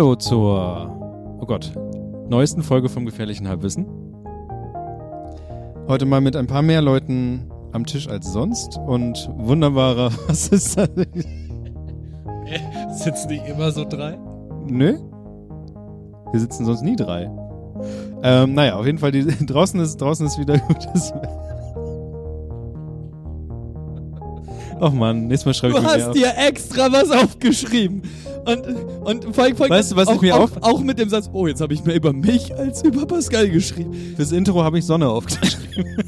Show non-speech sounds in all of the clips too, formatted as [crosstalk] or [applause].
Hallo zur, oh Gott, neuesten Folge vom gefährlichen Halbwissen. Heute mal mit ein paar mehr Leuten am Tisch als sonst und wunderbarer, [laughs] was ist das? [laughs] Sitzen nicht immer so drei? Nö. Wir sitzen sonst nie drei. Ähm, naja, auf jeden Fall, die, [laughs] draußen, ist, draußen ist wieder gutes Wetter. Och man, nächstes Mal schreibe Du ich mir mehr hast auf. dir extra was aufgeschrieben. Und, und vor allem, vor allem Weißt du, was ich auch, mir auch, auf- auch mit dem Satz, oh, jetzt habe ich mehr über mich als über Pascal geschrieben. Fürs Intro habe ich Sonne aufgeschrieben. [laughs]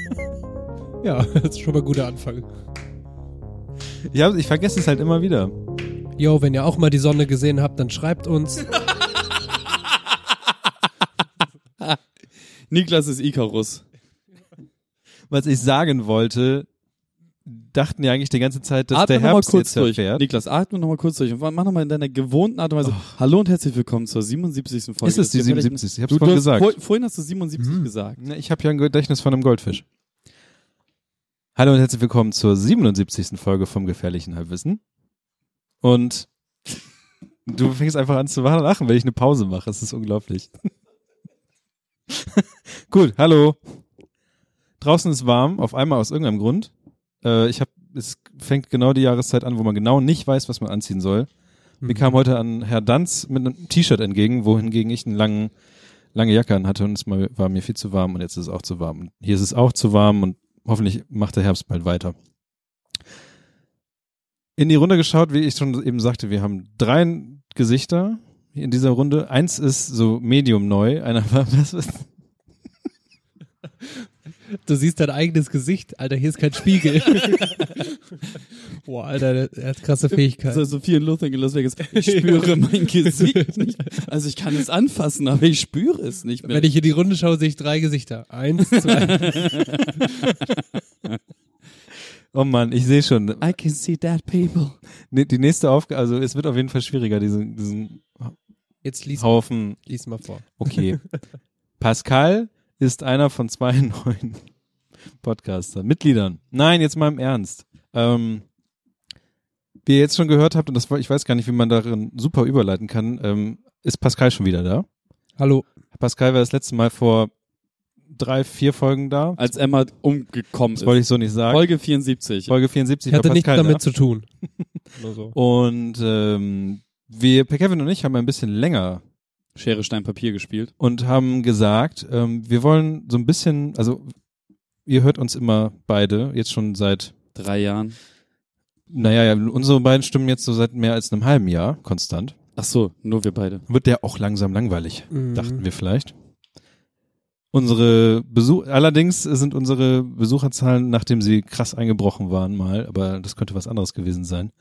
Ja, [laughs] das ist schon mal ein guter Anfang. Ich, hab, ich vergesse es halt immer wieder. Yo, wenn ihr auch mal die Sonne gesehen habt, dann schreibt uns. [laughs] Niklas ist Icarus. Was ich sagen wollte, dachten ja eigentlich die ganze Zeit, dass atme der noch mal Herbst kurz jetzt durch. verfährt. Niklas, atme noch mal kurz durch und mach noch mal in deiner gewohnten Art und Weise. Hallo und herzlich willkommen zur 77. Folge. Oh. Ist es die des gefährlichen- 77? Ich hab's Du, vorhin gesagt. vor, vorhin hast du 77 Mhm. gesagt. Na, Ich habe ja ein Gedächtnis von einem Goldfisch. Hallo und herzlich willkommen zur 77. Folge vom gefährlichen Halbwissen. Und du fängst einfach an zu lachen, wenn ich eine Pause mache. Es ist unglaublich. [laughs] Gut, hallo. Draußen ist warm, auf einmal aus irgendeinem Grund. Äh, ich habe, es fängt genau die Jahreszeit an, wo man genau nicht weiß, was man anziehen soll. Mir kam heute an Herr Danz mit einem T-Shirt entgegen, wohingegen ich einen langen, lange Jacke an hatte und es war mir viel zu warm und jetzt ist es auch zu warm. Und hier ist es auch zu warm und hoffentlich macht der Herbst bald weiter. In die Runde geschaut, wie ich schon eben sagte, wir haben drei Gesichter in dieser Runde. Eins ist so medium neu, einer war, [laughs] was, was, Du siehst dein eigenes Gesicht. Alter, hier ist kein Spiegel. [laughs] Boah, Alter, der hat krasse Fähigkeit. So, Sophie in Lothar in Las Vegas. Ich spüre mein Gesicht [laughs] nicht. Also ich kann es anfassen, aber ich spüre es nicht mehr. Wenn ich in die Runde schaue, sehe ich drei Gesichter. Eins, zwei. [laughs] oh Mann, ich sehe schon. I can see dead people. Ne- Die nächste Aufgabe, also es wird auf jeden Fall schwieriger, diesen, diesen Jetzt lies, Haufen lies mal vor. Okay. Pascal ist einer von zwei [laughs] neuen Podcaster, Mitgliedern. Nein, jetzt mal im Ernst. Ähm, wie ihr jetzt schon gehört habt, und das war, ich weiß gar nicht, wie man darin super überleiten kann, ähm, ist Pascal schon wieder da. Hallo. Pascal war das letzte Mal vor drei, vier Folgen da. Als Emma umgekommen Das ist. wollte ich so nicht sagen. Folge 74. Folge 74 Ich hatte war nichts Pascal damit da. zu tun. [laughs] So. Und ähm, wir, Kevin und ich, haben ein bisschen länger Schere, Stein, Papier gespielt. und haben gesagt, ähm, wir wollen so ein bisschen, also ihr hört uns immer beide, jetzt schon seit, Drei Jahren. naja, ja, unsere beiden Stimmen jetzt so seit mehr als einem halben Jahr konstant. Ach so, nur wir beide. Wird der auch langsam langweilig, Mhm. dachten wir vielleicht. Unsere Besuch, allerdings sind unsere Besucherzahlen, nachdem sie krass eingebrochen waren mal, aber das könnte was anderes gewesen sein,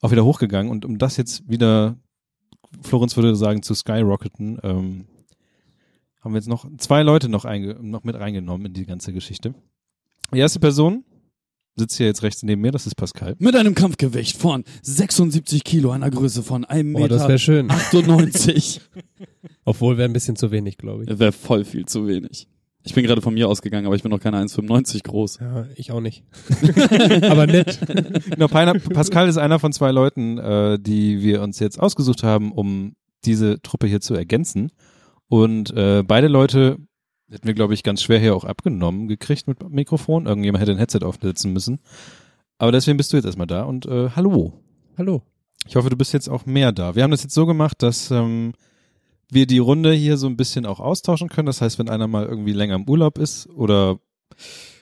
auch wieder hochgegangen. Und um das jetzt wieder, Florenz würde sagen, zu skyrocketen, ähm, haben wir jetzt noch zwei Leute noch, einge noch mit reingenommen in die ganze Geschichte. Die erste Person sitzt hier jetzt rechts neben mir, das ist Pascal. Mit einem Kampfgewicht von 76 Kilo, einer Größe von 1,98 Boah, das wäre schön. 98. [laughs] Obwohl wäre ein bisschen zu wenig, glaube ich. Wäre voll viel zu wenig. Ich bin gerade von mir ausgegangen, aber ich bin noch keine 1,95 groß. Ja, ich auch nicht. [laughs] Aber nett. Genau, Pascal ist einer von zwei Leuten, äh, die wir uns jetzt ausgesucht haben, um diese Truppe hier zu ergänzen. Und äh, beide Leute hätten wir, glaube ich, ganz schwer hier auch abgenommen gekriegt mit Mikrofon. Irgendjemand hätte ein Headset aufsetzen müssen. Aber deswegen bist du jetzt erstmal da und äh, hallo. Hallo. Ich hoffe, du bist jetzt auch mehr da. Wir haben das jetzt so gemacht, dass ähm, wir die Runde hier so ein bisschen auch austauschen können. Das heißt, wenn einer mal irgendwie länger im Urlaub ist oder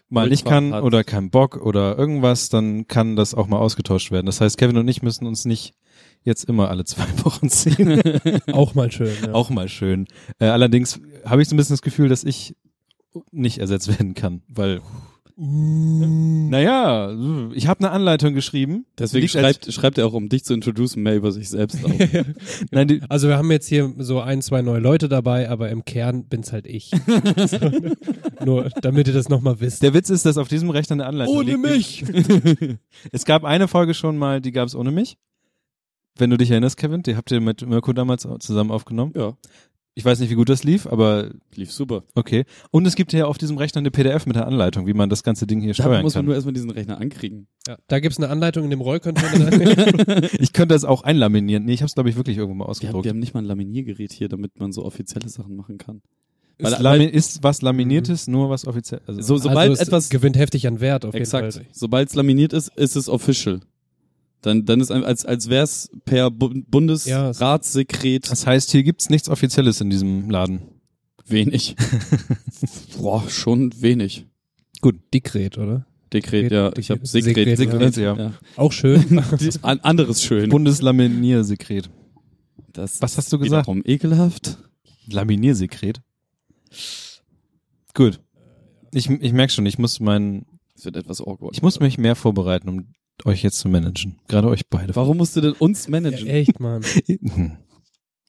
mal nicht kann hat. oder keinen Bock oder irgendwas, dann kann das auch mal ausgetauscht werden. Das heißt, Kevin und ich müssen uns nicht jetzt immer alle zwei [laughs] Wochen sehen. [laughs] Auch mal schön. Ja. auch mal schön. Äh, allerdings habe ich so ein bisschen das Gefühl, dass ich nicht ersetzt werden kann, weil naja, ich habe eine Anleitung geschrieben. Deswegen schreibt, schreibt er auch, um dich zu introducen, mehr über sich selbst auf. [laughs] Nein, die, Also wir haben jetzt hier so ein, zwei neue Leute dabei, aber im Kern bin's halt ich. so, [laughs] nur damit ihr das nochmal wisst. Der Witz ist, dass auf diesem Rechner eine Anleitung liegt. mich! [laughs] Es gab eine Folge schon mal, die gab es ohne mich. Wenn du dich erinnerst, Kevin, die habt ihr mit Mirko damals zusammen aufgenommen. ja. Ich weiß nicht, wie gut das lief, aber Lief super. okay. Und es gibt ja auf diesem Rechner eine PDF mit der Anleitung, wie man das ganze Ding hier Da steuern muss man kann. nur erstmal diesen Rechner ankriegen. Ja. Da gibt's eine Anleitung in dem Rollcontainer. [laughs] [laughs] Ich könnte das auch einlaminieren. Nee, ich habe es, glaube ich, wirklich irgendwo mal Wir haben, ausgedruckt. wir haben nicht mal ein Laminiergerät hier, damit man so offizielle Sachen machen kann. ist, weil- ist was laminiertes, nur was offiziell. Also, So, sobald also es etwas gewinnt heftig an Wert auf Exakt. jeden Fall. Sobald es laminiert ist, ist es official. Dann, dann ist als, als wäre es per Bu Bundesratssekret das heißt, hier gibt's nichts Offizielles in diesem Laden. wenig. [laughs] Boah, schon wenig. Dekret, oder? Dekret, ja. Ich habe Sekret, Sekret. Sekret, ja. ja. Auch schön. [laughs] An, anderes schön. Bundeslaminiersekret. Das Was hast du gesagt? Wiederum ekelhaft. Laminiersekret. Gut. Ich, ich merke schon, ich muss mein, Das wird etwas awkward. ich muss mich mehr vorbereiten, um euch jetzt zu managen. Gerade euch beide. Warum musst du denn uns ja, managen? echt, Mann. [laughs] Hm.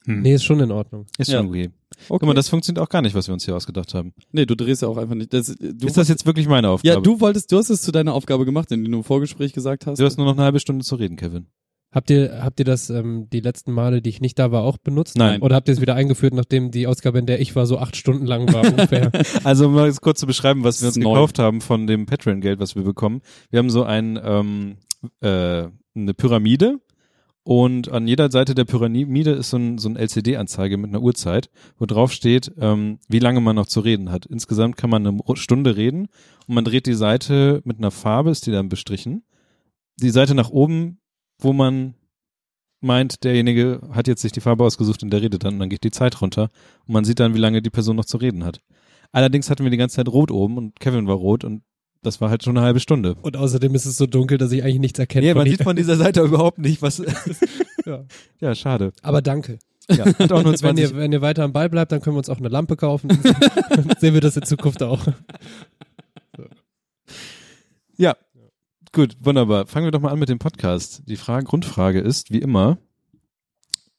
Hm. Nee, ist schon in Ordnung. Ist Ja. schon okay. okay. Guck mal, das funktioniert auch gar nicht, was wir uns hier ausgedacht haben. nee, du drehst ja auch einfach nicht. Das, du, ist das jetzt wirklich meine Aufgabe? ja, du wolltest, du hast es zu deiner Aufgabe gemacht, den du im Vorgespräch gesagt hast. Du hast nur noch eine halbe Stunde zu reden, Kevin. Habt ihr, habt ihr das ähm, die letzten Male, die ich nicht da war, auch benutzt? Nein. Oder habt ihr es wieder eingeführt, nachdem die Ausgabe, in der ich war, so acht Stunden lang war ungefähr? [laughs] Also um mal kurz zu beschreiben, was wir uns neu. gekauft haben von dem Patreon-Geld, was wir bekommen. Wir haben so ein, ähm, äh, eine Pyramide und an jeder Seite der Pyramide ist so ein, so ein LCD-Anzeige mit einer Uhrzeit, wo drauf steht, ähm, wie lange man noch zu reden hat. Insgesamt kann man eine Stunde reden und man dreht die Seite mit einer Farbe, ist die dann bestrichen. Die Seite nach oben, wo man meint, derjenige hat jetzt sich die Farbe ausgesucht und der redet dann und dann geht die Zeit runter und man sieht dann, wie lange die Person noch zu reden hat. Allerdings hatten wir die ganze Zeit rot oben und Kevin war rot und das war halt schon eine halbe Stunde. Und außerdem ist es so dunkel, dass ich eigentlich nichts erkenne. Ja, man sieht von dieser Seite [laughs] überhaupt nicht, was. [laughs] Ja. ja, schade. Aber danke. Ja, hat auch nur [laughs] Wenn 20. ihr, wenn ihr weiter am Ball bleibt, dann können wir uns auch eine Lampe kaufen. Dann sehen wir das in Zukunft auch. Ja, gut, wunderbar. Fangen wir doch mal an mit dem Podcast. Die Frage, Grundfrage ist, wie immer,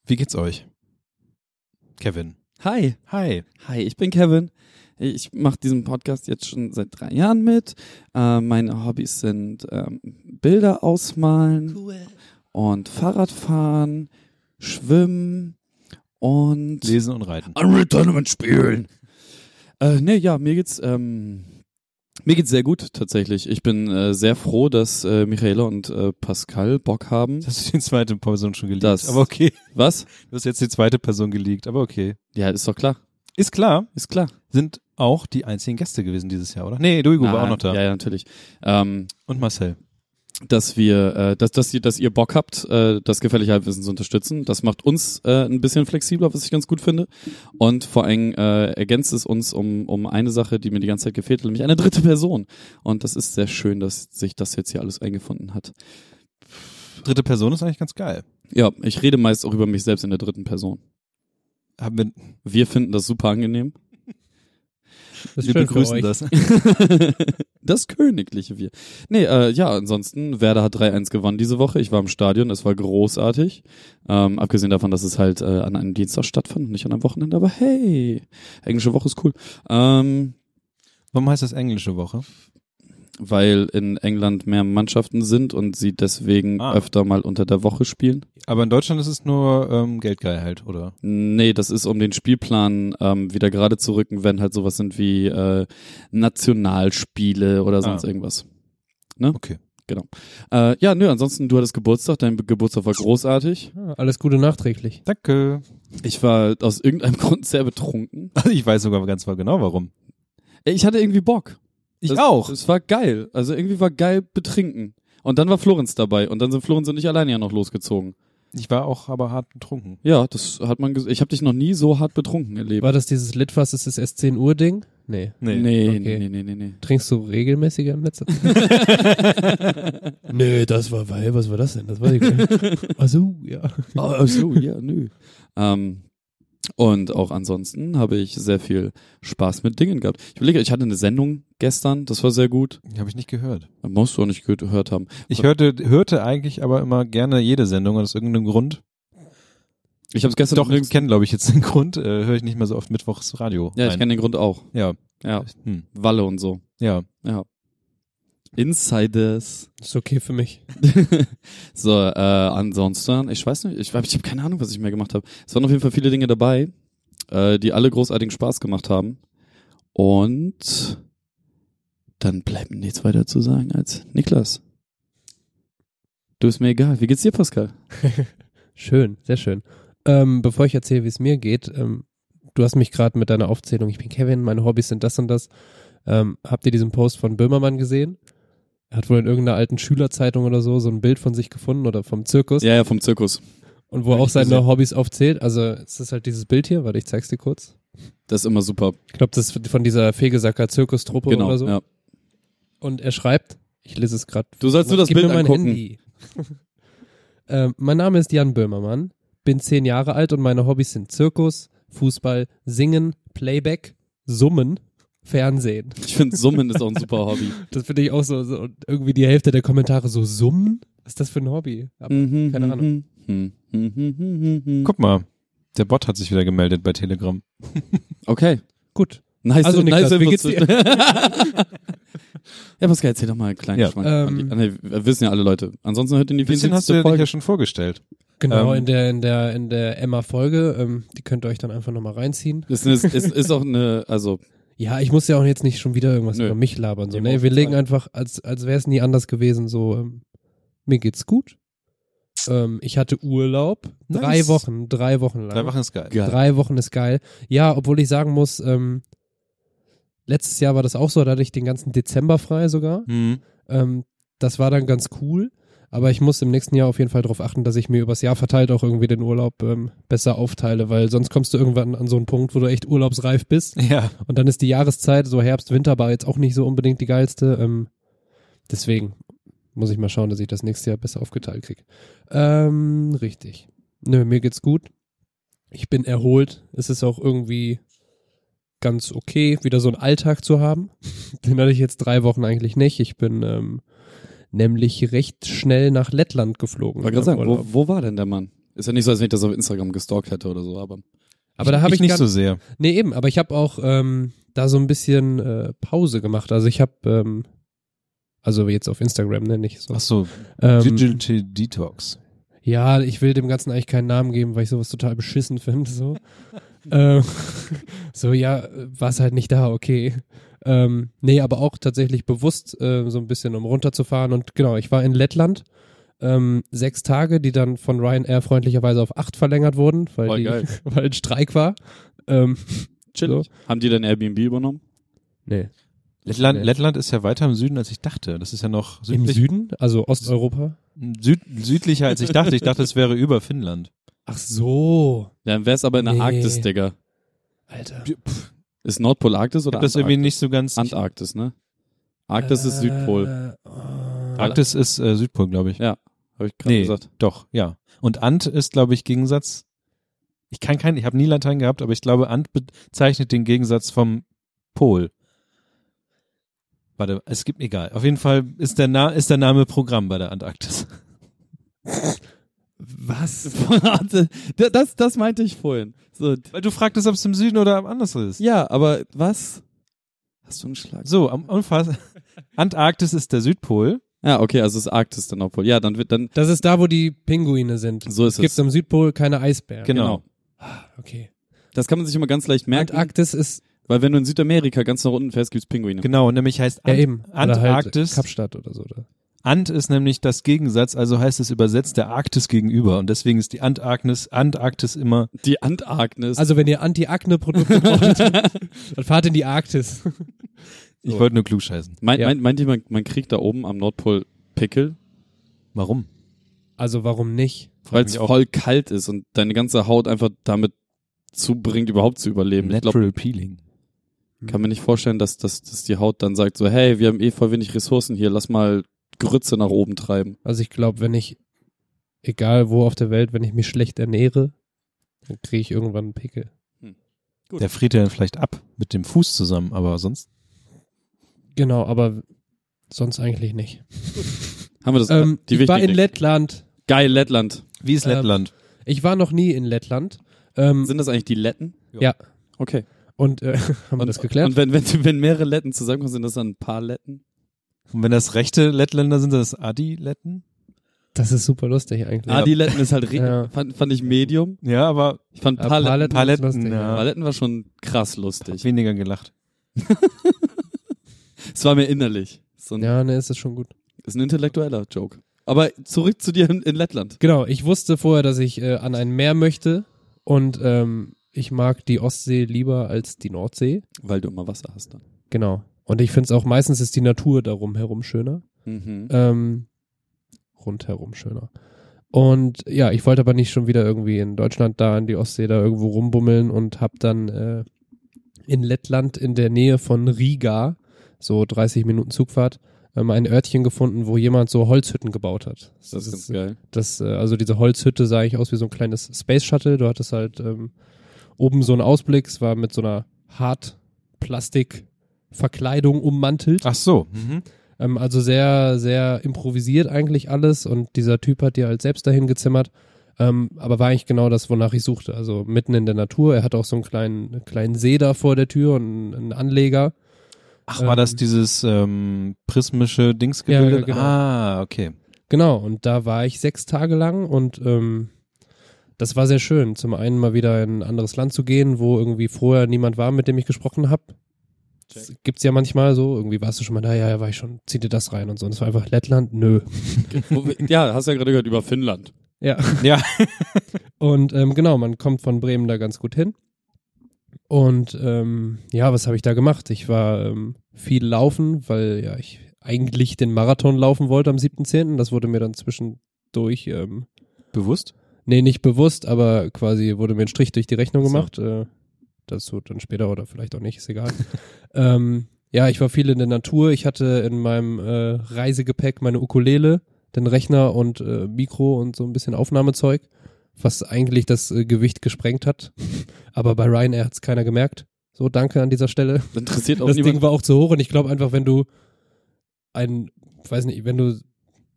wie geht's euch? Kevin. Hi. Hi. Hi, ich bin Kevin. Ich mache diesen Podcast jetzt schon seit drei Jahren mit. Äh, meine Hobbys sind ähm, Bilder ausmalen und Fahrradfahren, Schwimmen und Lesen und Reiten. Unreal Tournament spielen. Äh, nee, ja, mir geht's ähm, mir geht's sehr gut tatsächlich. Ich bin äh, sehr froh, dass äh, Michaela und äh, Pascal Bock haben. Das hast du die zweite Person schon geleakt. Das- aber okay. Was? Du hast jetzt die zweite Person geleakt, aber okay. Ja, ist doch klar. Ist klar, Ist klar. sind auch die einzigen Gäste gewesen dieses Jahr, oder? Nee, Duigo war auch noch da. Ja, ja, natürlich. Ähm, Und Marcel. Dass wir, äh, dass, dass, ihr, dass ihr Bock habt, äh, das gefährliche Halbwissen zu unterstützen. Das macht uns äh, ein bisschen flexibler, was ich ganz gut finde. Und vor allem äh, ergänzt es uns um, um eine Sache, die mir die ganze Zeit gefehlt hat, nämlich eine dritte Person. Und das ist sehr schön, dass sich das jetzt hier alles eingefunden hat. Dritte Person ist eigentlich ganz geil. Ja, ich rede meist auch über mich selbst in der dritten Person. Haben wir, Wir finden das super angenehm. Das wir begrüßen das. [laughs] [laughs] das königliche Wir. Nee, äh, ja, ansonsten, Werder hat 3-1 gewonnen diese Woche. Ich war im Stadion, es war großartig. Ähm, abgesehen davon, dass es halt äh, an einem Dienstag stattfand nicht an einem Wochenende, aber hey, englische Woche ist cool. Ähm, Warum heißt das englische Woche? Weil in England mehr Mannschaften sind und sie deswegen Ah. öfter mal unter der Woche spielen. Aber in Deutschland ist es nur ähm, Geldgeilheit, oder? Nee, das ist um den Spielplan ähm, wieder gerade zu rücken, wenn halt sowas sind wie äh, Nationalspiele oder sonst Ah. irgendwas. Okay. Äh, ja, nö, ansonsten, du hattest Geburtstag, dein Geburtstag war großartig. Ah, alles Gute nachträglich. Danke. Ich war aus irgendeinem [laughs] Grund sehr betrunken. Ich weiß sogar ganz genau warum. Ich hatte irgendwie Bock. Ich das, auch. Es war geil. Also irgendwie war geil betrinken. Und dann war Florenz dabei und dann sind Florenz und ich alleine ja noch losgezogen. Ich war auch aber hart betrunken. Ja, das hat man Ich habe dich noch nie so hart betrunken erlebt. War das dieses Litfass, ist es erst 10 Uhr Ding? Nee. Nee, nee, Okay. nee, nee, nee, nee. Trinkst du regelmäßiger in letzter Zeit? [laughs] Nö, das war, weil, was war das denn? Das war ich [laughs] Ach so, ja. Ach so, ja, nö. Ähm, und auch ansonsten habe ich sehr viel Spaß mit Dingen gehabt. Ich überlege, ich hatte eine Sendung gestern, das war sehr gut. Die habe ich nicht gehört. Musst du auch nicht gehört haben. Ich hörte, hörte eigentlich aber immer gerne jede Sendung aus irgendeinem Grund. Ich habe es gestern Doch, ich nirgends- kenne, glaube ich, jetzt den [laughs] Grund. Äh, höre ich nicht mehr so oft Mittwochs Radio. Ja, ich rein. kenne den Grund auch. Ja. Ja, Hm. Walle und so. Ja. Ja. Insiders. Ist okay für mich. [laughs] so, äh, ansonsten, ich weiß nicht, ich, hab- ich habe keine Ahnung, was ich mehr gemacht habe. Es waren auf jeden Fall viele Dinge dabei. äh, die alle großartigen Spaß gemacht haben. Und dann bleibt mir nichts weiter zu sagen als Niklas. Du bist mir egal. Wie geht's dir, Pascal? [laughs] Schön, sehr schön. Ähm, bevor ich erzähle, wie es mir geht, ähm, du hast mich gerade mit deiner Aufzählung, ich bin Kevin, meine Hobbys sind das und das. Ähm, habt ihr diesen Post von Böhmermann gesehen? Er hat wohl in irgendeiner alten Schülerzeitung oder so so ein Bild von sich gefunden oder vom Zirkus Ja, ja, vom Zirkus. und wo er hab auch ich seine gesehen. Hobbys aufzählt. Also es ist halt dieses Bild hier, warte, ich zeig's dir kurz. Das ist immer super. Ich glaube, das ist von dieser Fegesacker Zirkustruppe Genau. oder so. Ja. Und er schreibt, ich lese es gerade. Du sollst nur das Bild mir mein angucken. Handy. [laughs] ähm, mein Name ist Jan Böhmermann, bin zehn Jahre alt und meine Hobbys sind Zirkus, Fußball, Singen, Playback, Summen, Fernsehen. Ich finde, Summen ist auch ein super Hobby. [laughs] Das finde ich auch so, so und irgendwie die Hälfte der Kommentare so Summen? Was ist das für ein Hobby? Aber, Mhm, keine Ahnung. mhm, mhm, mhm, mhm. Guck mal, der Bot hat sich wieder gemeldet bei Telegram. [laughs] Okay. Gut. Nice, Also, Niklas, nice wie geht's dir? [laughs] ja, Pascal, erzähl doch mal einen kleinen Ja. Geschmack. Ähm, an die, an die, wir wissen ja alle Leute. Ansonsten hört in die Ein bisschen hast du 74. dich Folge. ja schon vorgestellt. Genau, Ähm, in der, in der, in der Emma-Folge, ähm, die könnt ihr euch dann einfach nochmal reinziehen. Das ist, ist, ist auch eine, also, Ja, ich muss ja auch jetzt nicht schon wieder irgendwas Nö. über mich labern. So, nee, auf wir legen einfach, als, als wäre es nie anders gewesen, so, ähm, mir geht's gut. Ähm, ich hatte Urlaub. Drei Nice. Wochen, drei Wochen lang. Drei Wochen ist geil. geil. Drei Wochen ist geil. Ja, obwohl ich sagen muss, ähm, letztes Jahr war das auch so, da hatte ich den ganzen Dezember frei sogar. Mhm. Ähm, das war dann ganz cool. Aber ich muss im nächsten Jahr auf jeden Fall darauf achten, dass ich mir übers Jahr verteilt auch irgendwie den Urlaub ähm, besser aufteile, weil sonst kommst du irgendwann an so einen Punkt, wo du echt urlaubsreif bist. Ja. Und dann ist die Jahreszeit, so Herbst, Winter, war jetzt auch nicht so unbedingt die geilste. Ähm, deswegen muss ich mal schauen, dass ich das nächste Jahr besser aufgeteilt kriege. Ähm, richtig. Nö, mir geht's gut. Ich bin erholt. Es ist auch irgendwie ganz okay, wieder so einen Alltag zu haben. [laughs] Den hatte ich jetzt drei Wochen eigentlich nicht. Ich bin ähm, nämlich recht schnell nach Lettland geflogen. wollte gerade sagen, wo, wo war denn der Mann? Ist ja nicht so, als wenn ich das auf Instagram gestalkt hätte oder so, aber. aber da habe ich, nicht gar- so sehr. Nee, eben, aber ich habe auch ähm, da so ein bisschen äh, Pause gemacht. Also ich habe, ähm, also jetzt auf Instagram, ne, nicht so. Ach so, Ähm, Digital Detox. ja, ich will dem Ganzen eigentlich keinen Namen geben, weil ich sowas total beschissen finde. So, [laughs] ähm, [laughs] so ja, war es halt nicht da, okay. Ähm, nee, aber auch tatsächlich bewusst äh, so ein bisschen, um runterzufahren. Und genau, ich war in Lettland. Ähm, sechs Tage, die dann von Ryanair freundlicherweise auf acht verlängert wurden, weil, die, [laughs] weil ein Streik war. Ähm, Chillig. Haben die dann Airbnb übernommen? nee. Lettland, Nee. Lettland ist ja weiter im Süden, als ich dachte. Das ist ja noch Im südlich, Süden, also Osteuropa. Süd, südlicher, als ich dachte. Ich dachte, es wäre über Finnland. Ach so. Ja, dann wär's aber in der Nee. Arktis, Digga. Alter. Ist Nordpol Arktis oder hab das irgendwie Antarktis? nicht so ganz. Antarktis, ne? Arktis ist Südpol. Äh. Arktis ist äh, Südpol, glaube ich. Ja, habe ich gerade Nee, gesagt. doch, ja. Und Ant ist, glaube ich, Gegensatz. Ich kann kein, ich habe nie Latein gehabt, aber ich glaube, Ant bezeichnet den Gegensatz vom Pol. Warte, es gibt egal. Auf jeden Fall ist der, Na ist der Name Programm bei der Antarktis. [laughs] Was? [laughs] das, das meinte ich vorhin. So, Weil du fragtest, ob es im Süden oder anders ist. ja, aber was? Hast du einen Schlag? So, am Anfang. Antarktis ist der Südpol. Ja, okay, also ist Arktis der Nordpol. Ja, dann wird dann Das ist da, wo die Pinguine sind. so ist Es gibt es. am Südpol keine Eisbären. Genau. Ah, Okay. Das kann man sich immer ganz leicht merken, Antarktis ist weil wenn du in Südamerika ganz nach unten fährst, gibt's Pinguine. Genau, nämlich heißt ja Ant eben. Oder Antarktis. Halt Kapstadt oder so. Oder? Ant ist nämlich das Gegensatz, also heißt es übersetzt der Arktis gegenüber. Und deswegen ist die Antarktis, Antarktis immer. Die Antarktis. Also wenn ihr Anti-Akne-Produkte [laughs] braucht, dann fahrt in die Arktis. Ich So. wollte nur klug scheißen. meint, ja. meint, meint ihr, man, man kriegt da oben am Nordpol Pickel? Warum? Also warum nicht? Weil es voll kalt ist und deine ganze Haut einfach damit zubringt, überhaupt zu überleben. Natural Peeling. kann mir nicht vorstellen, dass, dass, dass die Haut dann sagt so, hey, wir haben eh voll wenig Ressourcen hier, lass mal Grütze nach oben treiben. Also ich glaube, wenn ich, egal wo auf der Welt, wenn ich mich schlecht ernähre, dann kriege ich irgendwann einen Pickel. Gut. Der friert ja dann vielleicht ab mit dem Fuß zusammen, aber sonst. Genau, aber sonst eigentlich nicht. Haben wir das? Ähm, die ich war in Lettland. Geil, Lettland. Wie ist Ähm, Lettland? Ich war noch nie in Lettland. Ähm, Sind das eigentlich die Letten? Ja. Okay. und äh, [laughs] haben wir das geklärt? Und wenn, wenn, wenn mehrere Letten zusammenkommen, sind das dann ein paar Letten? Und wenn das rechte Lettländer sind, das Adi-Letten? Das ist super lustig eigentlich. Adiletten ist halt, Ja. fand, fand ich Medium. Ja, aber Ich fand Paletten, Paletten, Paletten, lustig, ja. Paletten war schon krass lustig. weniger gelacht. [laughs] Es war mir innerlich. So ein, Ja, ne, ist das schon gut. Ist ein intellektueller Joke. Aber zurück zu dir in, in Lettland. Genau, ich wusste vorher, dass ich äh, an ein Meer möchte und ähm, ich mag die Ostsee lieber als die Nordsee. Weil du immer Wasser hast dann. Genau. Und ich finde es auch, meistens ist die Natur darum herum schöner. Mhm. Ähm, rundherum schöner. Und ja, ich wollte aber nicht schon wieder irgendwie in Deutschland da an die Ostsee da irgendwo rumbummeln und habe dann äh, in Lettland in der Nähe von Riga, so 30 Minuten Zugfahrt, ähm, ein Örtchen gefunden, wo jemand so Holzhütten gebaut hat. Das ist ganz geil. Das, äh, also diese Holzhütte sah eigentlich aus wie so ein kleines Space Shuttle. Du hattest halt ähm, oben so einen Ausblick, es war mit so einer Hartplastikverkleidung ummantelt. Ach so. Mhm. Ähm, also sehr, sehr improvisiert eigentlich alles und dieser Typ hat dir halt selbst dahin gezimmert. Ähm, aber war eigentlich genau das, wonach ich suchte. Also mitten in der Natur. Er hat auch so einen kleinen, kleinen See da vor der Tür und einen Anleger. Ach, war das Ähm, dieses ähm, prismische Dings Ja, gebildet? genau. Ah, okay. Genau, und da war ich sechs Tage lang und ähm, das war sehr schön. Zum einen mal wieder in ein anderes Land zu gehen, wo irgendwie vorher niemand war, mit dem ich gesprochen habe. Das gibt's ja manchmal so. Irgendwie warst du schon mal da, ja, ja, war ich schon, zieh dir das rein und so. Und es war einfach Lettland, nö. [laughs] Ja, hast ja gerade gehört über Finnland. Ja. Ja. [laughs] Und ähm, genau, man kommt von Bremen da ganz gut hin. Und ähm, ja, was habe ich da gemacht? Ich war ähm, viel laufen, weil ja ich eigentlich den Marathon laufen wollte am 7.10. Das wurde mir dann zwischendurch, ähm, Bewusst? nee, nicht bewusst, aber quasi wurde mir ein Strich durch die Rechnung So. gemacht. Äh, dazu dann später oder vielleicht auch nicht, ist egal. [laughs] ähm, ja, ich war viel in der Natur. Ich hatte in meinem äh, Reisegepäck meine Ukulele, den Rechner und äh, Mikro und so ein bisschen Aufnahmezeug, was eigentlich das äh, Gewicht gesprengt hat. [laughs] Aber bei Ryanair hat es keiner gemerkt. So, danke an dieser Stelle. Interessiert auch Das niemand. Ding war auch zu hoch und ich glaube einfach, wenn du ein, weiß nicht, wenn du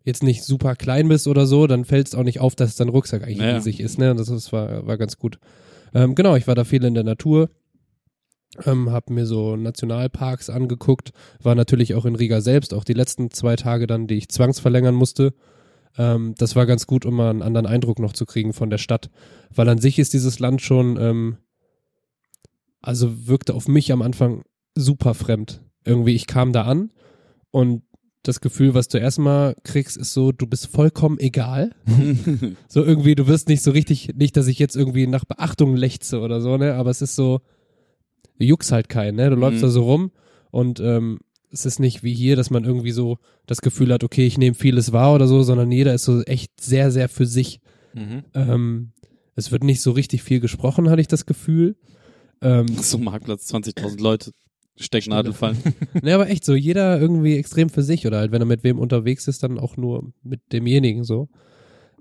jetzt nicht super klein bist oder so, dann fällt es auch nicht auf, dass dein Rucksack eigentlich Naja. riesig ist. Ne? Das, das war, war ganz gut. Ähm, genau, ich war da viel in der Natur, ähm, habe mir so Nationalparks angeguckt, war natürlich auch in Riga selbst, auch die letzten zwei Tage dann, die ich zwangsverlängern musste. Ähm, das war ganz gut, um mal einen anderen Eindruck noch zu kriegen von der Stadt, weil an sich ist dieses Land schon, ähm, also wirkte auf mich am Anfang super fremd. Irgendwie, ich kam da an und das Gefühl, was du erstmal kriegst, ist so, du bist vollkommen egal. [laughs] So irgendwie, du wirst nicht so richtig, nicht, dass ich jetzt irgendwie nach Beachtung lechze oder so, ne, aber es ist so, du juckst halt keinen, ne, du läufst Mhm. da so rum und ähm, es ist nicht wie hier, dass man irgendwie so das Gefühl hat, okay, ich nehme vieles wahr oder so, sondern jeder ist so echt sehr, sehr für sich. Mhm. Ähm, es wird nicht so richtig viel gesprochen, hatte ich das Gefühl. Ähm, so Marktplatz, 20.000 Leute, Stecknadel fallen. [laughs] ne, aber echt so, jeder irgendwie extrem für sich oder halt, wenn er mit wem unterwegs ist, dann auch nur mit demjenigen so.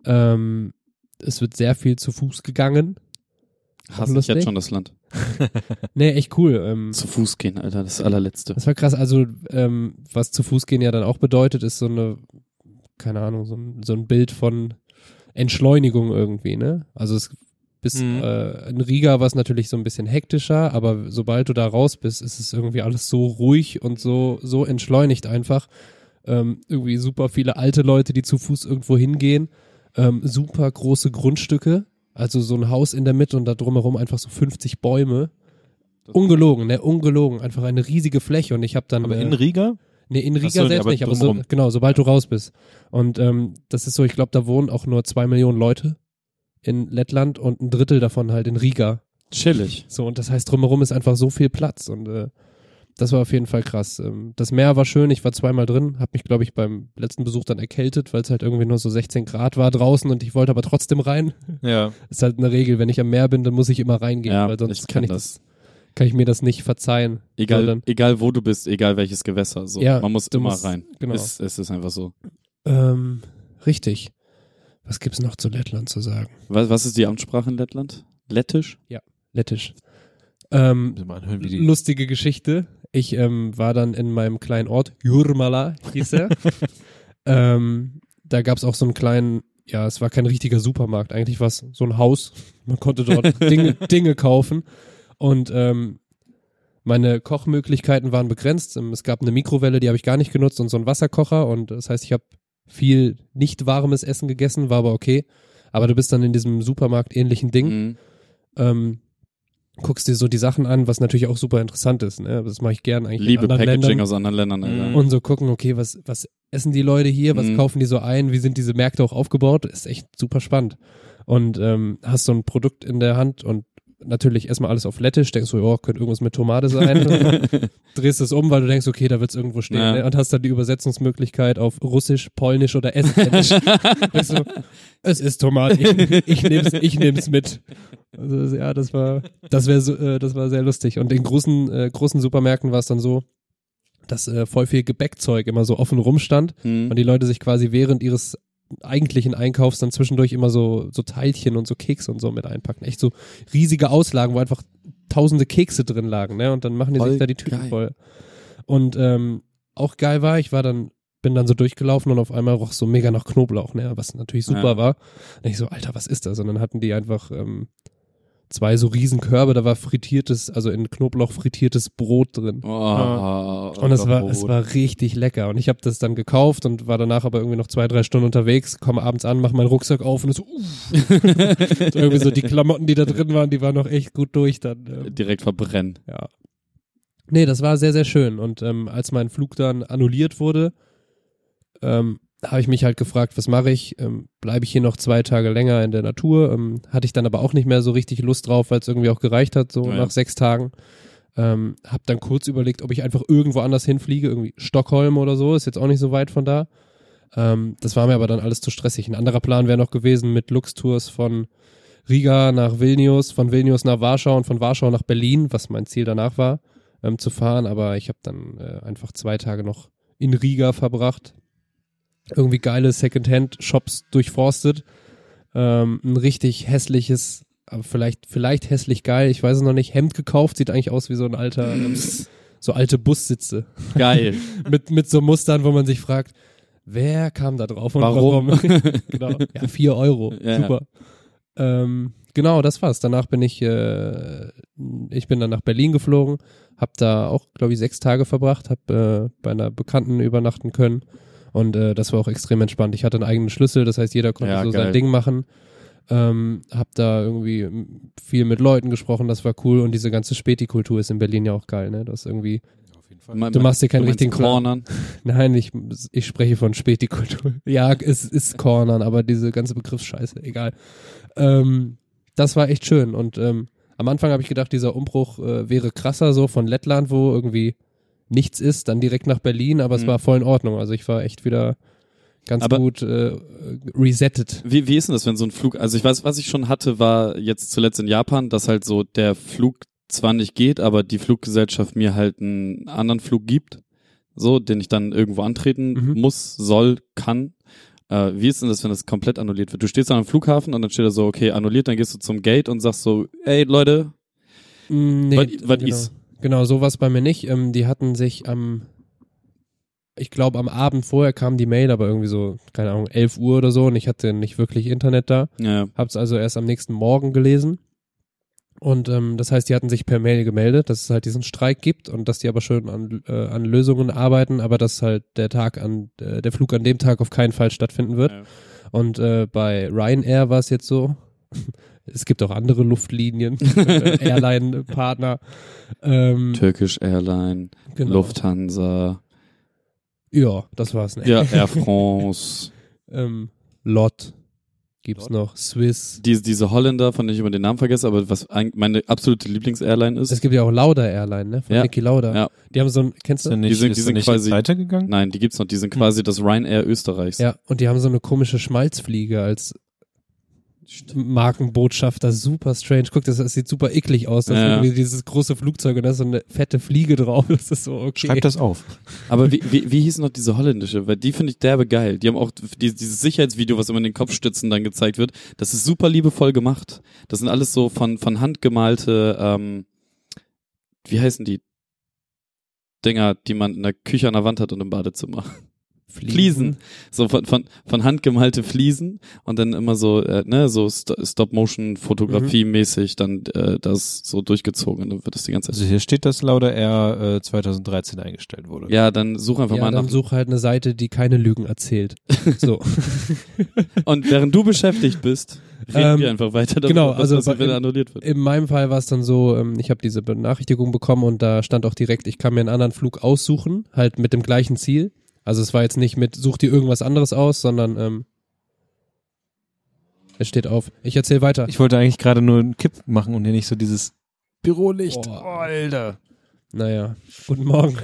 Ähm, es wird sehr viel zu Fuß gegangen. Hasse ich jetzt schon das Land. [laughs] Nee, echt cool. Ähm, Zu Fuß gehen, Alter, das allerletzte. das war krass. Also, ähm, was zu Fuß gehen ja dann auch bedeutet, ist so eine, keine Ahnung, so ein, so ein Bild von Entschleunigung irgendwie, ne? Also es bis Mhm. äh, in Riga war es natürlich so ein bisschen hektischer, aber sobald du da raus bist, ist es irgendwie alles so ruhig und so, so entschleunigt einfach. Ähm, irgendwie super viele alte Leute, die zu Fuß irgendwo hingehen. Ähm, super große Grundstücke. Also so ein Haus in der Mitte und da drumherum einfach so 50 Bäume. Ungelogen, ne? Ungelogen. Einfach eine riesige Fläche und ich habe dann. Aber äh, in Riga? Nee, in Riga so, selbst aber nicht, aber so, genau, sobald du raus bist. Und ähm, das ist so, ich glaube, da wohnen auch nur zwei Millionen Leute in Lettland und ein Drittel davon halt in Riga. Chillig. So, und das heißt, drumherum ist einfach so viel Platz und äh, das war auf jeden Fall krass. Ähm, das Meer war schön, ich war zweimal drin, habe mich, glaube ich, beim letzten Besuch dann erkältet, weil es halt irgendwie nur so 16 Grad war draußen und ich wollte aber trotzdem rein. Ja. ist halt eine Regel, wenn ich am Meer bin, dann muss ich immer reingehen, Ja, weil sonst kann kenn ich das, kann ich mir das nicht verzeihen. Egal, dann- egal wo du bist, egal welches Gewässer. So. Ja, Man muss immer musst- rein. genau. Es, es ist einfach so. Ähm, richtig. Was gibt's noch zu Lettland zu sagen? Was, was ist die Amtssprache in Lettland? Lettisch? Lettisch. Ähm, anhören, wie die. lustige Geschichte. Ich ähm, war dann in meinem kleinen Ort, Jurmala hieß er. [laughs] ähm, da gab's auch so einen kleinen, ja, es war kein richtiger Supermarkt, eigentlich war es so ein Haus. Man konnte dort [laughs] Dinge, Dinge kaufen. Und ähm, meine Kochmöglichkeiten waren begrenzt. Ähm, Es gab eine Mikrowelle, die habe ich gar nicht genutzt und so einen Wasserkocher. Und das heißt, ich habe viel nicht warmes Essen gegessen, war aber okay. Aber du bist dann in diesem Supermarkt ähnlichen Ding. Mhm. Ähm, guckst dir so die Sachen an, was natürlich auch super interessant ist. Ne? Das mache ich gern eigentlich Liebe in anderen Packaging Ländern. aus anderen Ländern, Alter. Mhm. Und so gucken, okay, was, was essen die Leute hier, was Mhm. kaufen die so ein, wie sind diese Märkte auch aufgebaut, ist echt super spannend. Und ähm, hast so ein Produkt in der Hand und natürlich erstmal alles auf Lettisch, denkst du, ja, könnte irgendwas mit Tomate sein. [laughs] Drehst es um, weil du denkst, okay, da wird es irgendwo stehen. Ja. Ne? Und hast dann die Übersetzungsmöglichkeit auf Russisch, Polnisch oder Estnisch. [laughs] denkst du, es ist Tomate, ich, ich nehm's, ich nehm's mit. Also, ja, das war, das wäre, so, äh, das war sehr lustig. Und in großen, äh, großen Supermärkten war es dann so, dass äh, voll viel Gebäckzeug immer so offen rumstand Mhm. und die Leute sich quasi während ihres eigentlichen Einkaufs dann zwischendurch immer so, so Teilchen und so Kekse und so mit einpacken. Echt so riesige Auslagen, wo einfach tausende Kekse drin lagen, ne? Und dann machen die Voll sich da die Tüten geil. voll. Und ähm, auch geil war, ich war dann, bin dann so durchgelaufen und auf einmal roch so mega nach Knoblauch, ne? Was natürlich super Ja. war. Und ich so, Alter, was ist das? Und dann hatten die einfach ähm, zwei so riesen Körbe, da war frittiertes, also in Knoblauch frittiertes Brot drin. Oh, Und es war, es war richtig lecker. Und ich habe das dann gekauft und war danach aber irgendwie noch zwei, drei Stunden unterwegs, komme abends an, mache meinen Rucksack auf und es so, [laughs] uff. so irgendwie so die Klamotten, die da drin waren, die waren noch echt gut durch dann. Ähm, direkt verbrennen. ja. Nee, das war sehr, sehr schön. Und ähm, als mein Flug dann annulliert wurde, ähm, habe ich mich halt gefragt, was mache ich? Ähm, Bleibe ich hier noch zwei Tage länger in der Natur? Ähm, hatte ich dann aber auch nicht mehr so richtig Lust drauf, weil es irgendwie auch gereicht hat, so Ja. nach sechs Tagen. Ähm, hab dann kurz überlegt, ob ich einfach irgendwo anders hinfliege, irgendwie Stockholm oder so, ist jetzt auch nicht so weit von da. Ähm, das war mir aber dann alles zu stressig. Ein anderer Plan wäre noch gewesen mit Lux-Tours von Riga nach Vilnius, von Vilnius nach Warschau und von Warschau nach Berlin, was mein Ziel danach war, ähm, zu fahren. Aber ich habe dann äh, einfach zwei Tage noch in Riga verbracht. Irgendwie geile Secondhand-Shops durchforstet. Ähm, ein richtig hässliches, aber vielleicht, vielleicht hässlich geil, ich weiß es noch nicht, Hemd gekauft, sieht eigentlich aus wie so ein alter, ähm, so alte Bussitze. Geil. [laughs] mit, mit so Mustern, wo man sich fragt, wer kam da drauf und Warum? warum? [laughs] [laughs] genau. Ja, vier Euro. Ja, Super. Ähm, genau, das war's. Danach bin ich, äh, ich bin dann nach Berlin geflogen, hab da auch, glaube ich, sechs Tage verbracht, hab äh, bei einer Bekannten übernachten können und äh, das war auch extrem entspannt. Ich hatte einen eigenen Schlüssel, das heißt, jeder konnte Ja, so geil. sein Ding machen. Ähm, hab da irgendwie viel mit Leuten gesprochen, das war cool und diese ganze Späti-Kultur ist in Berlin ja auch geil, ne? Das ist irgendwie, Auf jeden Fall. Man- Du machst dir keinen richtigen. Cornern. [laughs] Nein, ich, ich spreche von Spätikultur. [laughs] Ja, es ist Cornern, aber diese ganze Begriffsscheiße, egal. Ähm, das war echt schön und ähm, am Anfang habe ich gedacht, dieser Umbruch äh, wäre krasser, so von Lettland, wo irgendwie nichts ist, dann direkt nach Berlin, aber es Mhm. war voll in Ordnung. Also ich war echt wieder ganz Aber- gut äh, resettet. Wie, wie ist denn das, wenn so ein Flug, also ich weiß, was ich schon hatte, war jetzt zuletzt in Japan, dass halt so der Flug zwar nicht geht, aber die Fluggesellschaft mir halt einen anderen Flug gibt, so, den ich dann irgendwo antreten Mhm. muss, soll, kann. Äh, wie ist denn das, wenn das komplett annulliert wird? Du stehst an einem Flughafen und dann steht da so, okay, annulliert, dann gehst du zum Gate und sagst so, ey Leute, Mm, Nee, was, was genau. ist? Genau, so was bei mir nicht. Ähm, die hatten sich am, ich glaube am Abend vorher kam die Mail, aber irgendwie so, keine Ahnung, 11 Uhr oder so und ich hatte nicht wirklich Internet da. Ja, Hab's also erst am nächsten Morgen gelesen. Und ähm, das heißt, die hatten sich per Mail gemeldet, dass es halt diesen Streik gibt und dass die aber schon an, äh, an Lösungen arbeiten, aber dass halt der Tag an, äh, der Flug an dem Tag auf keinen Fall stattfinden wird. Ja. Und äh, bei Ryanair war es jetzt so, es gibt auch andere Luftlinien, [laughs] äh, Airline-Partner. Ähm, Turkish Airline, genau. Lufthansa, Ja, das war's. Ne? ja, [laughs] Air France, Ähm, Lot gibt's noch, Swiss. diese, diese Holländer, von denen ich immer den Namen vergesse, aber was ein, meine absolute Lieblingsairline ist. Es gibt ja auch Lauda Airline, ne? Von Ja. Niki Lauda. Ja. Die haben so ein, kennst du? der nicht, Die sind- die sind nicht quasi- pleite gegangen? Nein, die gibt's noch. Die sind quasi das Ryanair Österreichs. Ja, und die haben so eine komische Schmalzfliege als Markenbotschafter, super strange. Guck, das, das sieht super eklig aus. Das Ja. ist irgendwie dieses große Flugzeug und da ist so eine fette Fliege drauf. [laughs] Das ist so okay. Schreib das auf. Aber wie, wie, wie hieß noch diese holländische? Weil die finde ich derbe geil. Die haben auch die, dieses Sicherheitsvideo, was immer in den Kopfstützen dann gezeigt wird. Das ist super liebevoll gemacht. Das sind alles so von, von Hand gemalte, ähm, wie heißen die Dinger, die man in der Küche an der Wand hat und im Badezimmer? Fliesen. So von, von, von Hand gemalte Fliesen und dann immer so, äh, ne, so St Stop-Motion-Fotografie mäßig dann äh, das so durchgezogen und dann wird das die ganze Zeit. Also hier steht, dass Lauda R äh, 2013 eingestellt wurde. Ja, dann such einfach Ja, mal dann nach. such halt eine Seite, die keine Lügen erzählt. [laughs] So. [laughs] Und während du beschäftigt bist, reden Ähm, wir einfach weiter darüber, genau, was also passiert, wenn bei- er annulliert wird. In meinem Fall war es dann so, ähm, ich habe diese Benachrichtigung bekommen und da stand auch direkt, ich kann mir einen anderen Flug aussuchen, halt mit dem gleichen Ziel. Also es war jetzt nicht mit, such dir irgendwas anderes aus, sondern ähm, es steht auf. Ich erzähle weiter. Ich wollte eigentlich gerade nur einen Kipp machen und hier nicht so dieses Bürolicht. Oh, Alter. naja, guten Morgen.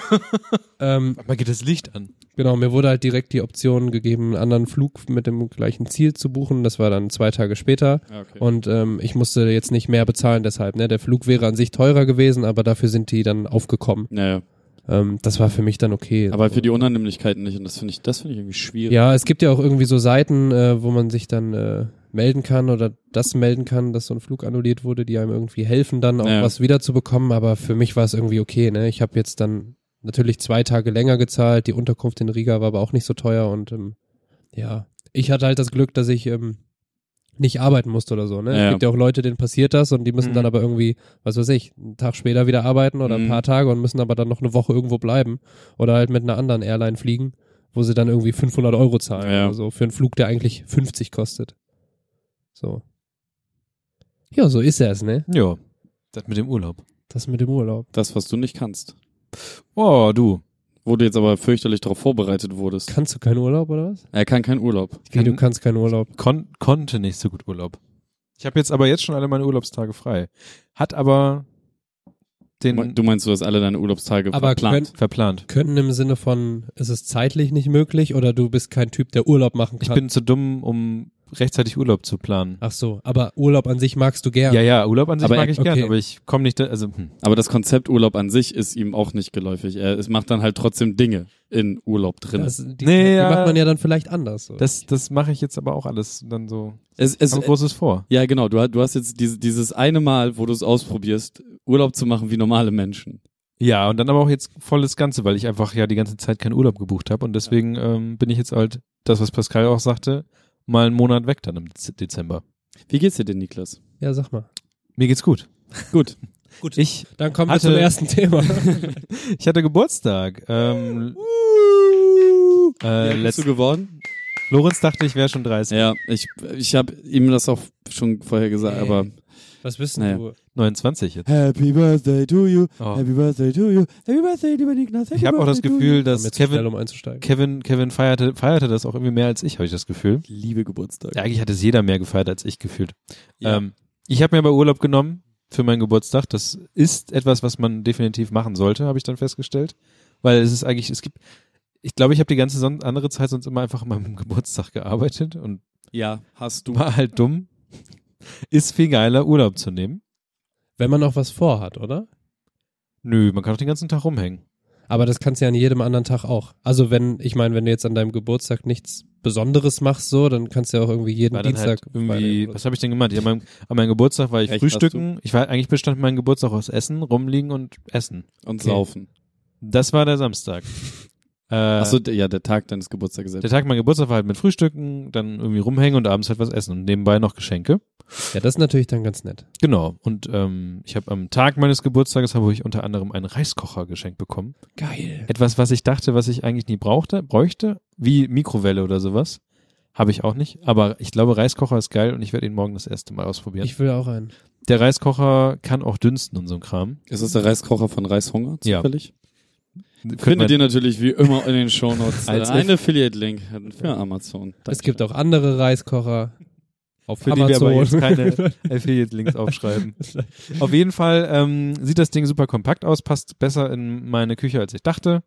[laughs] ähm, Mal geht das Licht an. genau, mir wurde halt direkt die Option gegeben, einen anderen Flug mit dem gleichen Ziel zu buchen. Das war dann zwei Tage später. Ja, okay. Und ähm, ich musste jetzt nicht mehr bezahlen deshalb. Ne? Der Flug wäre an sich teurer gewesen, aber dafür sind die dann aufgekommen. naja, Ähm, das war für mich dann okay. aber für die Unannehmlichkeiten nicht und das finde ich, das finde ich irgendwie schwierig. ja, es gibt ja auch irgendwie so Seiten, äh, wo man sich dann äh, melden kann oder das melden kann, dass so ein Flug annulliert wurde, die einem irgendwie helfen, dann auch Ja. was wiederzubekommen. Aber für mich war es irgendwie okay. Ne? Ich habe jetzt dann natürlich zwei Tage länger gezahlt. Die Unterkunft in Riga war aber auch nicht so teuer und ähm, ja, ich hatte halt das Glück, dass ich ähm, nicht arbeiten musste oder so. Ne? Ja. Es gibt ja auch Leute, denen passiert das und die müssen Mhm. dann aber irgendwie, was weiß ich, einen Tag später wieder arbeiten oder ein Mhm. paar Tage und müssen aber dann noch eine Woche irgendwo bleiben oder halt mit einer anderen Airline fliegen, wo sie dann irgendwie 500 Euro zahlen Ja. oder so für einen Flug, der eigentlich 50 kostet. So. Ja, so ist es, ne? Ja. Das mit dem Urlaub. Das mit dem Urlaub. Das, was du nicht kannst. Oh, du. Wo du jetzt aber fürchterlich darauf vorbereitet wurdest. Kannst du keinen Urlaub oder was? Er kann keinen Urlaub. Wie, du kannst keinen Urlaub. Kon konnte nicht so gut Urlaub. Ich habe jetzt aber jetzt schon alle meine Urlaubstage frei. Hat aber den Du meinst, du hast alle deine Urlaubstage Aber verplant. verplant. Können im Sinne von, ist es zeitlich nicht möglich oder du bist kein Typ, der Urlaub machen Ich kann? bin zu dumm, um rechtzeitig Urlaub zu planen. Ach so, aber Urlaub an sich magst du gern. Ja, ja, Urlaub an sich Aber mag er- ich gern, okay. aber ich komme nicht, da, also hm. Aber das Konzept Urlaub an sich ist ihm auch nicht geläufig. Er es macht dann halt trotzdem Dinge in Urlaub drin. Das, die, Nee, die ja. macht man ja dann vielleicht anders. So. das, das mache ich jetzt aber auch alles dann so. es, es, Hab Großes vor. ja, genau. Du, hast- du hast jetzt diese, dieses eine Mal, wo du es ausprobierst, Urlaub zu machen wie normale Menschen. Ja, und dann aber auch jetzt volles Ganze, weil ich einfach ja die ganze Zeit keinen Urlaub gebucht habe und deswegen ähm, bin ich jetzt halt, das was Pascal auch sagte, mal einen Monat weg dann im Dez- Dezember. Wie geht's dir denn, Niklas? ja, sag mal. Mir geht's gut. Gut. [laughs] Gut. Ich, Dann kommen wir zum ersten Thema. [laughs] ich hatte Geburtstag. Ähm, Wie äh, alt bist du geworden? Florenz dachte, ich wäre schon 30. Ja, ich, ich habe ihm das auch schon vorher gesagt, Nee. aber Was bist denn Naja. du? 29 jetzt. Happy Birthday to you, Oh. Birthday to you, Happy Birthday, lieber Niklas. Ich habe auch das Gefühl, dass Kevin, um. Kevin, Kevin feierte, feierte das auch irgendwie mehr als ich, habe ich das Gefühl. Liebe Geburtstag. Ja, eigentlich hat es jeder mehr gefeiert als ich gefühlt. Ja. Ähm, ich habe mir aber Urlaub genommen für meinen Geburtstag. Das ist etwas, was man definitiv machen sollte, habe ich dann festgestellt. Weil es ist eigentlich, es gibt, ich glaube, ich habe die ganze andere Zeit sonst immer einfach an meinem [laughs] Geburtstag gearbeitet und ja, hast du. war halt dumm. Ist viel geiler, Urlaub zu nehmen. Wenn man noch was vorhat, oder? Nö, man kann doch den ganzen Tag rumhängen. Aber das kannst du ja an jedem anderen Tag auch. Also wenn, ich meine, wenn du jetzt an deinem Geburtstag nichts Besonderes machst, so, dann kannst du ja auch irgendwie jeden War dann Dienstag. halt irgendwie, was habe ich denn gemacht? Ja, an, meinem, an meinem Geburtstag war ich Echt, frühstücken. Ich war eigentlich bestand mein Geburtstag aus Essen, rumliegen und Essen. Und Okay. saufen. Das war der Samstag. Äh, Achso, ja, der Tag deines Geburtstags Der. Tag mein Geburtstag war halt mit Frühstücken, dann irgendwie rumhängen und abends halt was essen und nebenbei noch Geschenke. Ja, das ist natürlich dann ganz nett. Genau. Und ähm, ich habe am Tag meines Geburtstages habe ich unter anderem einen Reiskocher geschenkt bekommen. Geil. Etwas, was ich dachte, was ich eigentlich nie brauchte, bräuchte, wie Mikrowelle oder sowas. Habe ich auch nicht. Aber ich glaube, Reiskocher ist geil und ich werde ihn morgen das erste Mal ausprobieren. Ich will auch einen. der Reiskocher kann auch dünsten und so ein Kram. Ist das der Reiskocher von Reishunger Ja. zufällig? Könnte Findet ihr natürlich wie immer in den Shownotes [laughs] Als einen Affiliate-Link für Amazon. Es gibt auch andere Reiskocher. Auf Für die wir aber jetzt Amazon. keine [laughs] Affiliate-Links aufschreiben. [laughs] Auf jeden Fall ähm, sieht das Ding super kompakt aus, passt besser in meine Küche, als ich dachte.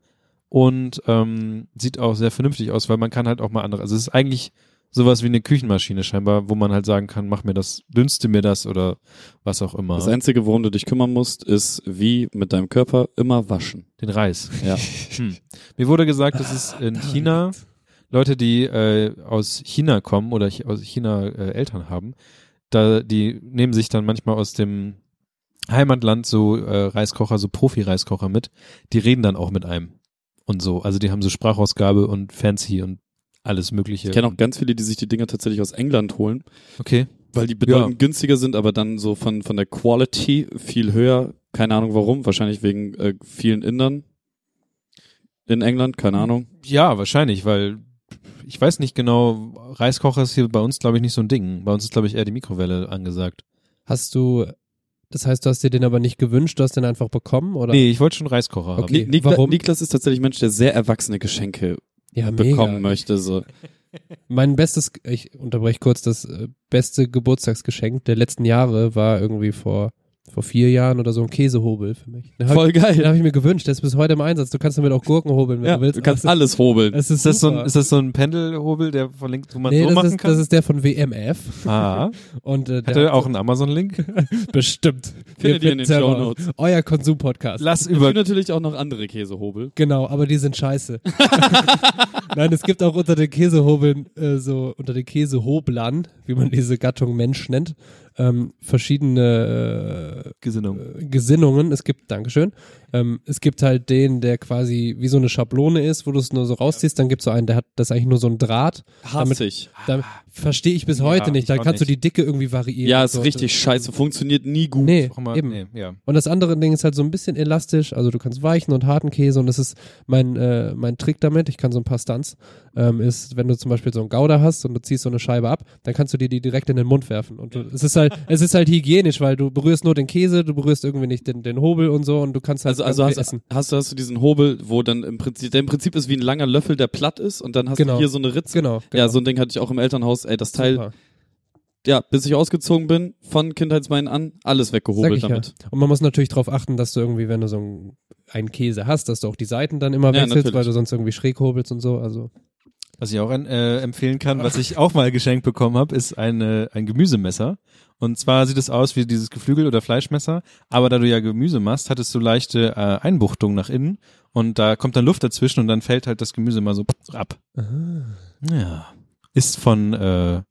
Und ähm, sieht auch sehr vernünftig aus, weil man kann halt auch mal andere. Also es ist eigentlich sowas wie eine Küchenmaschine scheinbar, wo man halt sagen kann, mach mir das, dünste mir das oder was auch immer. Das Einzige, worum du dich kümmern musst, ist, wie mit deinem Körper immer waschen. Den Reis. Ja. [laughs] Hm. Mir wurde gesagt, dass es in China Leute, die äh, aus China kommen oder aus China äh, Eltern haben, da die nehmen sich dann manchmal aus dem Heimatland so äh, Reiskocher, so Profi-Reiskocher mit. Die reden dann auch mit einem. und so. Also die haben so Sprachausgabe und Fancy und alles mögliche. Ich kenne auch ganz viele, die sich die Dinger tatsächlich aus England holen, Okay. weil die bedeutend günstiger sind, aber dann so von, von der Quality viel höher. Keine Ahnung warum, wahrscheinlich wegen äh, vielen Indern in England, keine Ahnung. Ja, wahrscheinlich, weil ich weiß nicht genau, Reiskocher ist hier bei uns, glaube ich, nicht so ein Ding. Bei uns ist, glaube ich, eher die Mikrowelle angesagt. Hast du, das heißt, du hast dir den aber nicht gewünscht, du hast den einfach bekommen, oder? Nee, ich wollte schon Reiskocher haben. Okay. Nikla warum? Niklas ist tatsächlich ein Mensch, der sehr erwachsene Geschenke ja, bekommen mega. möchte. So. Mein bestes, ich unterbreche kurz, das äh, beste Geburtstagsgeschenk der letzten Jahre war irgendwie vor, vor vier Jahren oder so ein Käsehobel für mich. Den habe Voll ich, den geil. hab ich mir gewünscht, der ist bis heute im Einsatz. Du kannst damit auch Gurken hobeln, wenn Ja, du willst. du kannst Also, alles hobeln. Ist, Ist das, so ein, ist das so ein Pendelhobel, der von links, wo man nee, so das machen ist, kann? das ist der von WMF. ah, [laughs] Und, äh, hat der er auch einen Amazon-Link? [laughs] bestimmt. Findet ihr in den Shownotes. raus. Euer Konsum-Podcast. Lass Es gibt über. natürlich auch noch andere Käsehobel. Genau, aber die sind scheiße. [laughs] Nein, es gibt auch unter den Käsehobeln, äh, so unter den Käsehoblern, wie man diese Gattung Mensch nennt, ähm, verschiedene Gesinnung. äh, Gesinnungen. Es gibt, Dankeschön, ähm, es gibt halt den, der quasi wie so eine Schablone ist, wo du es nur so rausziehst. Dann gibt es so einen, der hat das eigentlich nur so ein Draht. Damit- Hassig. Da verstehe ich bis heute nicht. Da kannst du nicht. die Dicke irgendwie variieren. Ja, ist so. richtig scheiße. Funktioniert nie gut. Nee, Auch mal, eben. nee, ja. Und das andere Ding ist halt so ein bisschen elastisch, also du kannst weichen und harten Käse und das ist mein, äh, mein Trick damit, ich kann so ein paar Stunts, ähm, ist, wenn du zum Beispiel so einen Gouda hast und du ziehst so eine Scheibe ab, dann kannst du dir die direkt in den Mund werfen. Und du, es ist halt, es ist halt hygienisch, weil du berührst nur den Käse, du berührst irgendwie nicht den, den Hobel und so und du kannst halt Also, also irgendwie hast, essen. hast, du, hast du diesen Hobel, wo dann im Prinzip, der im Prinzip ist wie ein langer Löffel, der platt ist und dann hast Genau. du hier so eine Ritze. Genau, genau. Ja, so ein Ding hatte ich auch im Elternhaus. Ey, das Teil, Super. ja, bis ich ausgezogen bin, von Kindheitsbeinen an, alles weggehobelt damit. ja. Und man muss natürlich darauf achten, dass du irgendwie, wenn du so einen, einen Käse hast, dass du auch die Seiten dann immer Ja, wechselst, natürlich. weil du sonst irgendwie schräg hobelst und so. Also Was ich auch äh, empfehlen kann, was ich auch mal geschenkt bekommen habe, ist eine, ein Gemüsemesser. Und zwar sieht es aus wie dieses Geflügel- oder Fleischmesser, aber da du ja Gemüse machst, hattest du leichte äh, Einbuchtungen nach innen und da kommt dann Luft dazwischen und dann fällt halt das Gemüse mal so ab. Ja. Ist von äh,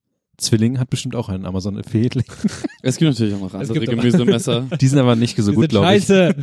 Zwilling, hat bestimmt auch einen Amazon-Affiliate. [laughs] Es gibt natürlich auch noch Es andere Gemüsemesser. [laughs] Die sind aber nicht so Die gut, glaube ich. Scheiße.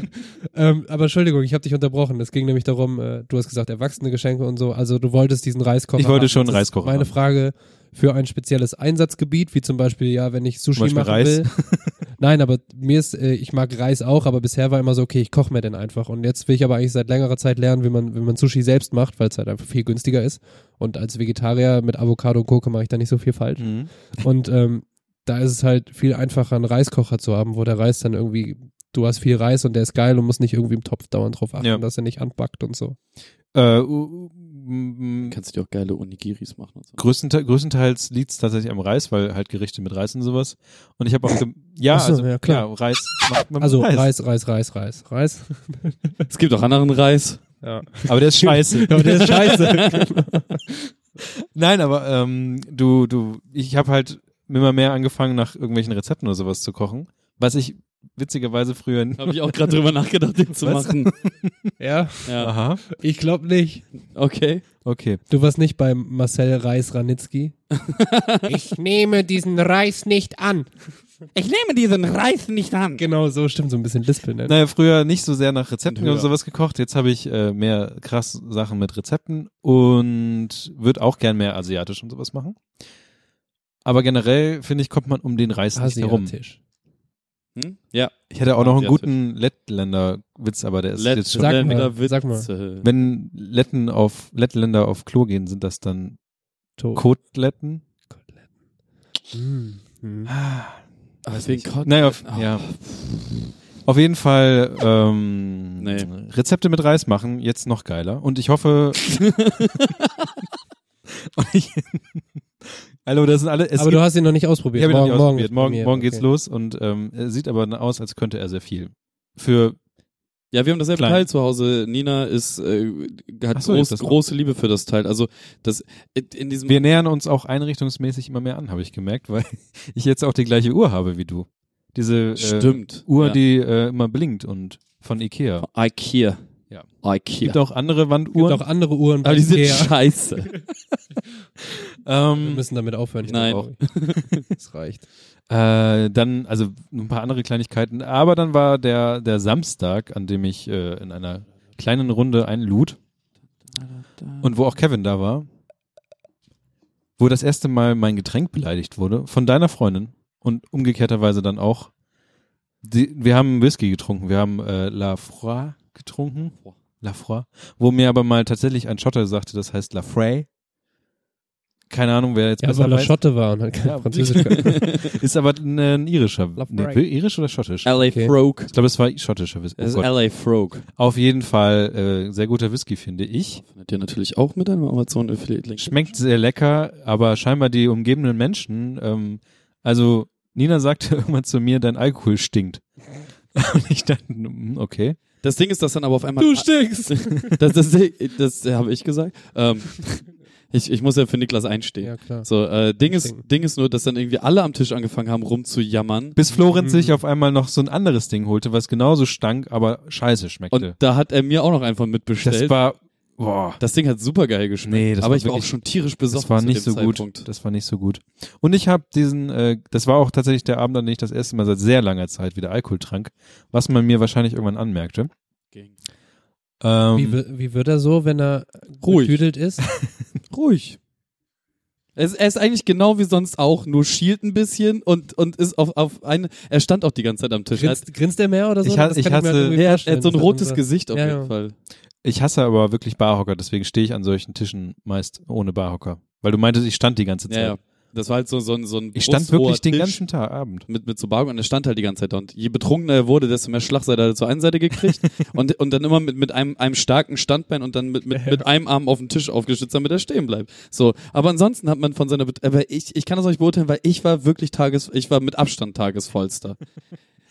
ähm, aber Entschuldigung, ich habe dich unterbrochen. Es ging nämlich darum, äh, du hast gesagt, erwachsene Geschenke und so. Also du wolltest diesen Reiskocher. Ich wollte haben. schon einen Reiskocher Meine haben. Frage für ein spezielles Einsatzgebiet, wie zum Beispiel, ja, wenn ich Sushi machen Reis. will. [laughs] Nein, aber mir ist, äh, ich mag Reis auch, aber bisher war immer so, okay, ich koche mir den einfach. Und jetzt will ich aber eigentlich seit längerer Zeit lernen, wie man, wie man Sushi selbst macht, weil es halt einfach viel günstiger ist. Und als Vegetarier mit Avocado und Koke mache ich da nicht so viel falsch. Mhm. Und ähm, da ist es halt viel einfacher, einen Reiskocher zu haben, wo der Reis dann irgendwie, du hast viel Reis und der ist geil und musst nicht irgendwie im Topf dauernd drauf achten, Ja. dass er nicht anbackt und so. Äh, Kannst du dir auch geile Onigiris machen. Und so. Größtenteils, größtenteils liegt es tatsächlich am Reis, weil halt Gerichte mit Reis und sowas. Und ich habe auch, ja, so, also, ja, klar. ja, Reis macht man mit Also Reis, Reis, Reis, Reis, Reis. Es gibt auch anderen Reis. Ja. Aber der ist scheiße. Aber der ist scheiße. [laughs] Nein, aber ähm, du, du, ich habe halt immer mehr angefangen, nach irgendwelchen Rezepten oder sowas zu kochen, was ich witzigerweise früher. [laughs] Habe ich auch gerade drüber nachgedacht, den zu Was? machen. [laughs] ja, Ja, Aha, ich glaube nicht. okay. okay. Du warst nicht beim Marcel Reis-Ranitzky? [laughs] ich nehme diesen Reis nicht an. Ich nehme diesen Reis nicht an. Genau so, stimmt, so ein bisschen lispeln. Ne? Naja, früher nicht so sehr nach Rezepten Und oder sowas gekocht. Jetzt habe ich äh, mehr krass Sachen mit Rezepten und würde auch gern mehr asiatisch und sowas machen. Aber generell, finde ich, kommt man um den Reis nicht herum. Hm? Ja. Ich hätte auch noch einen guten Lettländer-Witz, aber der ist Let jetzt schon. Sag mal, sag mal. Wenn Letten auf Lettländer auf Klo gehen, sind das dann To Koteletten? Mm, mm. Aber deswegen Kot Naja, auf, Oh. ja. Auf jeden Fall ähm, Nee. Rezepte mit Reis machen, jetzt noch geiler. Und ich hoffe. [laughs] [laughs] Und ich, Hallo, das sind alle. Es Aber gibt, du hast ihn noch nicht ausprobiert. ich ihn noch morgen, nicht morgen, ausprobiert. Morgen, mir. morgen geht's okay. los und ähm, er sieht aber aus, als könnte er sehr viel. Für Ja, wir haben dasselbe Klein. Teil zu Hause. Nina ist äh, hat so, groß, ist das noch? große Liebe für das Teil. Also das in diesem wir nähern uns auch einrichtungsmäßig immer mehr an, habe ich gemerkt, [laughs] weil ich jetzt auch die gleiche Uhr habe wie du. Diese äh, stimmt Uhr, ja. die äh, immer blinkt und von Ikea. IKEA. Ja. IKEA. Gibt auch andere Gibt Wanduhren. auch andere Uhren bei aber die sind Ikea. [laughs] scheiße. [laughs] Wir ähm, müssen damit aufhören. Ich Nein. [laughs] Das reicht. Äh, dann, also ein paar andere Kleinigkeiten. Aber dann war der, der Samstag, an dem ich äh, in einer kleinen Runde einlud. und wo auch Kevin da war, wo das erste Mal mein Getränk beleidigt wurde von deiner Freundin und umgekehrterweise dann auch. Die, wir haben Whisky getrunken, wir haben äh, La Froid getrunken, La Froid, wo mir aber mal tatsächlich ein Schotter sagte, das heißt La Frey. Keine Ahnung, wer jetzt Ja, besser weil er weiß. Schotte war und halt kein Ja, Französisch kann. [laughs] ist aber ein, ein irischer. Nee, irisch oder schottisch? LA Okay. Frogue. Ich glaube, es war schottischer Whisky. Es Oh ist Gott. LA Frogue. Auf jeden Fall äh, sehr guter Whisky, finde ich. Findet ihr natürlich auch mit einem Amazon Affiliate Link. Schmeckt sehr lecker, aber scheinbar die umgebenden Menschen, ähm, also Nina sagte [laughs] irgendwann zu mir, dein Alkohol stinkt. [laughs] Und ich dachte, hm, okay. Das Ding ist, dass dann aber auf einmal Du stinkst! das, das, das, habe ich gesagt. Ähm, ich, ich muss ja für Niklas einstehen. ja, klar. So, äh, Ding ist. Ding ist nur, dass dann irgendwie alle am Tisch angefangen haben rumzujammern. Bis Florenz Mhm. sich auf einmal noch so ein anderes Ding holte, was genauso stank, aber scheiße Und schmeckte. da hat er mir auch noch einfach mitbestellt. Das war, boah, Das Ding hat super geil geschmeckt. Nee, das aber war ich war auch schon tierisch besoffen das war zu nicht dem so gut. Zeitpunkt. Das war nicht so gut. Und ich habe diesen, äh, das war auch tatsächlich der Abend, an dem ich das erste Mal seit sehr langer Zeit wieder Alkohol trank, was man mir wahrscheinlich irgendwann anmerkte. Ähm, Wie, wi- wie wird er so, wenn er Ruhig. betüdelt ist? [laughs] Ruhig. Er ist, er ist eigentlich genau wie sonst auch, nur schielt ein bisschen und, und ist auf, auf eine, er stand auch die ganze Zeit am Tisch. Grinst, grinst er mehr oder so? Ich ha- Das ich hasse- halt irgendwie er, hat, er hat so ein rotes Gesicht auf Ja, jeden ja. Fall. Ich hasse aber wirklich Barhocker, deswegen stehe ich an solchen Tischen meist ohne Barhocker. Weil du meintest, ich stand die ganze Zeit. Ja, ja. Das war halt so, so ein, so ein Ich stand wirklich den Tisch ganzen Tag, Abend. mit, mit so Bar und er stand halt die ganze Zeit da. Und je betrunkener er wurde, desto mehr Schlagseite hat er zur einen Seite gekriegt [laughs] und, und dann immer mit, mit einem, einem starken Standbein und dann mit, mit, mit einem Arm auf den Tisch aufgestützt, damit er stehen bleibt. So. Aber ansonsten hat man von seiner, aber ich, ich kann das euch beurteilen, weil ich war wirklich Tages, ich war mit Abstand Tagesvollster.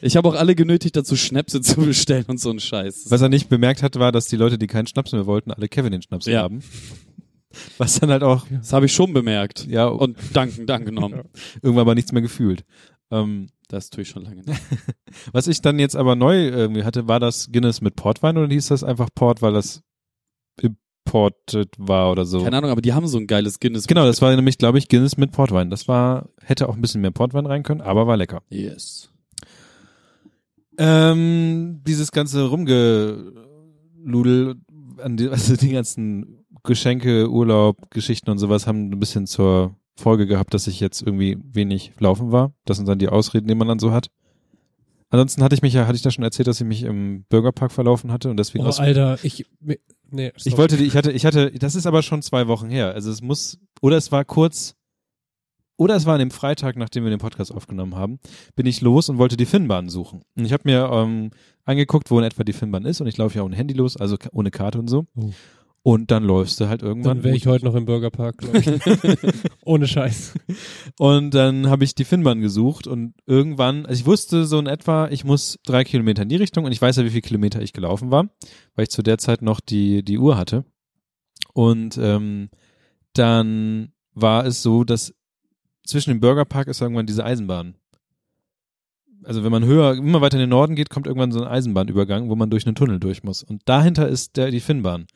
Ich habe auch alle genötigt, dazu Schnäpse [laughs] zu bestellen und so ein Scheiß. Was er nicht bemerkt hat, war, dass die Leute, die keinen Schnaps mehr wollten, alle Kevin den Schnaps Ja. haben. Was dann halt auch, Das habe ich schon bemerkt. ja, Und danken, dank genommen. [laughs] irgendwann aber nichts mehr gefühlt. Ähm, Das tue ich schon lange nicht. [laughs] was ich dann jetzt aber neu irgendwie hatte, war das Guinness mit Portwein oder hieß das einfach Port, weil das imported war oder so? Keine Ahnung, aber die haben so ein geiles Guinness. Genau, das war nämlich, glaube ich, Guinness mit Portwein. Das war, hätte auch ein bisschen mehr Portwein rein können, aber war lecker. Yes. Ähm, dieses ganze Rumgeludel, an die, [laughs] also die ganzen Geschenke, Urlaub, Geschichten und sowas haben ein bisschen zur Folge gehabt, dass ich jetzt irgendwie wenig laufen war. Das sind dann die Ausreden, die man dann so hat. Ansonsten hatte ich mich ja, hatte ich da schon erzählt, dass ich mich im Bürgerpark verlaufen hatte und deswegen Oh, aus, Alter, ich, nee, ich sorry. wollte die, ich hatte, ich hatte, das ist aber schon zwei Wochen her. Also es muss, oder es war kurz, oder es war an dem Freitag, nachdem wir den Podcast aufgenommen haben, bin ich los und wollte die Finnbahn suchen. Und ich habe mir ähm, angeguckt, wo in etwa die Finnbahn ist und ich laufe ja ohne Handy los, also ohne Karte und so. Oh. Und dann läufst du halt irgendwann. Dann wäre ich heute noch im Bürgerpark, glaube ich. [laughs] Ohne Scheiß. Und dann habe ich die Finnbahn gesucht und irgendwann, also ich wusste so in etwa, ich muss drei Kilometer in die Richtung und ich weiß ja, wie viele Kilometer ich gelaufen war, weil ich zu der Zeit noch die, die Uhr hatte. Und ähm, dann war es so, dass zwischen dem Burgerpark ist irgendwann diese Eisenbahn. Also wenn man höher, immer weiter in den Norden geht, kommt irgendwann so ein Eisenbahnübergang, wo man durch einen Tunnel durch muss. Und dahinter ist der, die Finnbahn.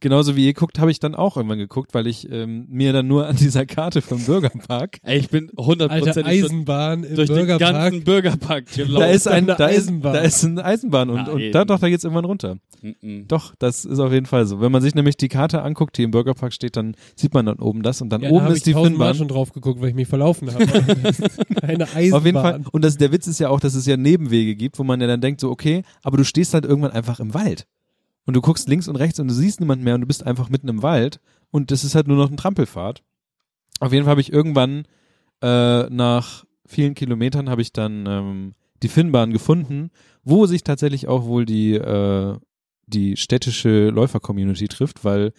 Genauso wie ihr guckt, habe ich dann auch irgendwann geguckt, weil ich ähm, mir dann nur an dieser Karte vom Bürgerpark Ey, ich bin Alter, hundertprozentig Eisenbahn im durch den Bürgerpark. ganzen Bürgerpark gelaufen. Da ist ein, eine da ist, Eisenbahn. da ist eine Eisenbahn und, und da doch, da geht's irgendwann runter. Mhm. Doch, das ist auf jeden Fall so. Wenn man sich nämlich die Karte anguckt, die im Bürgerpark steht, dann sieht man dann oben das und dann ja, da oben habe ist ich die Finnbahn. schon drauf geguckt, weil ich mich verlaufen habe. Eine Eisenbahn. Auf jeden Fall. Und das, der Witz ist ja auch, dass es ja Nebenwege gibt, wo man ja dann denkt, so, okay, aber du stehst halt irgendwann einfach im Wald. Und du guckst links und rechts und du siehst niemand mehr und du bist einfach mitten im Wald und das ist halt nur noch ein Trampelpfad. Auf jeden Fall habe ich irgendwann äh, nach vielen Kilometern habe ich dann ähm, die Finnbahn gefunden, wo sich tatsächlich auch wohl die äh, die städtische Läufer-Community trifft, weil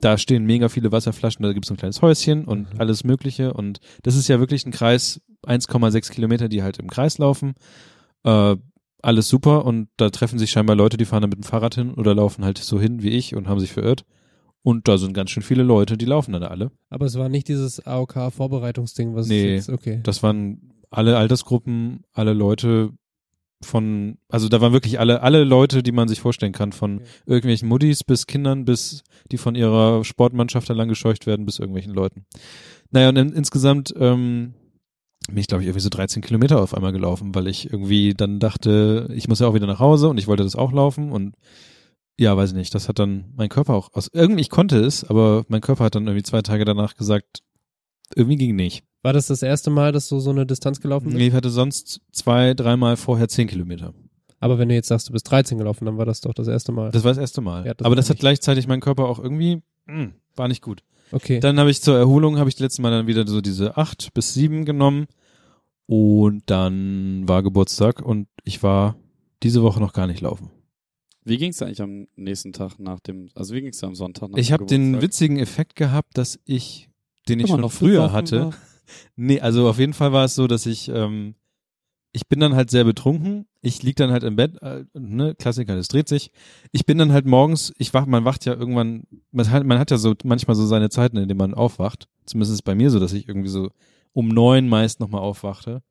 da stehen mega viele Wasserflaschen, da gibt es ein kleines Häuschen und Mhm. alles Mögliche und das ist ja wirklich ein Kreis, 1,6 Kilometer, die halt im Kreis laufen. Äh, alles super und da treffen sich scheinbar Leute, die fahren da mit dem Fahrrad hin oder laufen halt so hin wie ich und haben sich verirrt. Und da sind ganz schön viele Leute, die laufen dann alle. Aber es war nicht dieses AOK-Vorbereitungsding, was Nee, jetzt, okay. Das waren alle Altersgruppen, alle Leute von, also da waren wirklich alle, alle Leute, die man sich vorstellen kann, von Okay. irgendwelchen Muddis bis Kindern, bis die von ihrer Sportmannschaft lang gescheucht werden, bis irgendwelchen Leuten. Naja, und in, insgesamt ähm, bin ich, glaube ich, irgendwie so 13 Kilometer auf einmal gelaufen, weil ich irgendwie dann dachte, ich muss ja auch wieder nach Hause und ich wollte das auch laufen und Ja, weiß ich nicht. Das hat dann mein Körper auch aus irgendwie ich konnte es, aber mein Körper hat dann irgendwie zwei Tage danach gesagt, irgendwie ging nicht. War das das erste Mal, dass du so eine Distanz gelaufen bist? Ich hatte sonst zwei, dreimal vorher zehn Kilometer. Aber wenn du jetzt sagst, du bist 13 gelaufen, dann war das doch das erste Mal. Das war das erste Mal. Ja, das aber das hat gleichzeitig mein Körper auch irgendwie mh, war nicht gut. Okay. Dann habe ich zur Erholung habe ich das letzte Mal dann wieder so diese acht bis sieben genommen und dann war Geburtstag und ich war diese Woche noch gar nicht laufen. Wie ging es eigentlich am nächsten Tag nach dem, also wie ging es am Sonntag nach Ich habe den witzigen Effekt gehabt, dass ich, den ich schon noch früher hatte. war? [laughs] Nee, also auf jeden Fall war es so, dass ich, ähm, ich bin dann halt sehr betrunken. Ich lieg dann halt im Bett, äh, ne, Klassiker, das dreht sich. Ich bin dann halt morgens, ich wach, man wacht ja irgendwann, man hat, man hat ja so manchmal so seine Zeiten, in denen man aufwacht. Zumindest ist es bei mir so, dass ich irgendwie so um neun meist nochmal aufwachte.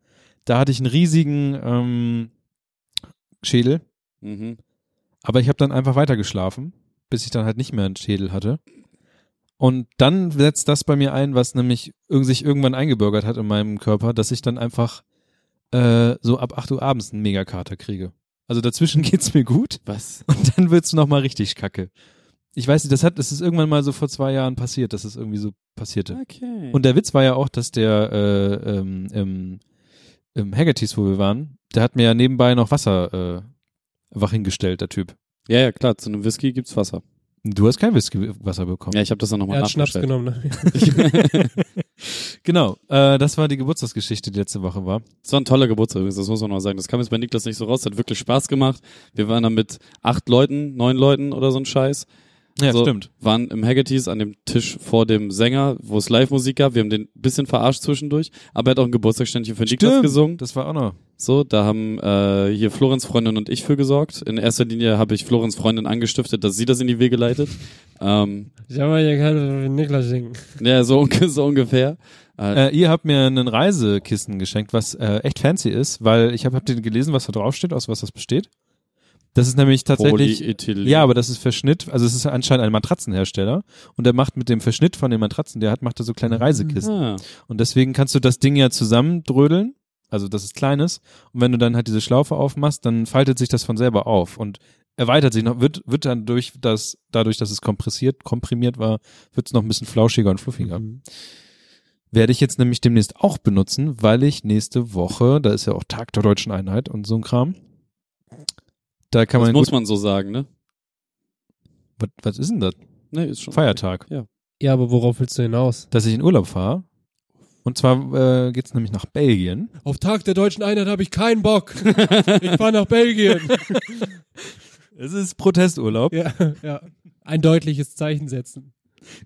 Da hatte ich einen riesigen ähm, Schädel, Mhm. aber ich habe dann einfach weiter geschlafen, bis ich dann halt nicht mehr einen Schädel hatte. Und dann setzt das bei mir ein, was nämlich sich irgendwann eingebürgert hat in meinem Körper, dass ich dann einfach äh, so ab 8 Uhr abends einen Megakater kriege. Also dazwischen [laughs] geht's mir gut Was? und dann wird's noch mal richtig kacke. Ich weiß nicht, das hat, das ist irgendwann mal so vor zwei Jahren passiert, dass es irgendwie so passierte. Okay. Und der Witz war ja auch, dass der äh, ähm, im, im Haggerty's, wo wir waren, der hat mir ja nebenbei noch Wasser äh, wach hingestellt, der Typ. ja, ja, klar, zu einem Whisky gibt's Wasser. Du hast kein Whisky Wasser bekommen. Ja, ich habe das dann nochmal er hat Schnaps genommen. Ne? [laughs] genau, äh, das war die Geburtstagsgeschichte, die letzte Woche war. Das war ein toller Geburtstag übrigens, das muss man noch sagen. Das kam jetzt bei Niklas nicht so raus, hat wirklich Spaß gemacht. Wir waren dann mit acht Leuten, neun Leuten oder so ein Scheiß. Ja, So, stimmt. Waren im Haggerty's an dem Tisch vor dem Sänger, wo es Live-Musik gab. Wir haben den ein bisschen verarscht zwischendurch, aber er hat auch ein Geburtstagsständchen für Niklas Stimmt. gesungen. Das war auch noch. So, da haben äh, hier Florenz Freundin und ich für gesorgt. In erster Linie habe ich Florenz Freundin angestiftet, dass sie das in die Wege leitet. [laughs] ähm, Ich habe hier keine Niklas singen. ja, so, so ungefähr. Äh, Äh, ihr habt mir einen Reisekissen geschenkt, was äh, echt fancy ist, weil ich habe habt ihr gelesen, was da draufsteht, aus was das besteht? Das ist nämlich tatsächlich Polyethylen. Ja, aber das ist Verschnitt, also es ist anscheinend ein Matratzenhersteller und der macht mit dem Verschnitt von den Matratzen, der hat, macht er so kleine Reisekisten. Ah, Und deswegen kannst du das Ding ja zusammendrödeln, also das ist kleines, und wenn du dann halt diese Schlaufe aufmachst, dann faltet sich das von selber auf und erweitert sich noch, wird, wird dann durch das, dadurch, dass es kompressiert, komprimiert war, wird es noch ein bisschen flauschiger und fluffiger. Mhm. Werde ich jetzt nämlich demnächst auch benutzen, weil ich nächste Woche, da ist ja auch Tag der Deutschen Einheit und so ein Kram, da kann das man muss man so sagen, ne? was, was ist denn das? Nee, ist schon. Feiertag. Ja, aber worauf willst du hinaus? dass ich in Urlaub fahre. Und zwar äh, geht's nämlich nach Belgien. Auf Tag der deutschen Einheit habe ich keinen Bock. [laughs] ich fahre nach Belgien. Es ist Protesturlaub. ja, ja. Ein deutliches Zeichen setzen.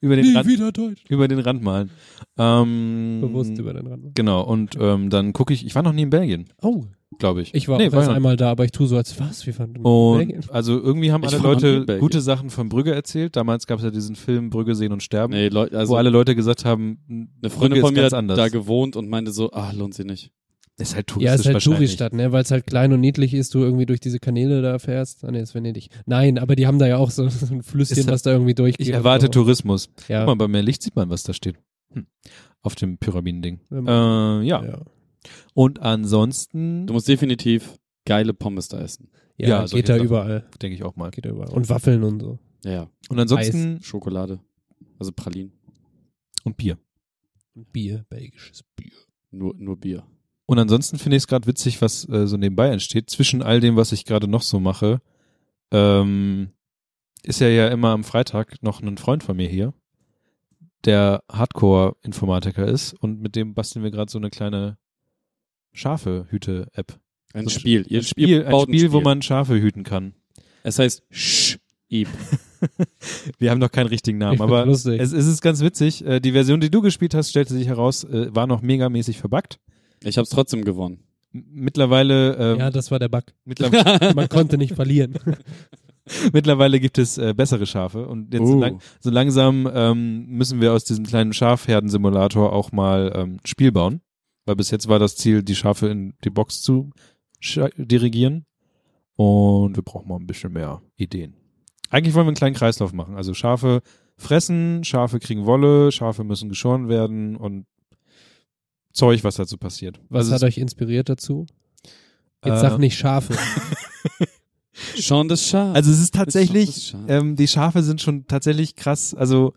Über den, Nie Rand, wieder Deutsch. über den Rand malen. Ähm, Bewusst über den Rand. Genau, und ähm, dann gucke ich, ich war noch nie in Belgien, Oh, glaube ich. ich war nee, auch erst einmal da, aber ich tue so als was. Wir fanden Belgien. Und also irgendwie haben Ich alle war Leute Belgien. gute Sachen von Brügge erzählt. Damals gab es ja diesen Film Brügge sehen und sterben, Nee, Leute, also wo alle Leute gesagt haben, eine Freundin Brügge von ist mir hat anders. da gewohnt und meinte so, ah, lohnt sich nicht. Ist halt Ja, touristisch ist halt. Touristadt, ne? Weil es halt klein und niedlich ist, du irgendwie durch diese Kanäle da fährst. Ah, ne, ist Venedig. Nein, aber die haben da ja auch so, [laughs] so ein Flüsschen, Ist halt- was da irgendwie durchgeht. Ich erwarte so. Tourismus. Ja. Guck mal, bei mehr Licht sieht man, was da steht. Hm. Auf dem Pyramidending. Äh, ja. ja. Und ansonsten Du musst definitiv geile Pommes da essen. Ja, Ja, geht da Sachen. überall. denke ich auch mal. Geht da überall. Und Waffeln und so. Ja, ja. Und ansonsten Schokolade. Also Pralinen. und Bier. Und Bier, belgisches Bier. Nur, nur Bier. Und ansonsten finde ich es gerade witzig, was äh, so nebenbei entsteht. Zwischen all dem, was ich gerade noch so mache, ähm, ist ja ja immer am Freitag noch ein Freund von mir hier, der Hardcore-Informatiker ist und mit dem basteln wir gerade so eine kleine Schafe-Hüte-App. Ein So Spiel. Ihr Ein Spiel, ein baut Spiel, wo man Schafe hüten kann. Es heißt Sch Ib. [laughs] Wir haben noch keinen richtigen Namen, [laughs] aber es, es ist ganz witzig. Äh, die Version, die du gespielt hast, stellte sich heraus, äh, war noch megamäßig verbuggt. Ich hab's trotzdem gewonnen. Mittlerweile, ähm, ja, das war der Bug. mittlerweile, [laughs] Man konnte nicht verlieren. [laughs] mittlerweile gibt es äh, bessere Schafe und jetzt so, Uh. lang, so langsam ähm, müssen wir aus diesem kleinen Schafherdensimulator auch mal ähm, Spiel bauen, weil bis jetzt war das Ziel, die Schafe in die Box zu dirigieren und wir brauchen mal ein bisschen mehr Ideen. Eigentlich wollen wir einen kleinen Kreislauf machen, also Schafe fressen, Schafe kriegen Wolle, Schafe müssen geschoren werden und Zeug, was dazu passiert. Was Also hat euch inspiriert dazu? Jetzt Äh, sag nicht Schafe. Schon das Schaf. Also es ist tatsächlich, ähm, die Schafe sind schon tatsächlich krass. Also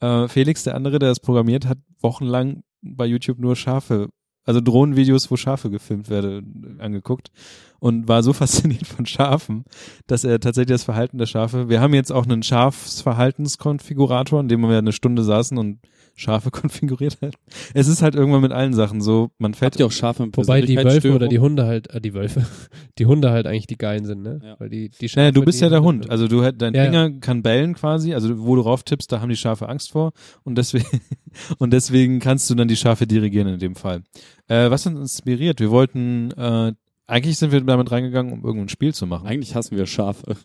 äh, Felix, der andere, der das programmiert hat, wochenlang bei YouTube nur Schafe, also Drohnenvideos, wo Schafe gefilmt werden, angeguckt und war so [laughs] fasziniert von Schafen, dass er tatsächlich das Verhalten der Schafe. Wir haben jetzt auch einen Schafsverhaltenskonfigurator, in dem wir eine Stunde saßen und Schafe [laughs] konfiguriert hat. Es ist halt irgendwann mit allen Sachen so, man fällt Habt ihr auch Schafe mit Wobei die Wölfe oder die Hunde halt, äh, die Wölfe, [laughs] die Hunde halt eigentlich die Geilen sind, ne? Ja. Weil die, die Naja, du Schafe, bist die- ja der Hund. Also du dein Ja, ja. Finger kann bellen quasi, also wo du rauf tippst, da haben die Schafe Angst vor und deswegen [laughs] und deswegen kannst du dann die Schafe dirigieren in dem Fall. Äh, was hat uns inspiriert? Wir wollten äh, eigentlich sind wir damit reingegangen, um irgendein Spiel zu machen. Eigentlich hassen wir Schafe.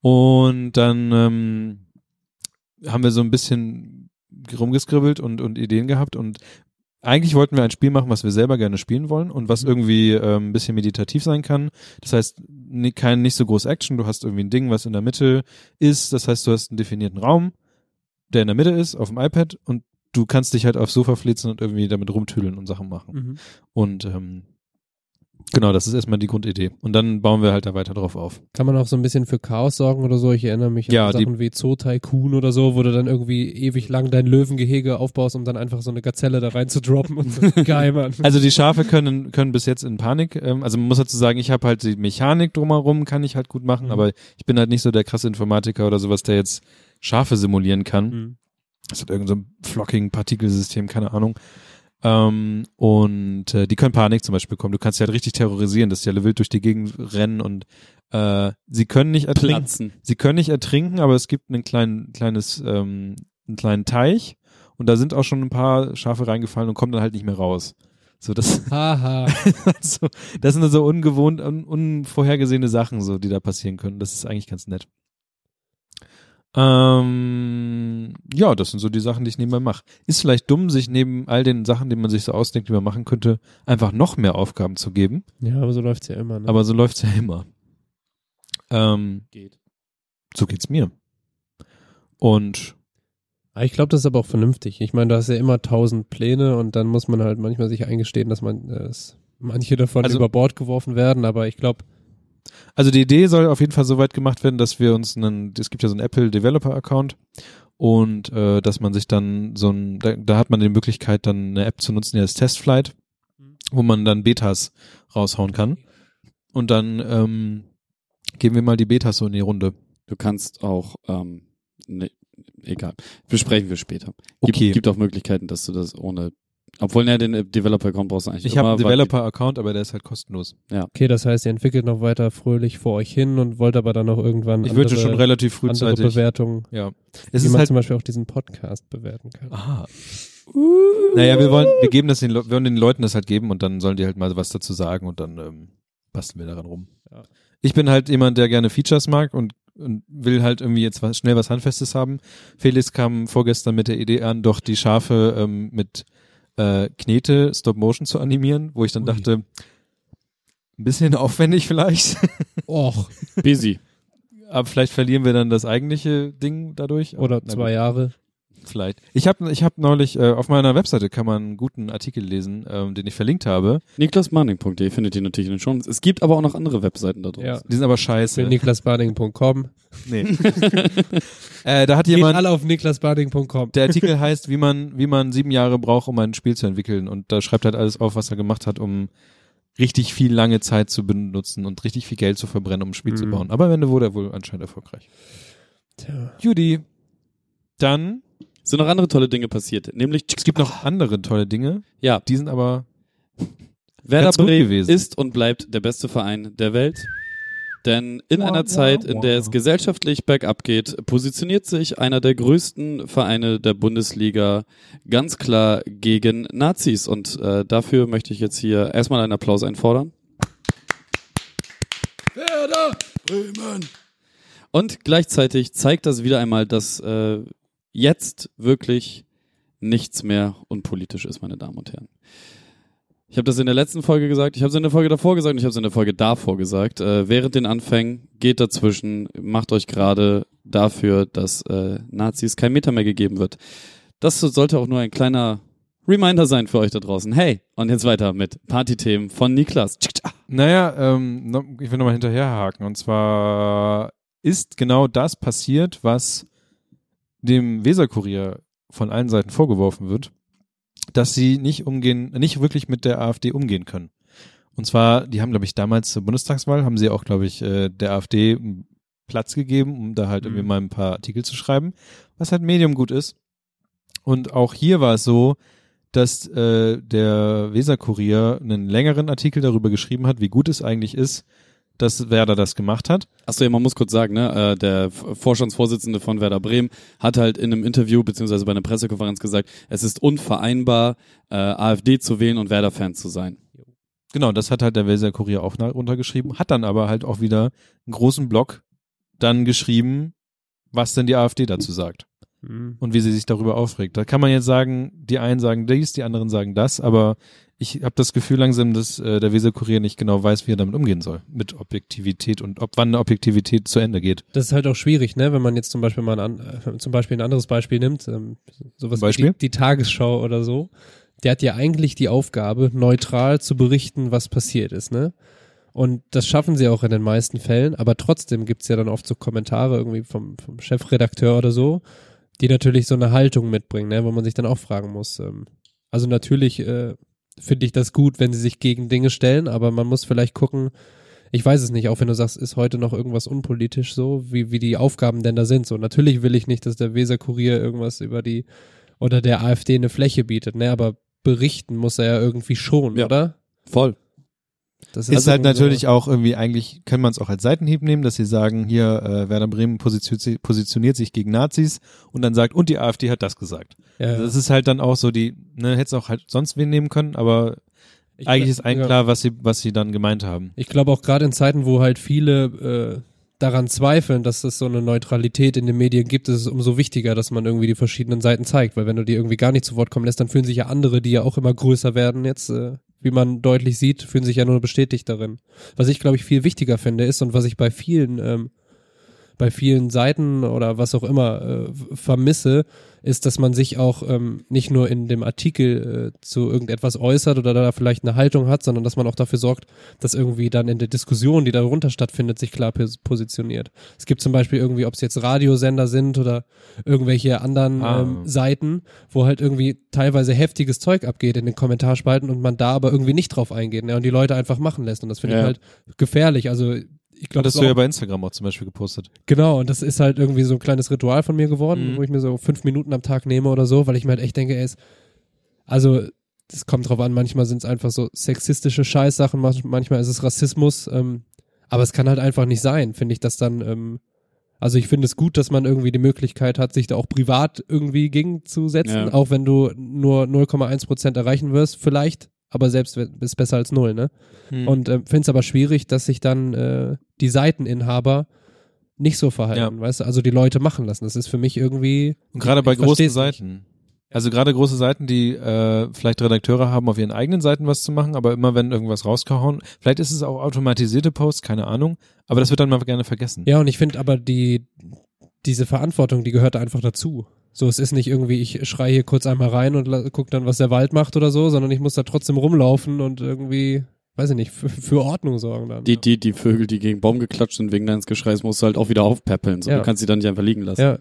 Und dann ähm, haben wir so ein bisschen rumgeskribbelt und, und Ideen gehabt und eigentlich wollten wir ein Spiel machen, was wir selber gerne spielen wollen und was irgendwie ähm, ein bisschen meditativ sein kann. Das heißt, ni- kein nicht so groß Action, du hast irgendwie ein Ding, was in der Mitte ist. Das heißt, du hast einen definierten Raum, der in der Mitte ist, auf dem iPad und du kannst dich halt aufs Sofa flitzen und irgendwie damit rumtüdeln und Sachen machen. Mhm. Und ähm, genau, das ist erstmal die Grundidee. Und dann bauen wir halt da weiter drauf auf. Kann man auch so ein bisschen für Chaos sorgen oder so? Ich erinnere mich Ja, an Sachen wie Zoo Tycoon oder so, wo du dann irgendwie ewig lang dein Löwengehege aufbaust, um dann einfach so eine Gazelle da rein zu droppen und so. [laughs] Geil, Mann. Also die Schafe können können bis jetzt in Panik. Ähm, also man muss dazu sagen, ich habe halt die Mechanik drumherum, kann ich halt gut machen, Mhm. aber ich bin halt nicht so der krasse Informatiker oder sowas, der jetzt Schafe simulieren kann. Mhm. Das hat irgend so ein Flocking-Partikelsystem, keine Ahnung. Ähm, und äh, die können Panik zum Beispiel bekommen. Du kannst sie halt richtig terrorisieren, dass die alle wild durch die Gegend rennen und äh, sie können nicht ertrinken. Platzen. Sie können nicht ertrinken, aber es gibt einen kleinen, kleines, ähm, einen kleinen Teich und da sind auch schon ein paar Schafe reingefallen und kommen dann halt nicht mehr raus. So, das, [laughs] also, das sind so ungewohnt, un, unvorhergesehene Sachen, so, die da passieren können. Das ist eigentlich ganz nett. Ähm, ja, das sind so die Sachen, die ich nebenbei mache. Ist vielleicht dumm, sich neben all den Sachen, die man sich so ausdenkt, die man machen könnte, einfach noch mehr Aufgaben zu geben. Ja, aber so läuft's ja immer, ne? Aber so läuft's ja immer. Ähm, Geht. so geht's mir. Und Ah, Ich glaube, das ist aber auch vernünftig. Ich meine, du hast ja immer tausend Pläne und dann muss man halt manchmal sich eingestehen, dass man äh, dass manche davon Also- über Bord geworfen werden, aber ich glaube, Also die Idee soll auf jeden Fall so weit gemacht werden, dass wir uns einen, es gibt ja so einen Apple Developer Account und äh, dass man sich dann so ein, da, da hat man die Möglichkeit dann eine App zu nutzen, die heißt Testflight, wo man dann Betas raushauen kann und dann ähm, geben wir mal die Betas so in die Runde. Du kannst auch, ähm, ne, egal. Besprechen wir später. Okay. Gibt, gibt auch Möglichkeiten, dass du das ohne, obwohl, ne, den äh, Developer-Account brauchst du eigentlich Ich habe einen weil- Developer Account, aber der ist halt kostenlos. okay, das heißt, ihr entwickelt noch weiter fröhlich vor euch hin und wollt aber dann auch irgendwann Ich andere, würde schon relativ andere frühzeitig. Bewertungen, Ja. Es wie ist man halt zum Beispiel auch diesen Podcast bewerten kann. Aha. Naja, wir wollen, wir geben das den, wir wollen den Leuten das halt geben und dann sollen die halt mal was dazu sagen und dann ähm, basteln wir daran rum. Ja. Ich bin halt jemand, der gerne Features mag und, und will halt irgendwie jetzt was, schnell was Handfestes haben. Felix kam vorgestern mit der Idee an, doch die Schafe ähm, mit äh, Knete Stop Motion zu animieren, wo ich dann Ui. dachte, ein bisschen [laughs] aufwendig vielleicht, Och, Busy. aber vielleicht verlieren wir dann das eigentliche Ding dadurch. oder zwei. Jahre. Vielleicht. Ich habe ich hab neulich äh, auf meiner Webseite kann man einen guten Artikel lesen, ähm, den ich verlinkt habe. Niklasmanning.de findet ihr natürlich in den Shownotes. Es gibt aber auch noch andere Webseiten da draußen. Ja. Die sind aber scheiße. niklasbarning.com. Nee. [laughs] äh, da hat Geht jemand, alle auf niklasbarning.com. der Artikel heißt, wie man, wie man sieben Jahre braucht, um ein Spiel zu entwickeln. Und da schreibt halt alles auf, was er gemacht hat, um richtig viel lange Zeit zu benutzen und richtig viel Geld zu verbrennen, um ein Spiel zu Mhm. bauen. Aber am Ende wurde er wohl anscheinend erfolgreich. Tja. Judy. Dann, sind noch andere tolle Dinge passiert, nämlich es gibt noch andere tolle Dinge, ja, die sind aber Werder Ganz gut Bremen gewesen. ist und bleibt der beste Verein der Welt. Denn in einer Zeit, in der es gesellschaftlich bergab geht, positioniert sich einer der größten Vereine der Bundesliga ganz klar gegen Nazis. Und äh, dafür möchte ich jetzt hier erstmal einen Applaus einfordern. Werder Bremen! Und gleichzeitig zeigt das wieder einmal, dass äh, jetzt wirklich nichts mehr unpolitisch ist, meine Damen und Herren. Ich habe das in der letzten Folge gesagt, ich habe es in der Folge davor gesagt und ich habe es in der Folge davor gesagt. Äh, während den Anfängen geht dazwischen, macht euch gerade dafür, dass äh, Nazis kein Meter mehr gegeben wird. Das sollte auch nur ein kleiner Reminder sein für euch da draußen. Hey, und jetzt weiter mit Partythemen von Niklas. Tschak. Naja, ähm, ich will nochmal hinterherhaken. Und zwar ist genau das passiert, was dem Weserkurier von allen Seiten vorgeworfen wird, dass sie nicht umgehen, nicht wirklich mit der AfD umgehen können. Und zwar, die haben, glaube ich, damals zur Bundestagswahl, haben sie auch, glaube ich, äh, der AfD Platz gegeben, um da halt irgendwie Mhm. mal ein paar Artikel zu schreiben, was halt Medium gut ist. Und auch hier war es so, dass äh, der Weserkurier einen längeren Artikel darüber geschrieben hat, wie gut es eigentlich ist, dass Werder das gemacht hat. Achso, ja, man muss kurz sagen, ne, äh, der Vorstandsvorsitzende von Werder Bremen hat halt in einem Interview beziehungsweise bei einer Pressekonferenz gesagt, es ist unvereinbar, äh, AfD zu wählen und Werder-Fan zu sein. Genau, das hat halt der Weserkurier auch na- runtergeschrieben, hat dann aber halt auch wieder einen großen Block dann geschrieben, was denn die AfD dazu sagt Mhm. und wie sie sich darüber aufregt. Da kann man jetzt sagen, die einen sagen dies, die anderen sagen das, aber ich habe das Gefühl langsam, dass äh, der Weserkurier nicht genau weiß, wie er damit umgehen soll, mit Objektivität und ob wann eine Objektivität zu Ende geht. Das ist halt auch schwierig, ne, wenn man jetzt zum Beispiel mal ein, an, äh, zum Beispiel ein anderes Beispiel nimmt, ähm, sowas Beispiel? wie die, die Tagesschau oder so. Der hat ja eigentlich die Aufgabe, neutral zu berichten, was passiert ist, ne? Und das schaffen sie auch in den meisten Fällen, aber trotzdem gibt's ja dann oft so Kommentare irgendwie vom, vom Chefredakteur oder so, die natürlich so eine Haltung mitbringen, ne, wo man sich dann auch fragen muss. Ähm, also natürlich äh, finde ich das gut, wenn sie sich gegen Dinge stellen, aber man muss vielleicht gucken, ich weiß es nicht, auch wenn du sagst, ist heute noch irgendwas unpolitisch so, wie, wie die Aufgaben denn da sind. So, natürlich will ich nicht, dass der Weser-Kurier irgendwas über die oder der AfD eine Fläche bietet, ne, aber berichten muss er ja irgendwie schon, Ja. oder? Voll. Das Ist halt irgendwie so- natürlich auch irgendwie, eigentlich kann man es auch als Seitenhieb nehmen, dass sie sagen, hier, äh, Werder Bremen positioniert, positioniert sich gegen Nazis und dann sagt, und die AfD hat das gesagt. Ja, Also Das ist halt dann auch so die, ne, hätte es auch halt sonst wen nehmen können, aber ich eigentlich glaub- ist allen ja. klar, was sie, was sie dann gemeint haben. Ich glaube auch gerade in Zeiten, wo halt viele äh, daran zweifeln, dass es so eine Neutralität in den Medien gibt, ist es umso wichtiger, dass man irgendwie die verschiedenen Seiten zeigt, weil wenn du die irgendwie gar nicht zu Wort kommen lässt, dann fühlen sich ja andere, die ja auch immer größer werden jetzt, äh, wie man deutlich sieht, fühlen sich ja nur bestätigt darin. Was ich glaube ich viel wichtiger finde ist und was ich bei vielen ähm, bei vielen Seiten oder was auch immer äh, vermisse, ist, dass man sich auch ähm, nicht nur in dem Artikel äh, zu irgendetwas äußert oder da vielleicht eine Haltung hat, sondern dass man auch dafür sorgt, dass irgendwie dann in der Diskussion, die darunter stattfindet, sich klar pos- positioniert. Es gibt zum Beispiel irgendwie, ob es jetzt Radiosender sind oder irgendwelche anderen Ah. ähm, Seiten, wo halt irgendwie teilweise heftiges Zeug abgeht in den Kommentarspalten und man da aber irgendwie nicht drauf eingeht ne, und die Leute einfach machen lässt. Und das finde Ja. ich halt gefährlich. Also ich glaube, Hattest du ja bei Instagram auch zum Beispiel gepostet. Genau, und das ist halt irgendwie so ein kleines Ritual von mir geworden, Mhm. wo ich mir so fünf Minuten am Tag nehme oder so, weil ich mir halt echt denke, ey, es, also das kommt drauf an, manchmal sind es einfach so sexistische Scheißsachen, manch- manchmal ist es Rassismus, ähm, aber es kann halt einfach nicht sein, finde ich, dass dann, ähm, also ich finde es gut, dass man irgendwie die Möglichkeit hat, sich da auch privat irgendwie gegenzusetzen, Ja. auch wenn du nur 0,1 Prozent erreichen wirst, vielleicht, aber selbst ist besser als null, ne? Mhm. Und äh, finde es aber schwierig, dass sich dann äh, die Seiteninhaber nicht so verhalten, Ja. weißt du, also die Leute machen lassen. Das ist für mich irgendwie. Und gerade bei großen Seiten. Also gerade große Seiten, die äh, vielleicht Redakteure haben, auf ihren eigenen Seiten was zu machen, aber immer wenn irgendwas rausgehauen, vielleicht ist es auch automatisierte Posts, keine Ahnung, aber das wird dann mal gerne vergessen. Ja, und ich finde aber die diese Verantwortung, die gehört einfach dazu. So, es ist nicht irgendwie, ich schreie hier kurz einmal rein und la- guck dann, was der Wald macht oder so, sondern ich muss da trotzdem rumlaufen und irgendwie, weiß ich nicht, für, für Ordnung sorgen dann. Die, die, die Vögel, die gegen Baum geklatscht sind wegen deines Geschreis, musst du halt auch wieder aufpäppeln. So. Ja. Du kannst sie dann nicht einfach liegen lassen. ja,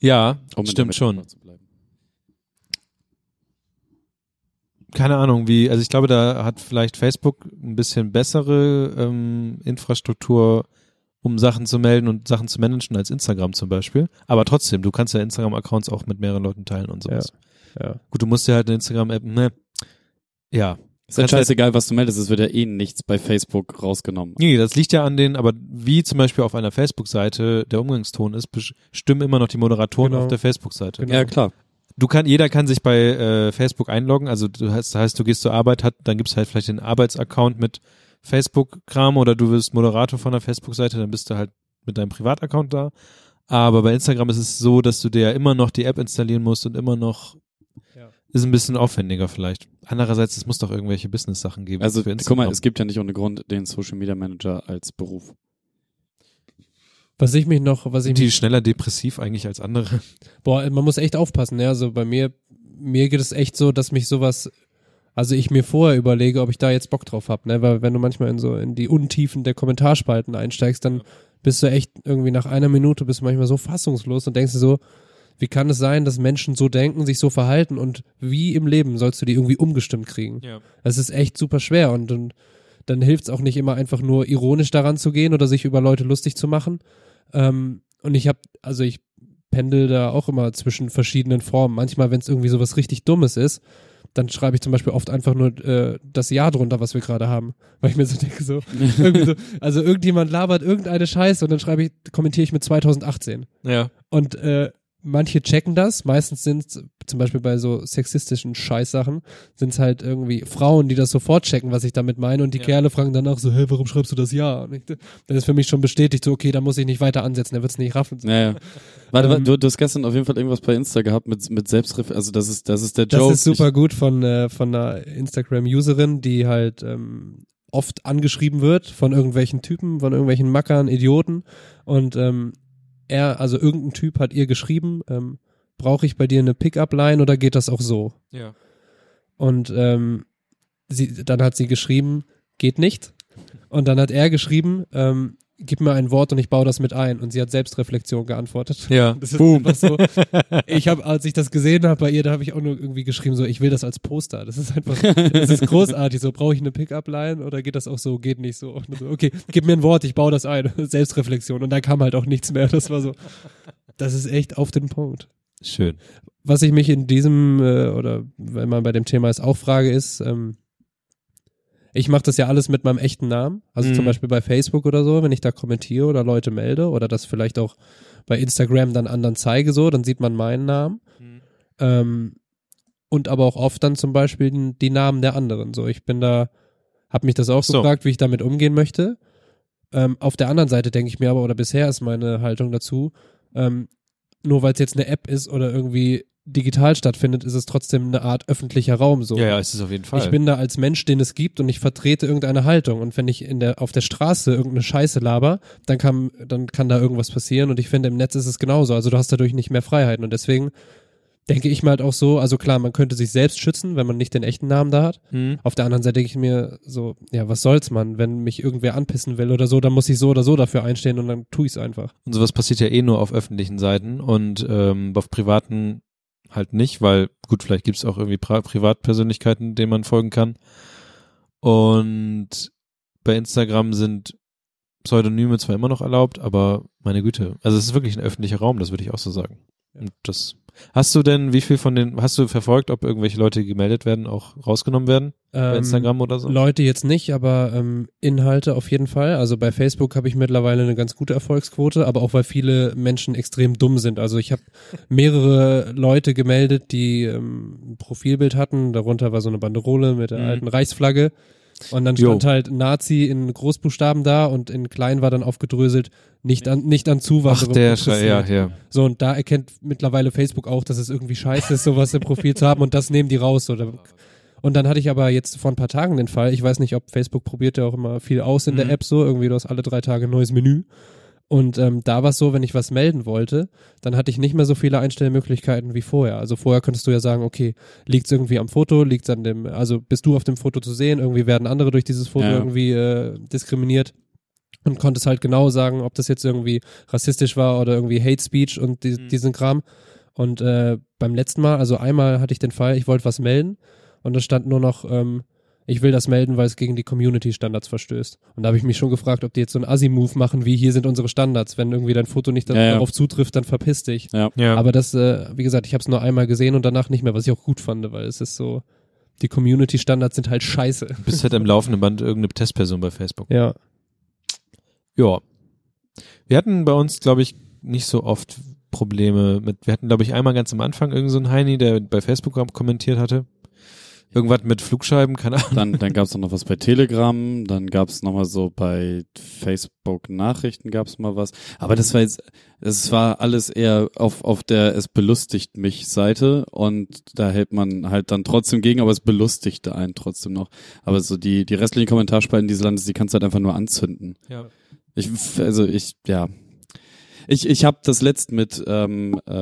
Ja, um stimmt schon. Metapher zu bleiben. Keine Ahnung, wie, also ich glaube, da hat vielleicht Facebook ein bisschen bessere ähm, Infrastruktur, um Sachen zu melden und Sachen zu managen als Instagram zum Beispiel. Aber trotzdem, du kannst ja Instagram-Accounts auch mit mehreren Leuten teilen und sowas. ja. Gut, du musst ja halt eine Instagram-App, ne? Ja. Ist halt halt- scheißegal, was du meldest, es wird ja eh nichts bei Facebook rausgenommen. Nee, das liegt ja an den, aber wie zum Beispiel auf einer Facebook-Seite der Umgangston ist, bestimmen immer noch die Moderatoren Genau. auf der Facebook-Seite. Genau. Ja, klar. Du kann, jeder kann sich bei äh, Facebook einloggen, also du hast, das heißt, du gehst zur Arbeit, hat, dann gibt's halt vielleicht den Arbeitsaccount mit Facebook-Kram oder du wirst Moderator von der Facebook-Seite, dann bist du halt mit deinem Privataccount da. Aber bei Instagram ist es so, dass du dir ja immer noch die App installieren musst und immer noch Ja. ist ein bisschen aufwendiger vielleicht. Andererseits, es muss doch irgendwelche Business-Sachen geben. Also, für guck mal, es gibt ja nicht ohne Grund den Social Media Manager als Beruf. Was ich mich noch, was ich sind die mich, schneller depressiv eigentlich als andere? boah, man muss echt aufpassen, ja, also bei mir, mir geht es echt so, dass mich sowas, Also ich mir vorher überlege, ob ich da jetzt Bock drauf hab, ne? Weil wenn du manchmal in so in die Untiefen der Kommentarspalten einsteigst, dann bist du echt irgendwie nach einer Minute bist du manchmal so fassungslos und denkst dir so, wie kann es sein, dass Menschen so denken, sich so verhalten und wie im Leben sollst du die irgendwie umgestimmt kriegen? Ja. Das ist echt super schwer und, und dann hilft es auch nicht immer einfach nur ironisch daran zu gehen oder sich über Leute lustig zu machen. Ähm, und ich habe, also ich pendel da auch immer zwischen verschiedenen Formen. Manchmal, wenn es irgendwie sowas richtig Dummes ist, dann schreibe ich zum Beispiel oft einfach nur äh, das Jahr drunter, was wir gerade haben. [laughs] Weil ich mir so denke, so, [laughs] so, also irgendjemand labert irgendeine Scheiße und dann schreibe ich, kommentiere ich mit 2018. Ja. Und äh, manche checken das, meistens sind es zum Beispiel bei so sexistischen Scheißsachen, sind es halt irgendwie Frauen, die das sofort checken, was ich damit meine und die Ja. Kerle fragen danach so, hä, warum schreibst du das ja? Ich, dann ist für mich schon bestätigt, so, okay, da muss ich nicht weiter ansetzen, der wird es nicht raffen. So. Ja, ja. Warte, Ähm, du, du hast gestern auf jeden Fall irgendwas bei Insta gehabt mit, mit Selbstref, also das ist, das ist der Das Joke. ist super gut von, äh, von einer Instagram-Userin, die halt ähm, oft angeschrieben wird von irgendwelchen Typen, von irgendwelchen Mackern, Idioten. Und ähm, er, also irgendein Typ hat ihr geschrieben, ähm, brauche ich bei dir eine Pickup-Line oder geht das auch so? Ja. Und ähm, sie, dann hat sie geschrieben, geht nicht. Und dann hat er geschrieben, ähm, gib mir ein Wort und ich baue das mit ein. Und sie hat Selbstreflexion geantwortet. Ja. [laughs] Das ist einfach so. Ich habe, als ich das gesehen habe bei ihr, da habe ich auch nur irgendwie geschrieben, so, ich will das als Poster. Das ist einfach, das ist großartig. So, brauche ich eine Pickup-Line oder geht das auch so? Geht nicht so. So. Okay, gib mir ein Wort, ich baue das ein. [laughs] Selbstreflexion. Und da kam halt auch nichts mehr. Das war so, das ist echt auf den Punkt. Schön. Was ich mich in diesem, äh, oder wenn man bei dem Thema ist, auch frage, ist, ähm, ich mache das ja alles mit meinem echten Namen. Also Mhm. zum Beispiel bei Facebook oder so, wenn ich da kommentiere oder Leute melde oder das vielleicht auch bei Instagram dann anderen zeige, so, dann sieht man meinen Namen. Ähm, und aber auch oft dann zum Beispiel die- die Namen der anderen. So, ich bin da, habe mich das auch So. gefragt, wie ich damit umgehen möchte. Ähm, auf der anderen Seite denke ich mir aber, oder bisher ist meine Haltung dazu, ähm, nur weil es jetzt eine App ist oder irgendwie digital stattfindet, ist es trotzdem eine Art öffentlicher Raum so. Ja, ja, es ist auf jeden Fall. Ich bin da als Mensch, den es gibt und ich vertrete irgendeine Haltung. Und wenn ich in der, auf der Straße irgendeine Scheiße laber, dann kann, dann kann da irgendwas passieren. Und ich finde, im Netz ist es genauso. Also du hast dadurch nicht mehr Freiheiten. Und deswegen denke ich mir halt auch so, also klar, man könnte sich selbst schützen, wenn man nicht den echten Namen da hat. Mhm. Auf der anderen Seite denke ich mir so, ja, was soll's man? Wenn mich irgendwer anpissen will oder so, dann muss ich so oder so dafür einstehen und dann tue ich's einfach. Und sowas passiert ja eh nur auf öffentlichen Seiten und ähm, auf privaten halt nicht, weil gut, vielleicht gibt's auch irgendwie Pri Privatpersönlichkeiten, denen man folgen kann. Und bei Instagram sind Pseudonyme zwar immer noch erlaubt, aber meine Güte, also es ist wirklich ein öffentlicher Raum, das würde ich auch so sagen. Und das hast du denn, wie viel von den, hast du verfolgt, ob irgendwelche Leute, die gemeldet werden, auch rausgenommen werden bei Ähm, Instagram oder so? Leute jetzt nicht, aber ähm, Inhalte auf jeden Fall. Also bei Facebook habe ich mittlerweile eine ganz gute Erfolgsquote, aber auch weil viele Menschen extrem dumm sind. Also ich habe mehrere Leute gemeldet, die ähm, ein Profilbild hatten. Darunter war so eine Banderole mit der Mhm. alten Reichsflagge. Und dann Jo. stand halt Nazi in Großbuchstaben da und in klein war dann aufgedröselt, nicht an, nicht an Zuwanderung. Ach, der. Schei, ja, ja. So, und da erkennt mittlerweile Facebook auch, dass es irgendwie scheiße ist, sowas im Profil zu haben und das nehmen die raus. Oder und dann hatte ich aber jetzt vor ein paar Tagen den Fall, ich weiß nicht, ob Facebook probiert ja auch immer viel aus in der Mhm. App so, irgendwie du hast alle drei Tage ein neues Menü. Und ähm, da war es so, wenn ich was melden wollte, dann hatte ich nicht mehr so viele Einstellmöglichkeiten wie vorher. Also vorher könntest du ja sagen, okay, liegt es irgendwie am Foto, liegt es an dem, also bist du auf dem Foto zu sehen, irgendwie werden andere durch dieses Foto Ja. irgendwie äh, diskriminiert und konntest halt genau sagen, ob das jetzt irgendwie rassistisch war oder irgendwie Hate Speech und die, Mhm. diesen Kram. Und äh, beim letzten Mal, also einmal hatte ich den Fall, ich wollte was melden und da stand nur noch, ähm, ich will das melden, weil es gegen die Community-Standards verstößt. Und da habe ich mich schon gefragt, ob die jetzt so einen Assi-Move machen, wie hier sind unsere Standards. Wenn irgendwie dein Foto nicht Ja, ja. darauf zutrifft, dann verpiss dich. Ja. ja. Aber das, äh, wie gesagt, ich habe es nur einmal gesehen und danach nicht mehr, was ich auch gut fand, weil es ist so, die Community-Standards sind halt scheiße. Du bist halt im laufenden Band irgendeine Testperson bei Facebook. Ja. Ja. Wir hatten bei uns, glaube ich, nicht so oft Probleme mit, wir hatten, glaube ich, einmal ganz am Anfang irgendeinen so einen Heini, der bei Facebook kom- kommentiert hatte. Irgendwas mit Flugscheiben, keine Ahnung. Dann, dann gab's noch was bei Telegram, dann gab's noch mal so bei Facebook Nachrichten gab's mal was. Aber das war jetzt, es war alles eher auf, auf der es belustigt mich Seite und da hält man halt dann trotzdem gegen, aber es belustigte einen trotzdem noch. Aber so die, die restlichen Kommentarspalten dieses Landes, die kannst du halt einfach nur anzünden. Ja. Ich, also ich, ja. Ich, ich habe das letzt mit ähm, äh,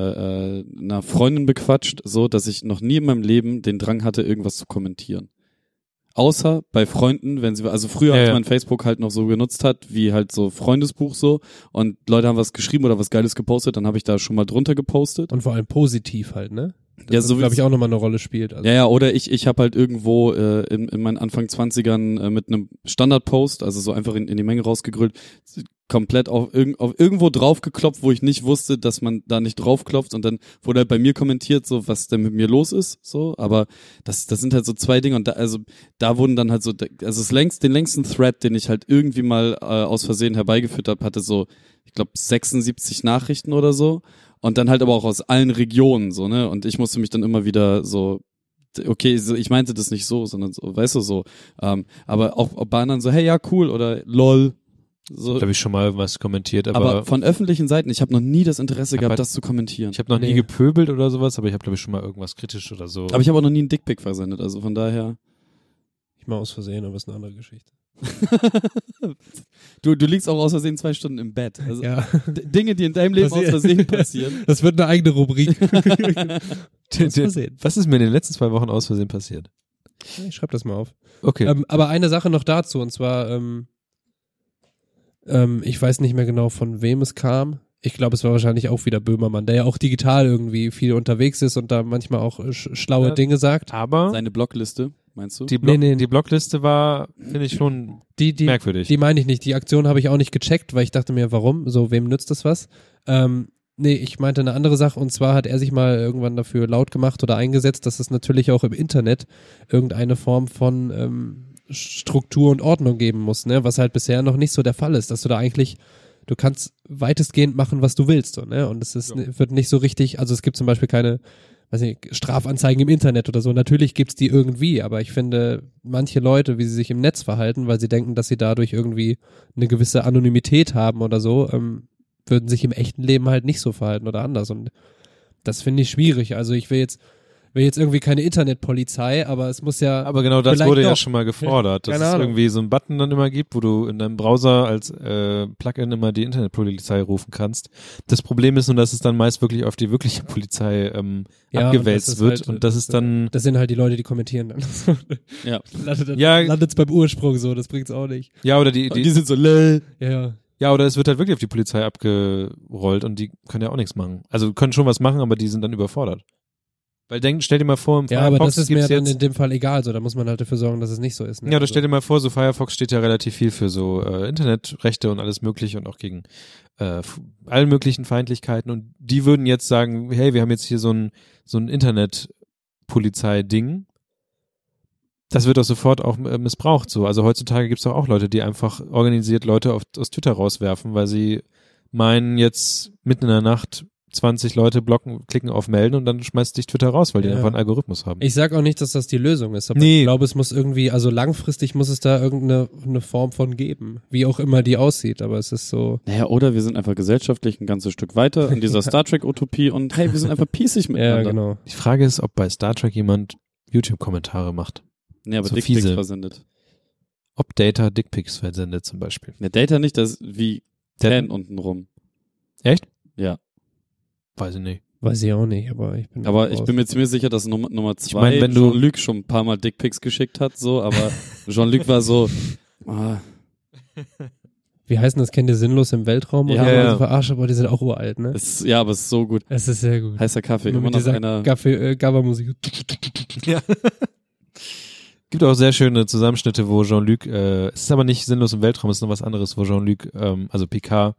äh, einer Freundin bequatscht, so dass ich noch nie in meinem Leben den Drang hatte, irgendwas zu kommentieren. Außer bei Freunden, wenn sie, also früher, Ja, als ja. man Facebook halt noch so genutzt hat, wie halt so Freundesbuch so und Leute haben was geschrieben oder was Geiles gepostet, dann habe ich da schon mal drunter gepostet. Und vor allem positiv halt, ne? Das Ja, so wie- glaube ich, auch nochmal eine Rolle spielt. Also, Ja, ja, oder ich, ich habe halt irgendwo äh, in, in meinen Anfang 20ern äh, mit einem Standardpost, also so einfach in, in die Menge rausgegrüllt, komplett auf, irgend, auf irgendwo draufgeklopft, wo ich nicht wusste, dass man da nicht draufklopft. Und dann wurde halt bei mir kommentiert, so was denn mit mir los ist, so, aber das, das sind halt so zwei Dinge. Und da, also da wurden dann halt so, also das längst, den längsten Thread, den ich halt irgendwie mal äh, aus Versehen herbeigeführt habe, hatte so, ich glaube 76 Nachrichten oder so. Und dann halt aber auch aus allen Regionen, so, ne, und ich musste mich dann immer wieder so okay, ich meinte das nicht so, sondern so, weißt du, so. Ähm, aber auch bei anderen so, hey, ja, cool oder lol. So, Da habe ich schon mal was kommentiert, aber, aber, von öffentlichen Seiten, ich habe noch nie das Interesse gehabt, das zu kommentieren. ich habe noch nie Nee. gepöbelt oder sowas, aber ich habe glaube ich schon mal irgendwas kritisch oder so. aber ich habe auch noch nie einen Dickpick versendet, also von daher. Ich mal aus Versehen, aber ist eine andere Geschichte. [laughs] du, du liegst auch aus Versehen zwei Stunden im Bett. Also Ja. Dinge, die in deinem Leben Passiert. aus Versehen passieren. [laughs] Das wird eine eigene Rubrik. [laughs] Was ist mir in den letzten zwei Wochen aus Versehen passiert? Ich schreibe das mal auf. Okay. Ähm, aber eine Sache noch dazu, und zwar, ähm, ähm, ich weiß nicht mehr genau, von wem es kam. Ich glaube, es war wahrscheinlich auch wieder Böhmermann, der ja auch digital irgendwie viel unterwegs ist und da manchmal auch äh, sch schlaue Ja. Dinge sagt. aber Seine Blockliste, meinst du? die, Block, Nee, nee. die Blockliste war, finde ich schon Die, die, merkwürdig. die meine ich nicht. Die Aktion habe ich auch nicht gecheckt, weil ich dachte mir, warum? So, wem nützt das was? Ähm, nee, ich meinte eine andere Sache und zwar hat er sich mal irgendwann dafür laut gemacht oder eingesetzt, dass es natürlich auch im Internet irgendeine Form von ähm, Struktur und Ordnung geben muss, ne? Was halt bisher noch nicht so der Fall ist, dass du da eigentlich du kannst weitestgehend machen, was du willst, so, ne? Und es ist, wird nicht so richtig, also es gibt zum Beispiel keine, weiß nicht, Strafanzeigen im Internet oder so. Natürlich gibt's die irgendwie, aber ich finde, manche Leute, wie sie sich im Netz verhalten, weil sie denken, dass sie dadurch irgendwie eine gewisse Anonymität haben oder so, ähm, würden sich im echten Leben halt nicht so verhalten oder anders. Und das finde ich schwierig. Also ich will jetzt, will jetzt irgendwie keine Internetpolizei, aber es muss ja. Aber genau das wurde ja doch. schon mal gefordert, dass es irgendwie so einen Button dann immer gibt, wo du in deinem Browser als äh, Plugin immer die Internetpolizei rufen kannst. Das Problem ist nur, dass es dann meist wirklich auf die wirkliche Polizei ähm, Ja, und abgewälzt ist wird halt, und das ist dann Das sind halt die Leute, die kommentieren dann. Ja. [laughs] landet dann, Ja. landet's beim Ursprung so, das bringt's auch nicht. ja oder die, Und die die sind so. Ja, ja. ja oder es wird halt wirklich auf die Polizei abgerollt und die können ja auch nichts machen. Also können schon was machen, aber die sind dann überfordert. Weil denk, stell dir mal vor, im Ja, aber Firefox das ist mir dann in dem Fall egal, so, da muss man halt dafür sorgen, dass es nicht so ist. Ne? Ja, oder Also- stell dir mal vor, so Firefox steht ja relativ viel für so äh, Internetrechte und alles mögliche und auch gegen äh, allen möglichen Feindlichkeiten und die würden jetzt sagen, hey, wir haben jetzt hier so ein so ein Internetpolizei-Ding. Das wird doch sofort auch äh, missbraucht so. Also heutzutage gibt's doch auch Leute, die einfach organisiert Leute auf, aus Twitter rauswerfen, weil sie meinen, jetzt mitten in der Nacht 20 Leute blocken, klicken auf Melden und dann schmeißt dich Twitter raus, weil die Ja. einfach einen Algorithmus haben. Ich sag auch nicht, dass das die Lösung ist, aber Nee. ich glaube, es muss irgendwie, also langfristig muss es da irgendeine eine Form von geben, wie auch immer die aussieht, aber es ist so. Naja, oder wir sind einfach gesellschaftlich ein ganzes Stück weiter in dieser [laughs] Star Trek-Utopie und hey, wir sind einfach pießig Ja, miteinander. genau. Die Frage ist, ob bei Star Trek jemand YouTube-Kommentare macht. Nee, aber So Dickpics versendet. Ob Data Dickpics versendet zum Beispiel. Der Data nicht, das ist wie Der- Tan unten rum. Echt? Ja. Weiß ich nicht. Weiß ich auch nicht, aber ich bin. Aber ich bin mir ziemlich sicher, dass Nummer, Nummer zwei mein, wenn du- Jean-Luc schon ein paar Mal Dickpics geschickt hat, so, aber [laughs] Jean-Luc war so, ah, Wie heißen das? Kennt ihr sinnlos im Weltraum? Ja, oder ja. so? Verarscht, aber die sind auch uralt, ne? es, ja, aber es ist so gut. Es ist sehr gut. Heißer Kaffee, Immer immer noch einer. Gaffe- äh, Gabba-Musik. [laughs] Ja. Gibt auch sehr schöne Zusammenschnitte, wo Jean-Luc, äh, es ist aber nicht sinnlos im Weltraum, es ist noch was anderes, wo Jean-Luc, ähm, also Picard,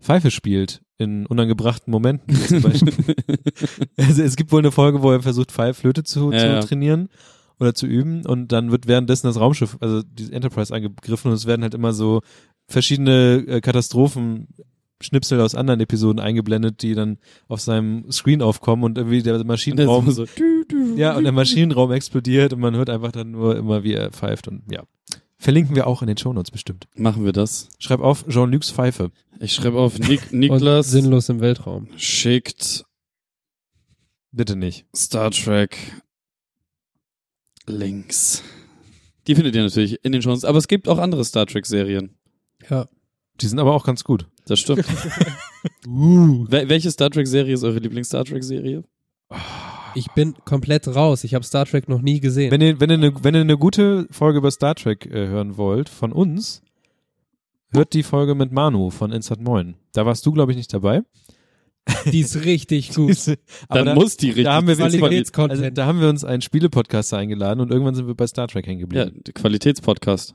Pfeife spielt in unangebrachten Momenten. Zum Beispiel. [laughs] also es gibt wohl eine Folge, wo er versucht, Pfeiflöte zu, Ja, zu ja. trainieren oder zu üben und dann wird währenddessen das Raumschiff, also die Enterprise angegriffen und es werden halt immer so verschiedene äh, Katastrophen Schnipsel aus anderen Episoden eingeblendet, die dann auf seinem Screen aufkommen und irgendwie der Und der Maschinenraum ist so, ja, und der Maschinenraum explodiert und man hört einfach dann nur immer, wie er pfeift und ja. Verlinken wir auch in den Shownotes bestimmt. Machen wir das. Schreib auf Jean-Lucs Pfeife. Ich schreibe auf Nik [laughs] Und Niklas sinnlos im Weltraum. schickt Bitte nicht. Star Trek Links. Die findet ihr natürlich in den Shows, aber es gibt auch andere Star Trek Serien. Ja. Die sind aber auch ganz gut. Das stimmt. Uh. [laughs] Wel welche Star Trek Serie ist eure Lieblings Star Trek Serie? Ich bin komplett raus. Ich habe Star Trek noch nie gesehen. Wenn ihr, wenn ihr, eine, wenn ihr eine gute Folge über Star Trek äh, hören wollt, von uns, hört die Folge mit Manu von Insert Moin. Da warst du, glaube ich, nicht dabei. Die ist richtig [laughs] gut. Aber Dann da, muss die richtig da haben wir Qualitätscontent. also, da haben wir uns einen Spiele-Podcaster eingeladen und irgendwann sind wir bei Star Trek hängen Ja, geblieben. der Qualitätspodcast.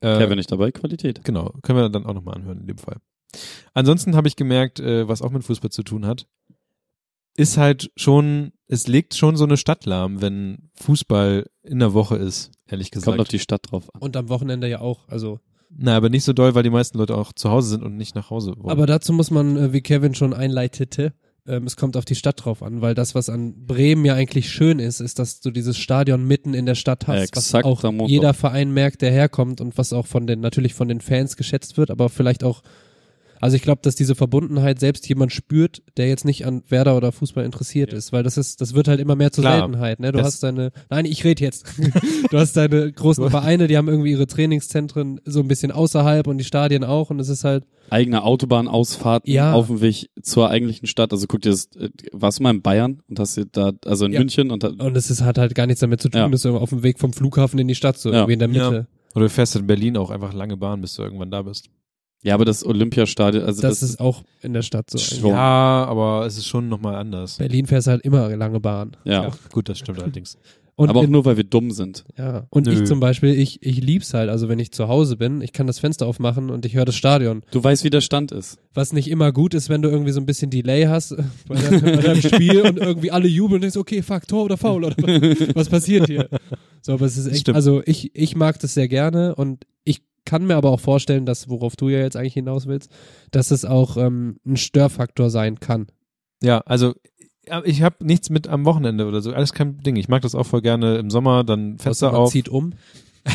Äh, Kevin nicht dabei, Qualität. Genau, können wir dann auch nochmal anhören in dem Fall. Ansonsten habe ich gemerkt, äh, was auch mit Fußball zu tun hat, ist halt schon, es legt schon so eine Stadt lahm, wenn Fußball in der Woche ist, ehrlich Kommt gesagt. auf die Stadt drauf an. Und am Wochenende ja auch. Also, Na, aber nicht so doll, weil die meisten Leute auch zu Hause sind und nicht nach Hause wollen. aber dazu muss man, äh, wie Kevin schon einleitete, ähm, es kommt auf die Stadt drauf an, weil das, was an Bremen ja eigentlich schön ist, ist, dass du dieses Stadion mitten in der Stadt hast, Exakt, was auch jeder Verein merkt, der herkommt und was auch von den, natürlich von den Fans geschätzt wird, aber vielleicht auch, also ich glaube, dass diese Verbundenheit selbst jemand spürt, der jetzt nicht an Werder oder Fußball interessiert ist, weil das ist, das wird halt immer mehr zur Klar. Seltenheit, ne? Du hast deine, nein, ich rede jetzt. [laughs] du hast deine großen [laughs] Vereine, die haben irgendwie ihre Trainingszentren so ein bisschen außerhalb und die Stadien auch und es ist halt, Eigene Autobahnausfahrten Ja. auf dem Weg zur eigentlichen Stadt. Also guck dir das, äh, warst du mal in Bayern und hast dir da, also in Ja. München und da, Und es ist, hat halt gar nichts damit zu tun, Ja. dass du auf dem Weg vom Flughafen in die Stadt, so Ja. irgendwie in der Mitte. Oder du fährst in Berlin auch einfach lange Bahn, bis du irgendwann da bist. Ja, aber das Olympiastadion, also Das, das, ist auch in der Stadt so. Schon. Ja, aber es ist schon nochmal anders. Berlin fährst halt immer lange Bahn. ja. Gut, das stimmt allerdings. Und aber auch in, nur, weil wir dumm sind. ja. Und Nö. ich zum Beispiel, ich, ich lieb's halt, also wenn ich zu Hause bin, ich kann das Fenster aufmachen und ich höre das Stadion. Du weißt, wie der Stand ist. Was nicht immer gut ist, wenn du irgendwie so ein bisschen Delay hast [laughs] bei, deinem- bei deinem Spiel und irgendwie alle jubeln und denkst, okay, fuck, Tor oder Foul oder was, was passiert hier? So, aber es ist echt, Stimmt. also ich, ich mag das sehr gerne und ich kann mir aber auch vorstellen, dass, worauf du ja jetzt eigentlich hinaus willst, dass es auch ähm, ein Störfaktor sein kann. Ja, also ja, ich habe nichts mit am Wochenende oder so. Alles kein Ding. Ich mag das auch voll gerne im Sommer, dann Fenster Außer man auf. zieht um. [laughs]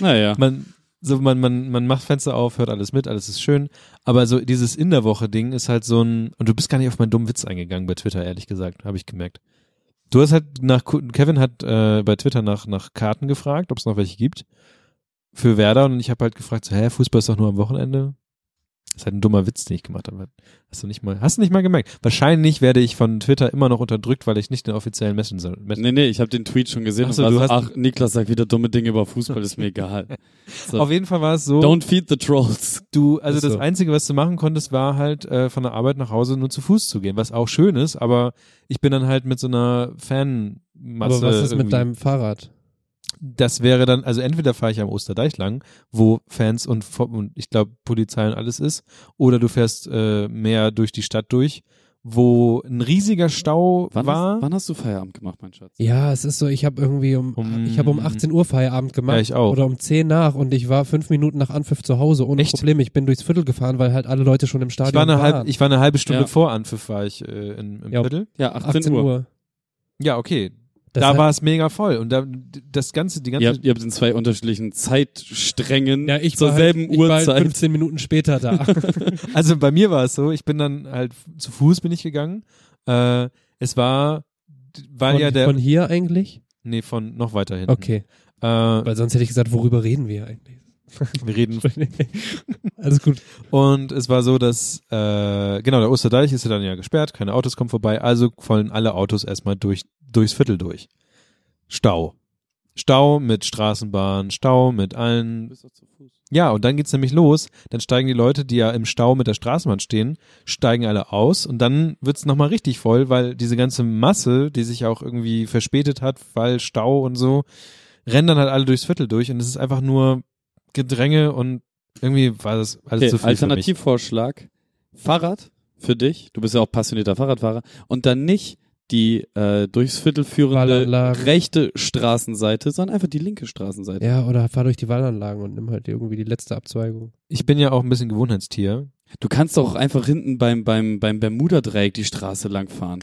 Naja. Man, so, man, man, man macht Fenster auf, hört alles mit, alles ist schön. Aber so dieses In der Woche-Ding ist halt so ein, und du bist gar nicht auf meinen dummen Witz eingegangen bei Twitter, ehrlich gesagt, habe ich gemerkt. Du hast halt nach, Kevin hat äh, bei Twitter nach, nach Karten gefragt, ob es noch welche gibt. Für Werder und ich habe halt gefragt, so, hä, Fußball ist doch nur am Wochenende? Das ist halt ein dummer Witz, den ich gemacht habe. Hast du nicht mal, hast du nicht mal gemerkt? Wahrscheinlich werde ich von Twitter immer noch unterdrückt, weil ich nicht den offiziellen Messenger, Messenger Nee, nee, ich habe den Tweet schon gesehen Ach so, du hast- ach, Niklas sagt wieder dumme Dinge über Fußball, ist mir egal. So. [laughs] Auf jeden Fall war es so. Don't feed the trolls. Du, also so. das Einzige, was du machen konntest, war halt äh, von der Arbeit nach Hause nur zu Fuß zu gehen, was auch schön ist, aber ich bin dann halt mit so einer Fanmasse. Aber was ist irgendwie- mit deinem Fahrrad? Das wäre dann, also entweder fahre ich am Osterdeich lang, wo Fans und, und ich glaube Polizei und alles ist, oder du fährst äh, mehr durch die Stadt durch, wo ein riesiger Stau Wann, war. hast, wann hast du Feierabend gemacht, mein Schatz? Ja, es ist so, ich habe irgendwie um, Um- ich habe um 18 Uhr Feierabend gemacht. Ja, ich auch. Oder um 10 nach und ich war fünf Minuten nach Anpfiff zu Hause ohne Echt? Probleme. Ich bin durchs Viertel gefahren, weil halt alle Leute schon im ich Stadion war, eine waren. halb, ich war eine halbe Stunde Ja. vor Anpfiff war ich äh, in, im Ja. Viertel. Ja, 18, 18 Uhr. Uhr. Ja, okay. Das da war es mega voll und da das ganze, die ganze Ihr habt, ihr habt in zwei unterschiedlichen Zeitsträngen ja, ich zur war selben halt, ich war halt Uhrzeit. 15 Minuten später da. [laughs] [laughs] Also bei mir war es so, ich bin dann halt zu Fuß bin ich gegangen. Äh, es war, weil von, ja der, von hier eigentlich? nee, von noch weiter hinten. Okay. Äh, Weil sonst hätte ich gesagt, worüber reden wir eigentlich? [laughs] wir reden. Alles gut. Und es war so, dass, äh, genau, der Osterdeich ist ja dann ja gesperrt, keine Autos kommen vorbei, also fallen alle Autos erstmal durch, durchs Viertel durch. Stau. Stau mit Straßenbahn, Stau mit allen Ja, und dann geht's nämlich los. Dann steigen die Leute, die ja im Stau mit der Straßenbahn stehen, steigen alle aus und dann wird's noch nochmal richtig voll, weil diese ganze Masse, die sich auch irgendwie verspätet hat, weil Stau und so, rennen dann halt alle durchs Viertel durch und es ist einfach nur Gedränge und irgendwie war das alles Okay, zu viel Alternativvorschlag. Fahrrad für dich. Du bist ja auch passionierter Fahrradfahrer. Und dann nicht die äh, durchs Viertel führende Wallanlagen. rechte Straßenseite, sondern einfach die linke Straßenseite. Ja, oder fahr durch die Wallanlagen und nimm halt irgendwie die letzte Abzweigung. Ich bin ja auch ein bisschen Gewohnheitstier. Du kannst doch auch einfach hinten beim, beim, beim Bermuda-Dreieck die Straße lang fahren.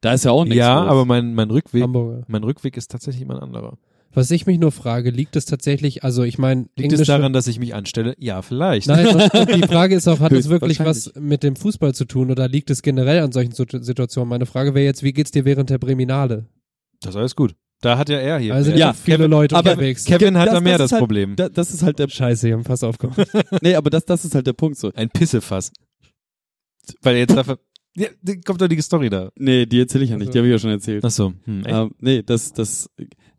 Da ist ja auch nichts Ja, los. aber mein, mein Rückweg, Hamburger. mein Rückweg ist tatsächlich immer ein anderer. Was ich mich nur frage, liegt es tatsächlich, also ich meine, Liegt es daran, dass ich mich anstelle? Ja, vielleicht. Nein, die Frage ist auch, hat es [laughs] wirklich was mit dem Fußball zu tun oder liegt es generell an solchen Situ- Situationen? Meine Frage wäre jetzt, wie geht's dir während der Breminale? Das ist alles gut. Da hat ja er hier. Also sind Ja, viele Kevin- Leute aber unterwegs. Kevin hat das- da mehr das das, ist halt- Problem. Da, das ist halt der, Scheiße, ich hab fast aufgemacht. nee, aber das, das ist halt der Punkt so. Ein Pissefass. Weil jetzt darf er, Ja, kommt doch die Story da. Nee, die erzähle ich ja nicht, die habe ich ja schon erzählt. Ach so. Hm? Ähm, nee, das, das,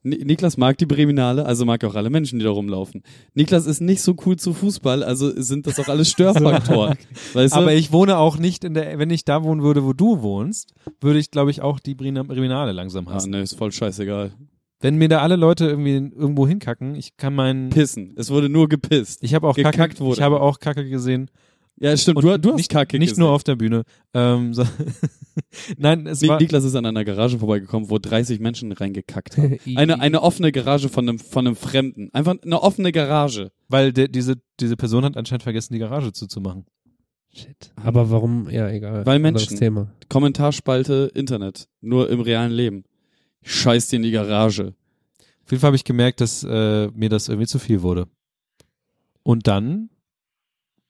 Niklas mag die Breminale, also mag auch alle Menschen, die da rumlaufen. Niklas ist nicht so cool zu Fußball, also sind das auch alles [laughs] Störfaktoren. weißt du? Aber ich wohne auch nicht in der, wenn ich da wohnen würde, wo du wohnst, würde ich, glaube ich, auch die Briminale langsam ah, hassen. nee, ist voll scheißegal. Wenn mir da alle Leute irgendwie irgendwo hinkacken, ich kann meinen, Pissen. Es wurde nur gepisst. ich habe auch Kacke, Gekackt wurde. ich habe auch Kacke gesehen. Ja, stimmt. Und Du, du hast nicht, Kacke nicht gesehen. nur auf der Bühne. Ähm, so, [laughs] Nein, es Ni- war, Niklas ist an einer Garage vorbeigekommen, wo 30 Menschen reingekackt haben. [laughs] Eine, eine offene Garage von einem, von einem Fremden. Einfach eine offene Garage. weil der, diese, diese Person hat anscheinend vergessen, die Garage zuzumachen. Shit. Aber warum? Ja, egal. Weil Menschen. Thema. Kommentarspalte Internet. Nur im realen Leben. Scheiß dir in die Garage. Auf jeden Fall habe ich gemerkt, dass äh, mir das irgendwie zu viel wurde. Und dann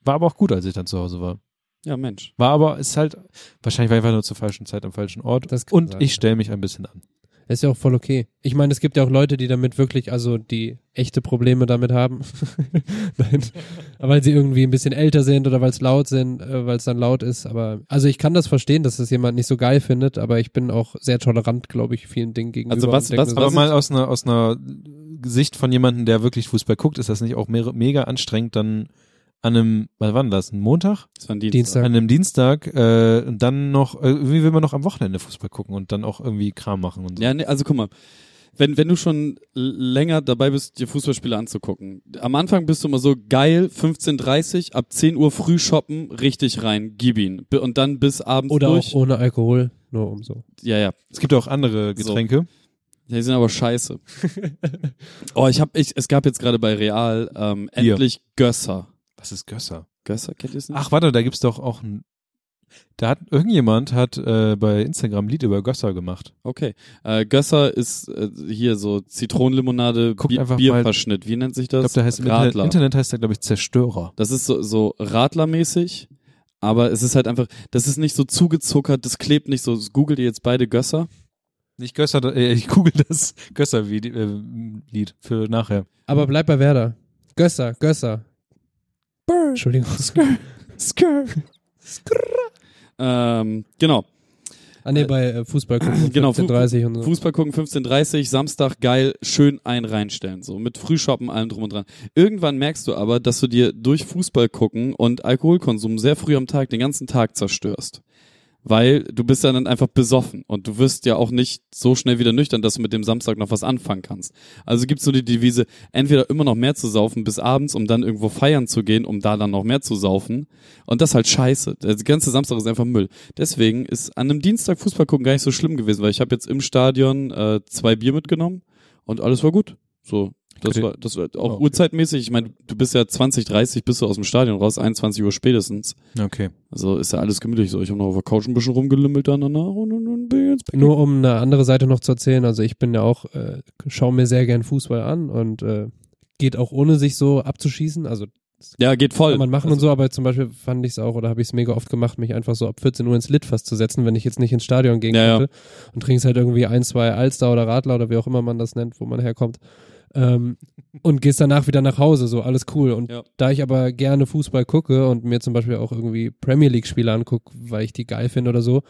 war aber auch gut, als ich dann zu Hause war. Ja, Mensch. War aber, ist halt, wahrscheinlich war ich einfach nur zur falschen Zeit am falschen Ort. Und sein. ich stelle mich ein bisschen an. Ist ja auch voll okay. Ich meine, es gibt ja auch Leute, die damit wirklich, also die echte Probleme damit haben. [laughs] Nein. Weil sie irgendwie ein bisschen älter sind oder weil es laut sind, äh, weil es dann laut ist. Aber also ich kann das verstehen, dass das jemand nicht so geil findet, aber ich bin auch sehr tolerant, glaube ich, vielen Dingen gegenüber. Also was- was- Aber mal aus einer, aus einer Sicht von jemandem, der wirklich Fußball guckt, ist das nicht auch me mega anstrengend, dann an einem, was war denn das, ein Montag? Das war ein Dienstag. Dienstag. An einem Dienstag äh, und dann noch, äh, wie will man noch am Wochenende Fußball gucken und dann auch irgendwie Kram machen und so. Ja, nee, also guck mal. Wenn, wenn du schon länger dabei bist, dir Fußballspiele anzugucken. Am Anfang bist du immer so geil, 15.30 ab 10 Uhr früh shoppen, richtig rein, gib ihn. Und dann bis abends oder durch. auch ohne Alkohol, nur um so. Ja, ja. Es gibt auch andere Getränke. Ja, die sind aber scheiße. [laughs] oh, ich hab, ich, es gab jetzt gerade bei Real ähm, Bier. endlich Gösser. Was ist Gösser? Gösser, kennt ihr es nicht? Ach, warte, da gibt's doch auch ein. Da hat irgendjemand hat äh, bei Instagram ein Lied über Gösser gemacht. Okay. Äh, Gösser ist äh, hier so Zitronenlimonade, Guckt Bier, einfach mal- Bierverschnitt. Wie nennt sich Ich das? glaube, der heißt im Internet, Radler. Internet heißt der, glaube ich, Zerstörer. Das ist so, so Radlermäßig, aber es ist halt einfach, das ist nicht so zugezuckert, das klebt nicht so. Googelt ihr jetzt beide Gösser? Nicht Gösser, äh, ich google das [laughs] Gösser-Lied äh, Lied für nachher. Aber bleib bei Werder. Gösser, Gösser. Entschuldigung. Ähm, genau. Ah nee, bei äh, Fußball gucken. Genau, Fu- 30 und so. Fußball gucken 15.30 Samstag geil, schön ein reinstellen. So mit Frühshoppen, allem drum und dran. Irgendwann merkst du aber, dass du dir durch Fußball gucken und Alkoholkonsum sehr früh am Tag den ganzen Tag zerstörst. Weil du bist ja dann einfach besoffen und du wirst ja auch nicht so schnell wieder nüchtern, dass du mit dem Samstag noch was anfangen kannst. Also gibt's so die Devise, entweder immer noch mehr zu saufen bis abends, um dann irgendwo feiern zu gehen, um da dann noch mehr zu saufen. Und das halt scheiße. Der ganze Samstag ist einfach Müll. Deswegen ist an einem Dienstag Fußball gucken gar nicht so schlimm gewesen, weil ich habe jetzt im Stadion äh, zwei Bier mitgenommen und alles war gut. So, das Okay. war, das war auch okay. uhrzeitmäßig. Ich meine, du bist ja 20, 30, bist du aus dem Stadion raus, 21 Uhr spätestens. Okay. Also ist ja alles gemütlich so. Ich habe noch auf der Couch ein bisschen rumgelümmelt dann danach und, und, und bin jetzt Nur um eine andere Seite noch zu erzählen, also ich bin ja auch, äh, schaue mir sehr gern Fußball an und äh, geht auch ohne sich so abzuschießen. Also Ja, geht voll. kann man machen also, und so, aber zum Beispiel fand ich es auch oder habe ich es mega oft gemacht, mich einfach so ab 14 Uhr ins Litfass zu setzen, wenn ich jetzt nicht ins Stadion gehen Ja, ja. konnte und trinkst halt irgendwie ein, zwei Alster oder Radler oder wie auch immer man das nennt, wo man herkommt. Ähm, und gehst danach wieder nach Hause, so alles cool. Und Ja. da ich aber gerne Fußball gucke und mir zum Beispiel auch irgendwie Premier League-Spiele angucke, weil ich die geil finde oder so,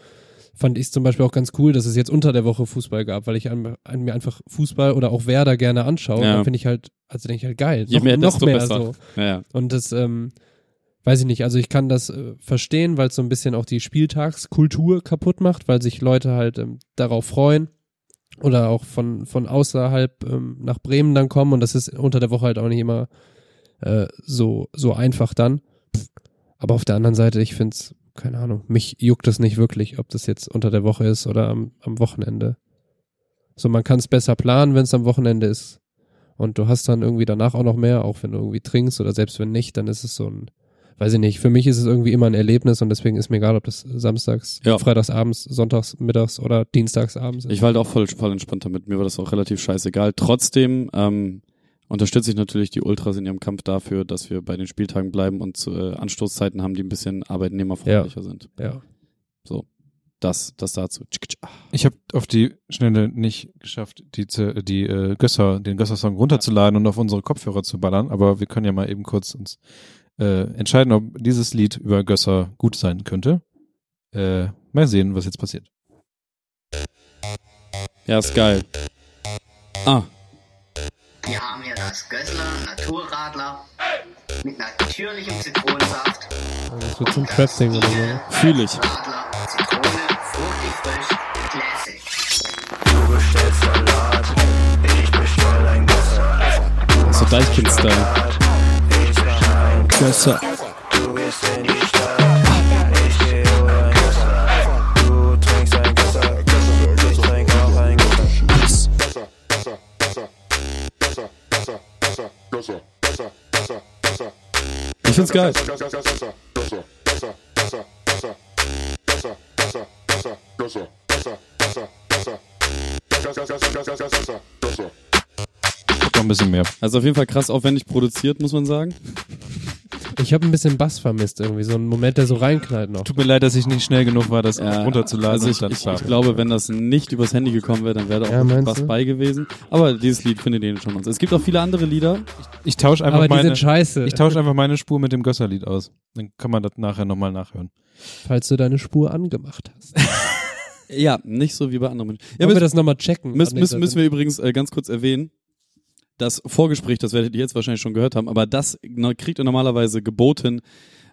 fand ich es zum Beispiel auch ganz cool, dass es jetzt unter der Woche Fußball gab, weil ich an, an mir einfach Fußball oder auch Werder gerne anschaue. Ja. Dann finde ich halt, also denke ich halt geil. Je noch, mehr, noch mehr besser. so. Ja. Und das, ähm, weiß ich nicht, also ich kann das äh, verstehen, weil es so ein bisschen auch die Spieltagskultur kaputt macht, weil sich Leute halt ähm, darauf freuen oder auch von, von außerhalb ähm, nach Bremen dann kommen und das ist unter der Woche halt auch nicht immer äh, so, so einfach dann. Aber auf der anderen Seite, ich finde es, keine Ahnung, mich juckt das nicht wirklich, ob das jetzt unter der Woche ist oder am, am Wochenende. So, man kann es besser planen, wenn es am Wochenende ist. Und du hast dann irgendwie danach auch noch mehr, auch wenn du irgendwie trinkst oder selbst wenn nicht, dann ist es so ein, weiß ich nicht, für mich ist es irgendwie immer ein Erlebnis und deswegen ist mir egal, ob das samstags, Ja. freitagsabends, sonntags, mittags oder dienstagsabends ist. Ich war halt auch voll, voll entspannt damit. Mir war das auch relativ scheißegal. Trotzdem ähm, unterstütze ich natürlich die Ultras in ihrem Kampf dafür, dass wir bei den Spieltagen bleiben und äh, Anstoßzeiten haben, die ein bisschen arbeitnehmerfreundlicher sind. ja. Das, das dazu. Ich habe auf die Schnelle nicht geschafft, die, die äh, Gösser, den Gösser-Song runterzuladen und auf unsere Kopfhörer zu ballern, aber wir können ja mal eben kurz uns äh, entscheiden, ob dieses Lied über Gösser gut sein könnte. Äh, Mal sehen, was jetzt passiert. Ja, ist geil. Ah, Wir haben hier das Gössler Naturradler mit natürlichem Zitronensaft. Das wird zum Trap-Ding oder so. fühl ich. Radler, Zitrone, fruchtig frisch, classic. Du bestellst Salat, ich bestell ein Gösser. So Deichkind-Style. Gösser. Ich find's geil. Noch ein bisschen mehr. Also auf jeden Fall krass aufwendig produziert, muss man sagen. Ich habe ein bisschen Bass vermisst irgendwie, so ein Moment, der so reinknallt noch. Tut mir leid, dass ich nicht schnell genug war, das runterzuladen. Also ich, und dann ich, ich glaube, wenn das nicht übers Handy gekommen wäre, dann wäre da Ja, auch meinst was du? bei gewesen. Aber dieses Lied findet ihr schon uns. Es gibt auch viele andere Lieder. ich tausche einfach Aber die meine, sind scheiße. ich tausche einfach meine Spur mit dem Gösserlied aus. Dann kann man das nachher nochmal nachhören. falls du deine Spur angemacht hast. [laughs] [laughs] Ja, nicht so wie bei anderen Menschen. Ja, Wollen wir das nochmal checken? müssen, müssen, müssen wir übrigens äh, ganz kurz erwähnen. Das Vorgespräch, das werdet ihr jetzt wahrscheinlich schon gehört haben, aber das kriegt ihr normalerweise geboten,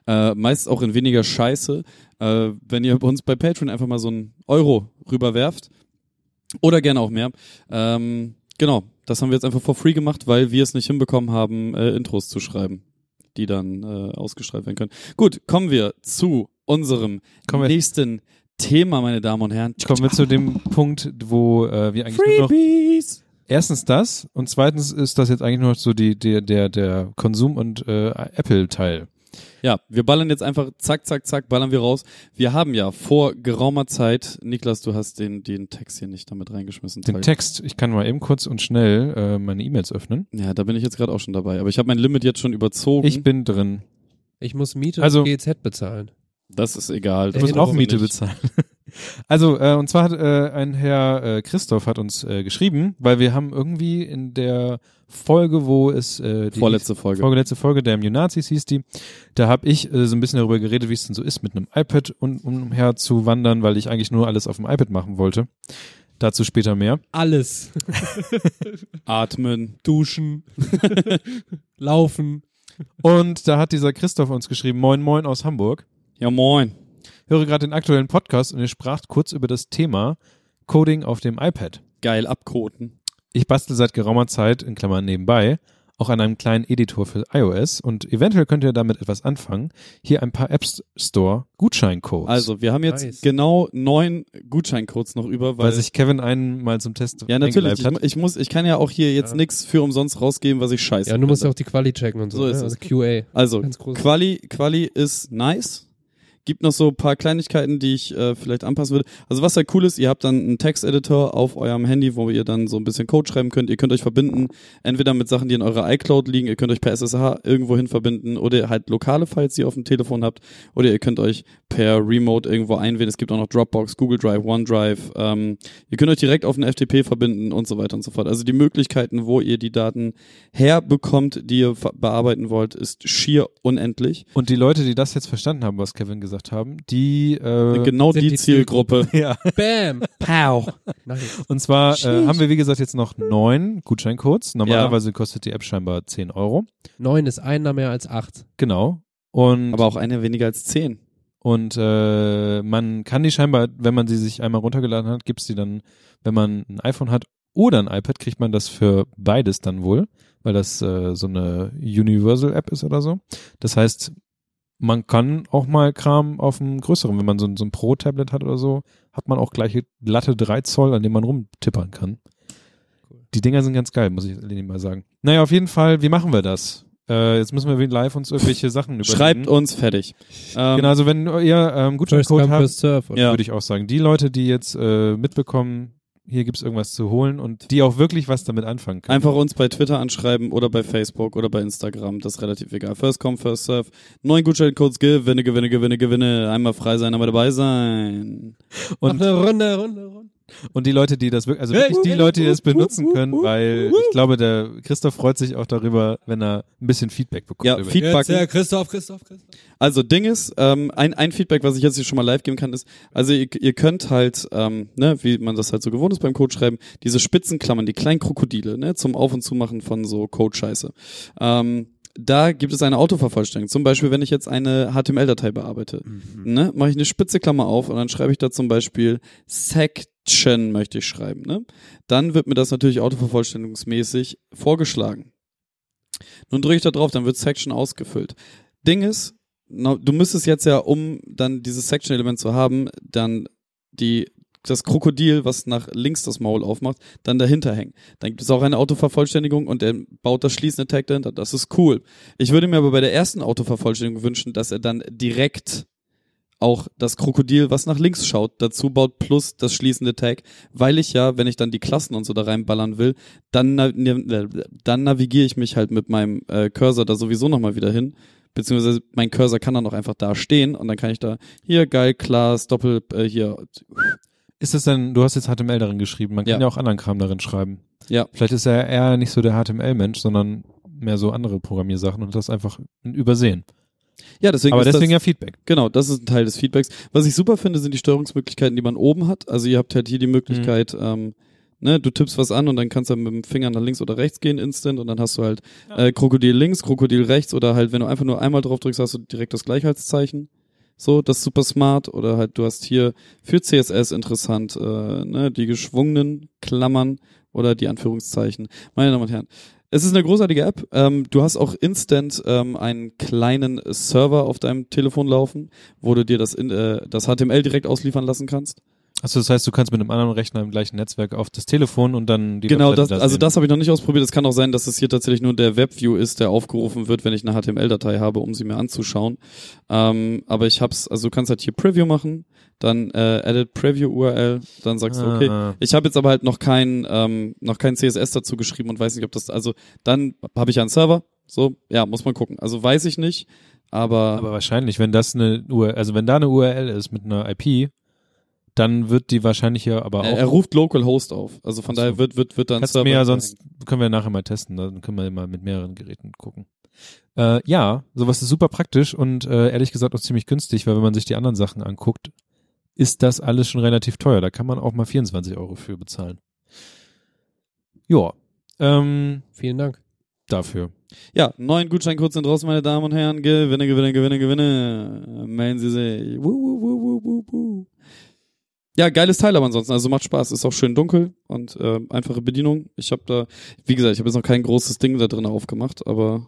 äh, meist auch in weniger Scheiße, äh, wenn ihr uns bei Patreon einfach mal so einen Euro rüberwerft. Oder gerne auch mehr. Ähm, genau, das haben wir jetzt einfach for free gemacht, weil wir es nicht hinbekommen haben, äh, Intros zu schreiben, die dann äh, ausgestrahlt werden können. Gut, kommen wir zu unserem wir- nächsten Thema, meine Damen und Herren. Kommen wir zu dem Punkt, wo äh, wir eigentlich nur noch Freebies! Erstens das und zweitens ist das jetzt eigentlich nur noch so die, der, der, der Konsum- und äh, Apple-Teil. Ja, wir ballern jetzt einfach zack, zack, zack, ballern wir raus. Wir haben ja vor geraumer Zeit, Niklas, du hast den, den Text hier nicht damit reingeschmissen. Den Toll. Text, ich kann mal eben kurz und schnell äh, meine E-Mails öffnen. Ja, da bin ich jetzt gerade auch schon dabei. Aber ich habe mein Limit jetzt schon überzogen. Ich bin drin. Ich muss Miete Also- und GZ bezahlen. das ist egal. Du musst auch Miete nicht. bezahlen. Also, äh, und zwar hat äh, ein Herr äh, Christoph hat uns äh, geschrieben, weil wir haben irgendwie in der Folge, wo es äh, die Vorletzte Folge. vorletzte Folge der Nazis hieß die, da habe ich äh, so ein bisschen darüber geredet, wie es denn so ist, mit einem iPad um, umher zu wandern, weil ich eigentlich nur alles auf dem iPad machen wollte. Dazu später mehr. Alles. [laughs] Atmen. Duschen. [laughs] Laufen. Und da hat dieser Christoph uns geschrieben, moin moin aus Hamburg. Ja, moin. Höre gerade den aktuellen Podcast und ihr spracht kurz über das Thema Coding auf dem iPad. Geil abkoten. Ich bastel seit geraumer Zeit, in Klammern nebenbei, auch an einem kleinen Editor für iOS und eventuell könnt ihr damit etwas anfangen. Hier ein paar App Store Gutscheincodes. Also, wir haben jetzt Nice. genau neun Gutscheincodes noch über, weil, weil sich Kevin einen mal zum Test ja natürlich. Ich, ich muss, ich kann ja auch hier jetzt Ja. nix für umsonst rausgeben, was ich scheiße. Ja, du musst ja auch die Quali checken und so. So ist ne? es. Also QA. Also. Quali, Quali ist nice. Gibt noch so paar Kleinigkeiten, die ich äh, vielleicht anpassen würde. Also was halt cool ist, ihr habt dann einen Texteditor auf eurem Handy, wo ihr dann so ein bisschen Code schreiben könnt. Ihr könnt euch verbinden, entweder mit Sachen, die in eurer iCloud liegen, ihr könnt euch per SSH irgendwo hin verbinden oder halt lokale Files, die ihr auf dem Telefon habt, oder ihr könnt euch per Remote irgendwo einwählen. Es gibt auch noch Dropbox, Google Drive, OneDrive. Ähm, ihr könnt euch direkt auf einen FTP verbinden und so weiter und so fort. Also die Möglichkeiten, wo ihr die Daten herbekommt, die ihr bearbeiten wollt, ist schier unendlich. Und die Leute, die das jetzt verstanden haben, was Kevin gesagt haben, die äh, genau die, die Zielgruppe. [laughs] ja. Bam. Pow. Und zwar äh, haben wir, wie gesagt, jetzt noch neun Gutscheincodes. Normalerweise kostet die App scheinbar 10 Euro. Neun ist einer mehr als acht. Genau. Und Aber auch eine weniger als zehn. Und äh, man kann die scheinbar, wenn man sie sich einmal runtergeladen hat, gibt's die dann, wenn man ein iPhone hat oder ein iPad, kriegt man das für beides dann wohl, weil das äh, so eine Universal-App ist oder so. Das heißt, man kann auch mal Kram auf einem größeren, wenn man so, ein- so ein Pro-Tablet hat oder so, hat man auch gleiche glatte 3 Zoll, an dem man rumtippern kann. Die Dinger sind ganz geil, muss ich mal sagen. Naja, auf jeden Fall, wie machen wir das? Äh, jetzt müssen wir wie live uns irgendwelche Sachen überlegen. Schreibt uns fertig. Ähm, Genau, also wenn ihr ähm, First Gutscheincode habt? Ja. würde ich auch sagen. Die Leute, die jetzt äh, mitbekommen, hier gibt's irgendwas zu holen und die auch wirklich was damit anfangen können. Einfach uns bei Twitter anschreiben oder bei Facebook oder bei Instagram. Das ist relativ egal. First come, first serve. Neun Gutscheincodes, gewinne, gewinne, gewinne, gewinne. Einmal frei sein, einmal dabei sein. Und Mach eine Runde, Runde, Runde. Und die Leute, die das wirklich, also wirklich die Leute, die das benutzen können, weil ich glaube, der Christoph freut sich auch darüber, wenn er ein bisschen Feedback bekommt. Ja, über- Feedback. Christoph, Christoph, Christoph. Also Ding ist, ähm, ein, ein Feedback, was ich jetzt hier schon mal live geben kann, ist, also ihr, ihr könnt halt, ähm, ne, wie man das halt so gewohnt ist beim Codeschreiben, diese Spitzenklammern, die kleinen Krokodile, ne, zum Auf- und Zumachen von so Code-Scheiße. Ähm, da gibt es eine Autovervollständigung. Zum Beispiel, wenn ich jetzt eine HTML-Datei bearbeite, ne, mache ich eine spitze Klammer auf und dann schreibe ich da zum Beispiel Section möchte ich schreiben, ne? Dann wird mir das natürlich autovervollständigungsmäßig vorgeschlagen. Nun drücke ich da drauf, dann wird Section ausgefüllt. Ding ist, du müsstest jetzt ja, um dann dieses Section-Element zu haben, dann die das Krokodil, was nach links das Maul aufmacht, dann dahinter hängen. Dann gibt es auch eine Autovervollständigung und er baut das schließende Tag dahinter. Das ist cool. Ich würde mir aber bei der ersten Autovervollständigung wünschen, dass er dann direkt auch das Krokodil, was nach links schaut, dazu baut plus das schließende Tag, weil ich ja, wenn ich dann die Klassen und so da reinballern will, dann, ne- dann navigiere ich mich halt mit meinem äh, Cursor da sowieso nochmal wieder hin, beziehungsweise mein Cursor kann dann auch einfach da stehen und dann kann ich da hier geil, Class, Doppel, äh, hier, Ist das denn, du hast jetzt HTML darin geschrieben, man kann Ja. ja auch anderen Kram darin schreiben. ja, Vielleicht ist er eher nicht so der HTML-Mensch, sondern mehr so andere Programmiersachen und das einfach übersehen. ja, deswegen Aber deswegen ja das, Feedback. genau, das ist ein Teil des Feedbacks. Was ich super finde, sind die Steuerungsmöglichkeiten, die man oben hat. Also ihr habt halt hier die Möglichkeit, ähm, ne, du tippst was an und dann kannst du mit dem Finger nach links oder rechts gehen instant und dann hast du halt äh, Krokodil links, Krokodil rechts oder halt, wenn du einfach nur einmal drauf drückst, hast du direkt das Gleichheitszeichen. So, das super smart. Oder halt, du hast hier für CSS interessant, äh, ne, die geschwungenen Klammern oder die Anführungszeichen. Meine Damen und Herren, es ist eine großartige App. Ähm, du hast auch instant ähm, einen kleinen Server auf deinem Telefon laufen, wo du dir das, in, äh, das HTML direkt ausliefern lassen kannst. Achso, das heißt, du kannst mit einem anderen Rechner im gleichen Netzwerk auf das Telefon und dann die genau, das, da also sehen. das habe ich noch nicht ausprobiert. Es kann auch sein, dass es hier tatsächlich nur der Webview ist, der aufgerufen wird, wenn ich eine HTML-Datei habe, um sie mir anzuschauen. Ähm, aber ich hab's, also du kannst halt hier Preview machen, dann äh, Edit Preview URL, dann sagst du, okay, Ah, ah. Ich habe jetzt aber halt noch kein ähm, noch kein CSS dazu geschrieben und weiß nicht, ob das also dann habe ich ja einen Server. So, ja, muss man gucken. Also weiß ich nicht, aber, Aber wahrscheinlich, wenn das eine URL, also wenn da eine URL ist mit einer IP, dann wird die wahrscheinlich ja aber er, auch. er ruft Localhost auf. Also von daher wird wird wird dann Kannst mir ja sonst, können wir nachher mal testen, dann können wir mal mit mehreren Geräten gucken. Äh, ja, sowas ist super praktisch und äh, ehrlich gesagt auch ziemlich günstig, weil wenn man sich die anderen Sachen anguckt, ist das alles schon relativ teuer. Da kann man auch mal 24 Euro für bezahlen. Ja, ähm, Vielen Dank. dafür. Ja, neun Gutscheincodes sind draußen, meine Damen und Herren. Gewinne, Gewinne, Gewinne, Gewinne. Melden Sie sich. Wuh, wuh, wuh, wuh, wuh, wuh. Ja, geiles Teil aber ansonsten. Also macht Spaß. Ist auch schön dunkel und äh, einfache Bedienung. Ich habe da, wie gesagt, ich habe jetzt noch kein großes Ding da drin aufgemacht, aber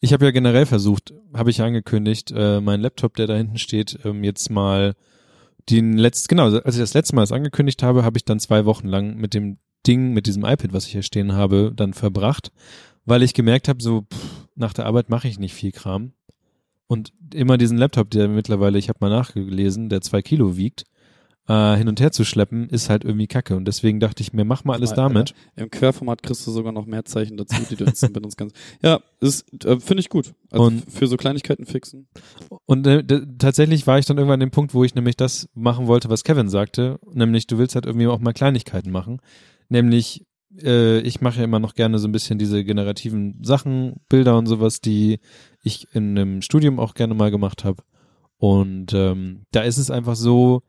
Ich habe ja generell versucht, habe ich angekündigt, äh, meinen Laptop, der da hinten steht, ähm, jetzt mal den letzt, genau, als ich das letzte Mal das angekündigt habe, habe ich dann zwei Wochen lang mit dem Ding, mit diesem iPad, was ich hier stehen habe, dann verbracht, weil ich gemerkt habe, so pff, nach der Arbeit mache ich nicht viel Kram und immer diesen Laptop, der mittlerweile, ich habe mal nachgelesen, der zwei Kilo wiegt, äh, hin und her zu schleppen, ist halt irgendwie kacke und deswegen dachte ich mir, mach mal alles Mal, damit. Im Querformat kriegst du sogar noch mehr Zeichen dazu, die du instant benutzen [laughs] kannst. Ja, ist äh, finde ich gut. Also Und- für so Kleinigkeiten fixen. Und äh, tatsächlich war ich dann irgendwann an dem Punkt, wo ich nämlich das machen wollte, was Kevin sagte, nämlich du willst halt irgendwie auch mal Kleinigkeiten machen. Nämlich, äh, ich mache ja immer noch gerne so ein bisschen diese generativen Sachen, Bilder und sowas, die ich in einem Studium auch gerne mal gemacht habe. Und ähm, da ist es einfach so,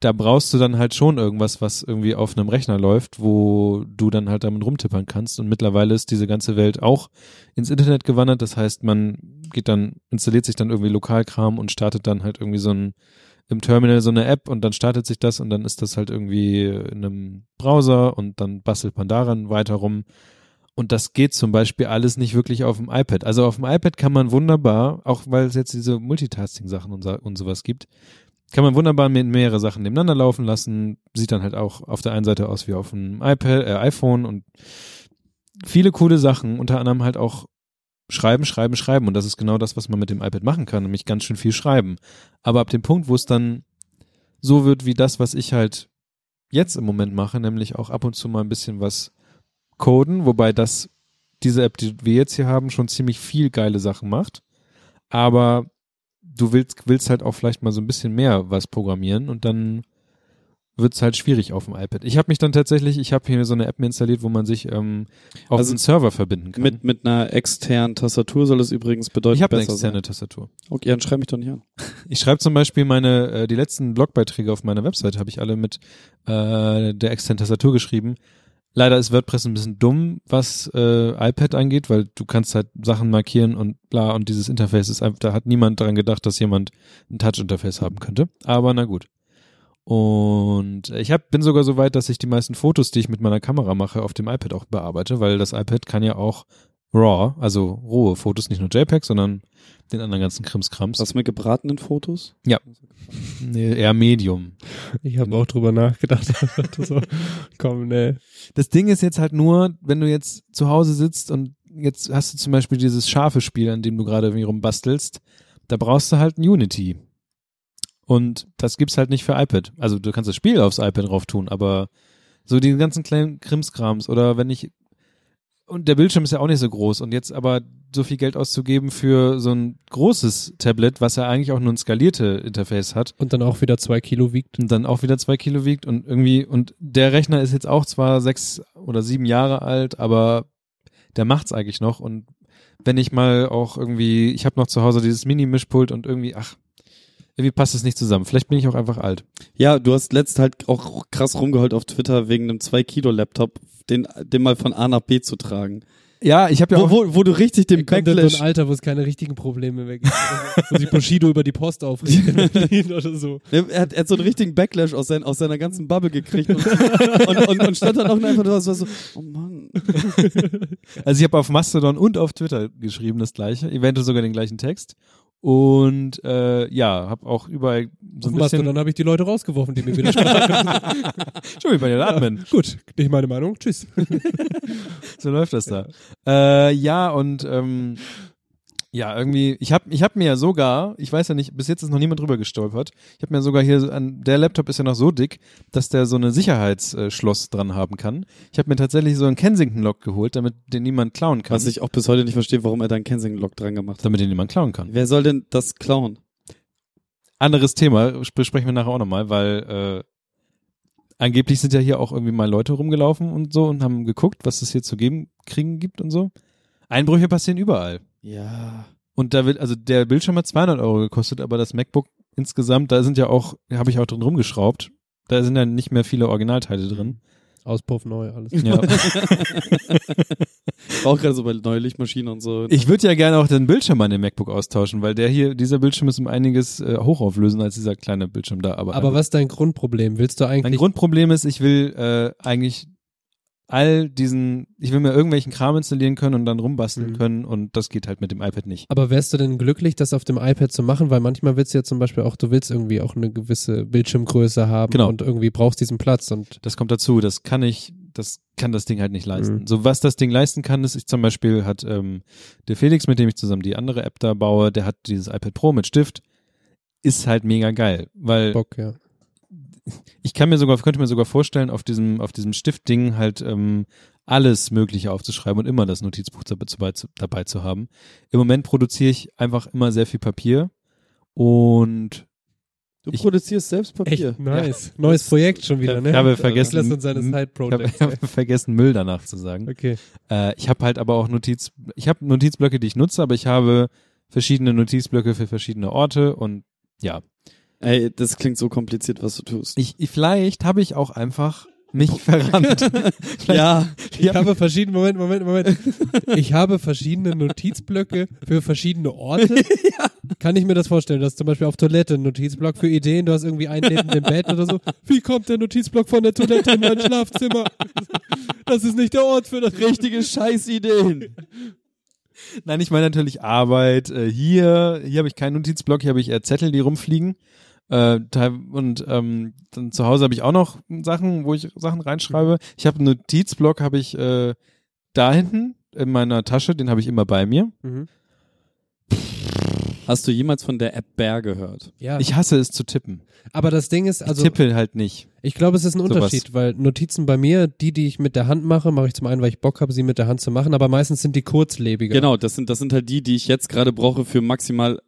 da brauchst du dann halt schon irgendwas, was irgendwie auf einem Rechner läuft, wo du dann halt damit rumtippern kannst. Und mittlerweile ist diese ganze Welt auch ins Internet gewandert. Das heißt, man geht dann, installiert sich dann irgendwie Lokalkram und startet dann halt irgendwie so ein im Terminal so eine App und dann startet sich das und dann ist das halt irgendwie in einem Browser und dann bastelt man daran weiter rum. Und das geht zum Beispiel alles nicht wirklich auf dem iPad. Also auf dem iPad kann man wunderbar, auch weil es jetzt diese Multitasking-Sachen und, so- und sowas gibt, kann man wunderbar mit mehrere Sachen nebeneinander laufen lassen. Sieht dann halt auch auf der einen Seite aus wie auf dem iPad, äh, iPhone und viele coole Sachen, unter anderem halt auch schreiben, schreiben, schreiben. Und das ist genau das, was man mit dem iPad machen kann, nämlich ganz schön viel schreiben. Aber ab dem Punkt, wo es dann so wird wie das, was ich halt jetzt im Moment mache, nämlich auch ab und zu mal ein bisschen was coden, wobei das, diese App, die wir jetzt hier haben, schon ziemlich viel geile Sachen macht. Aber du willst, willst halt auch vielleicht mal so ein bisschen mehr was programmieren und dann wird's halt schwierig auf dem iPad. Ich habe mich dann tatsächlich, ich habe hier so eine App mir installiert, wo man sich ähm, auf Also einen Server verbinden kann. Mit, mit einer externen Tastatur soll es übrigens bedeuten, ich habe eine externe sein. Tastatur. Okay, dann schreib mich doch nicht an. [laughs] Ich schreibe zum Beispiel meine, äh, die letzten Blogbeiträge auf meiner Website habe ich alle mit äh, der externen Tastatur geschrieben. Leider ist WordPress ein bisschen dumm, was äh, iPad angeht, weil du kannst halt Sachen markieren und bla und dieses Interface ist einfach, da hat niemand daran gedacht, dass jemand ein Touch-Interface haben könnte. Aber na gut. Und ich hab, bin sogar so weit, dass ich die meisten Fotos, die ich mit meiner Kamera mache, auf dem iPad auch bearbeite, weil das iPad kann ja auch RAW, also rohe Fotos, nicht nur JPEG, sondern den anderen ganzen Krimskrams. Was mit gebratenen Fotos? Nee, eher Medium. Ich habe auch drüber nachgedacht. [laughs] So, komm, ne. Das Ding ist jetzt halt nur, wenn du jetzt zu Hause sitzt und jetzt hast du zum Beispiel dieses scharfe Spiel, an dem du gerade irgendwie rumbastelst, da brauchst du halt ein Unity. Und das gibt's halt nicht für iPad. Also du kannst das Spiel aufs iPad drauf tun, aber so die ganzen kleinen Krimskrams oder wenn ich und der Bildschirm ist ja auch nicht so groß. Und jetzt aber so viel Geld auszugeben für so ein großes Tablet, was ja eigentlich auch nur ein skalierte Interface hat, Und dann auch wieder zwei Kilo wiegt. und dann auch wieder zwei Kilo wiegt. Und irgendwie, und der Rechner ist jetzt auch zwar sechs oder sieben Jahre alt, aber der macht's eigentlich noch. Und wenn ich mal auch irgendwie, ich habe noch zu Hause dieses Mini-Mischpult und irgendwie, ach, irgendwie passt es nicht zusammen. Vielleicht bin ich auch einfach alt. Ja, du hast letzt halt auch krass rumgeheult auf Twitter wegen einem 2-Kilo-Laptop, den, den mal von A nach B zu tragen. Ja, ich habe ja Wo, auch, wo, wo du richtig den in so Backlash... ein Alter, wo es keine richtigen Probleme mehr gibt. [laughs] wo sich Bushido über die Post aufregt [laughs] oder so. Er hat, er hat so einen richtigen Backlash aus, sein, aus seiner ganzen Bubble gekriegt und, [laughs] und, und, und stand dann auch einfach da so, so, oh Mann. also ich habe auf Mastodon und auf Twitter geschrieben das gleiche, eventuell sogar den gleichen Text und äh, ja, habe auch überall so ein Was bisschen, dann habe ich die Leute rausgeworfen, die mir widersprechen. [laughs] schon wie bei den Admin. Gut, nicht meine Meinung. Tschüss. [laughs] so läuft das da. Äh, ja, und ähm, ja, irgendwie, ich habe ich hab mir ja sogar, ich weiß ja nicht, bis jetzt ist noch niemand drüber gestolpert, ich habe mir sogar hier, an, der Laptop ist ja noch so dick, dass der so eine Sicherheitsschloss dran haben kann. Ich habe mir tatsächlich so einen Kensington-Lock geholt, damit den niemand klauen kann. Was ich auch bis heute nicht verstehe, warum er da einen Kensington-Lock dran gemacht hat. damit den niemand klauen kann. Wer soll denn das klauen? Anderes Thema, besprechen wir nachher auch nochmal, weil äh, angeblich sind ja hier auch irgendwie mal Leute rumgelaufen und so und haben geguckt, was es hier zu geben, kriegen gibt und so. Einbrüche passieren überall. Ja. Und da wird, also der Bildschirm hat 200 Euro gekostet, aber das MacBook insgesamt, da sind ja auch, habe ich auch drin rumgeschraubt. Da sind ja nicht mehr viele Originalteile drin. Auspuff neu, alles. Ja. [laughs] Auch gerade so bei Neulichtmaschinen und so. ich würde ja gerne auch den Bildschirm an dem MacBook austauschen, weil der hier, dieser Bildschirm ist um einiges äh, hochauflösender als dieser kleine Bildschirm da. Aber, Aber was ist dein Grundproblem? Willst du mein eigentlich Grundproblem ist, ich will äh, eigentlich all diesen, ich will mir irgendwelchen Kram installieren können und dann rumbasteln Mhm. können und das geht halt mit dem iPad nicht. Aber wärst du denn glücklich, das auf dem iPad zu machen? Weil manchmal willst du ja zum Beispiel auch, du willst irgendwie auch eine gewisse Bildschirmgröße haben Genau. und irgendwie brauchst diesen Platz und Das kommt dazu, das kann ich, das kann das Ding halt nicht leisten. Mhm. So was das Ding leisten kann, ist, ich zum Beispiel hat ähm, der Felix, mit dem ich zusammen die andere App da baue, der hat dieses iPad Pro mit Stift, ist halt mega geil, weil Bock, ja. Ich kann mir sogar, könnte mir sogar vorstellen, auf diesem, auf diesem Stiftding halt ähm, alles Mögliche aufzuschreiben und immer das Notizbuch dabei zu, dabei zu haben. Im Moment produziere ich einfach immer sehr viel Papier und Du Ich- produzierst selbst Papier. Echt nice. Neues Projekt schon wieder, ne? ich habe vergessen, lässt uns seine Side ich habe, [laughs] ich habe vergessen, Müll danach zu sagen. Okay. Äh, ich habe halt aber auch Notiz, ich habe Notizblöcke, die ich nutze, aber ich habe verschiedene Notizblöcke für verschiedene Orte und ja, Ey, das klingt so kompliziert, was du tust. ich, ich vielleicht habe ich auch einfach mich [laughs] verrannt. [laughs] ja, Ich habe verschiedene, Moment, Moment, Moment. Ich habe verschiedene Notizblöcke für verschiedene Orte. [laughs] Kann ich mir das vorstellen? Du hast zum Beispiel auf Toilette einen Notizblock für Ideen, du hast irgendwie einen neben dem Bett oder so. Wie kommt der Notizblock von der Toilette in mein Schlafzimmer? Das ist nicht der Ort für das richtige Scheißideen. Nein, ich meine natürlich Arbeit. Äh, hier, hier habe ich keinen Notizblock, hier habe ich eher Zettel, die rumfliegen. Äh, und ähm, dann zu Hause habe ich auch noch Sachen, wo ich Sachen reinschreibe. Ich habe einen Notizblock, habe ich äh, da hinten in meiner Tasche, den habe ich immer bei mir. Mhm. Hast du jemals von der App Bear gehört? Ja, Ich hasse es zu tippen. aber das Ding ist, Ich also tippe halt nicht. ich glaube, es ist ein Sowas. Unterschied, weil Notizen bei mir, die, die ich mit der Hand mache, mache ich zum einen, weil ich Bock habe, sie mit der Hand zu machen, aber meistens sind die kurzlebiger. Genau, das sind, das sind halt die, die ich jetzt gerade brauche für maximal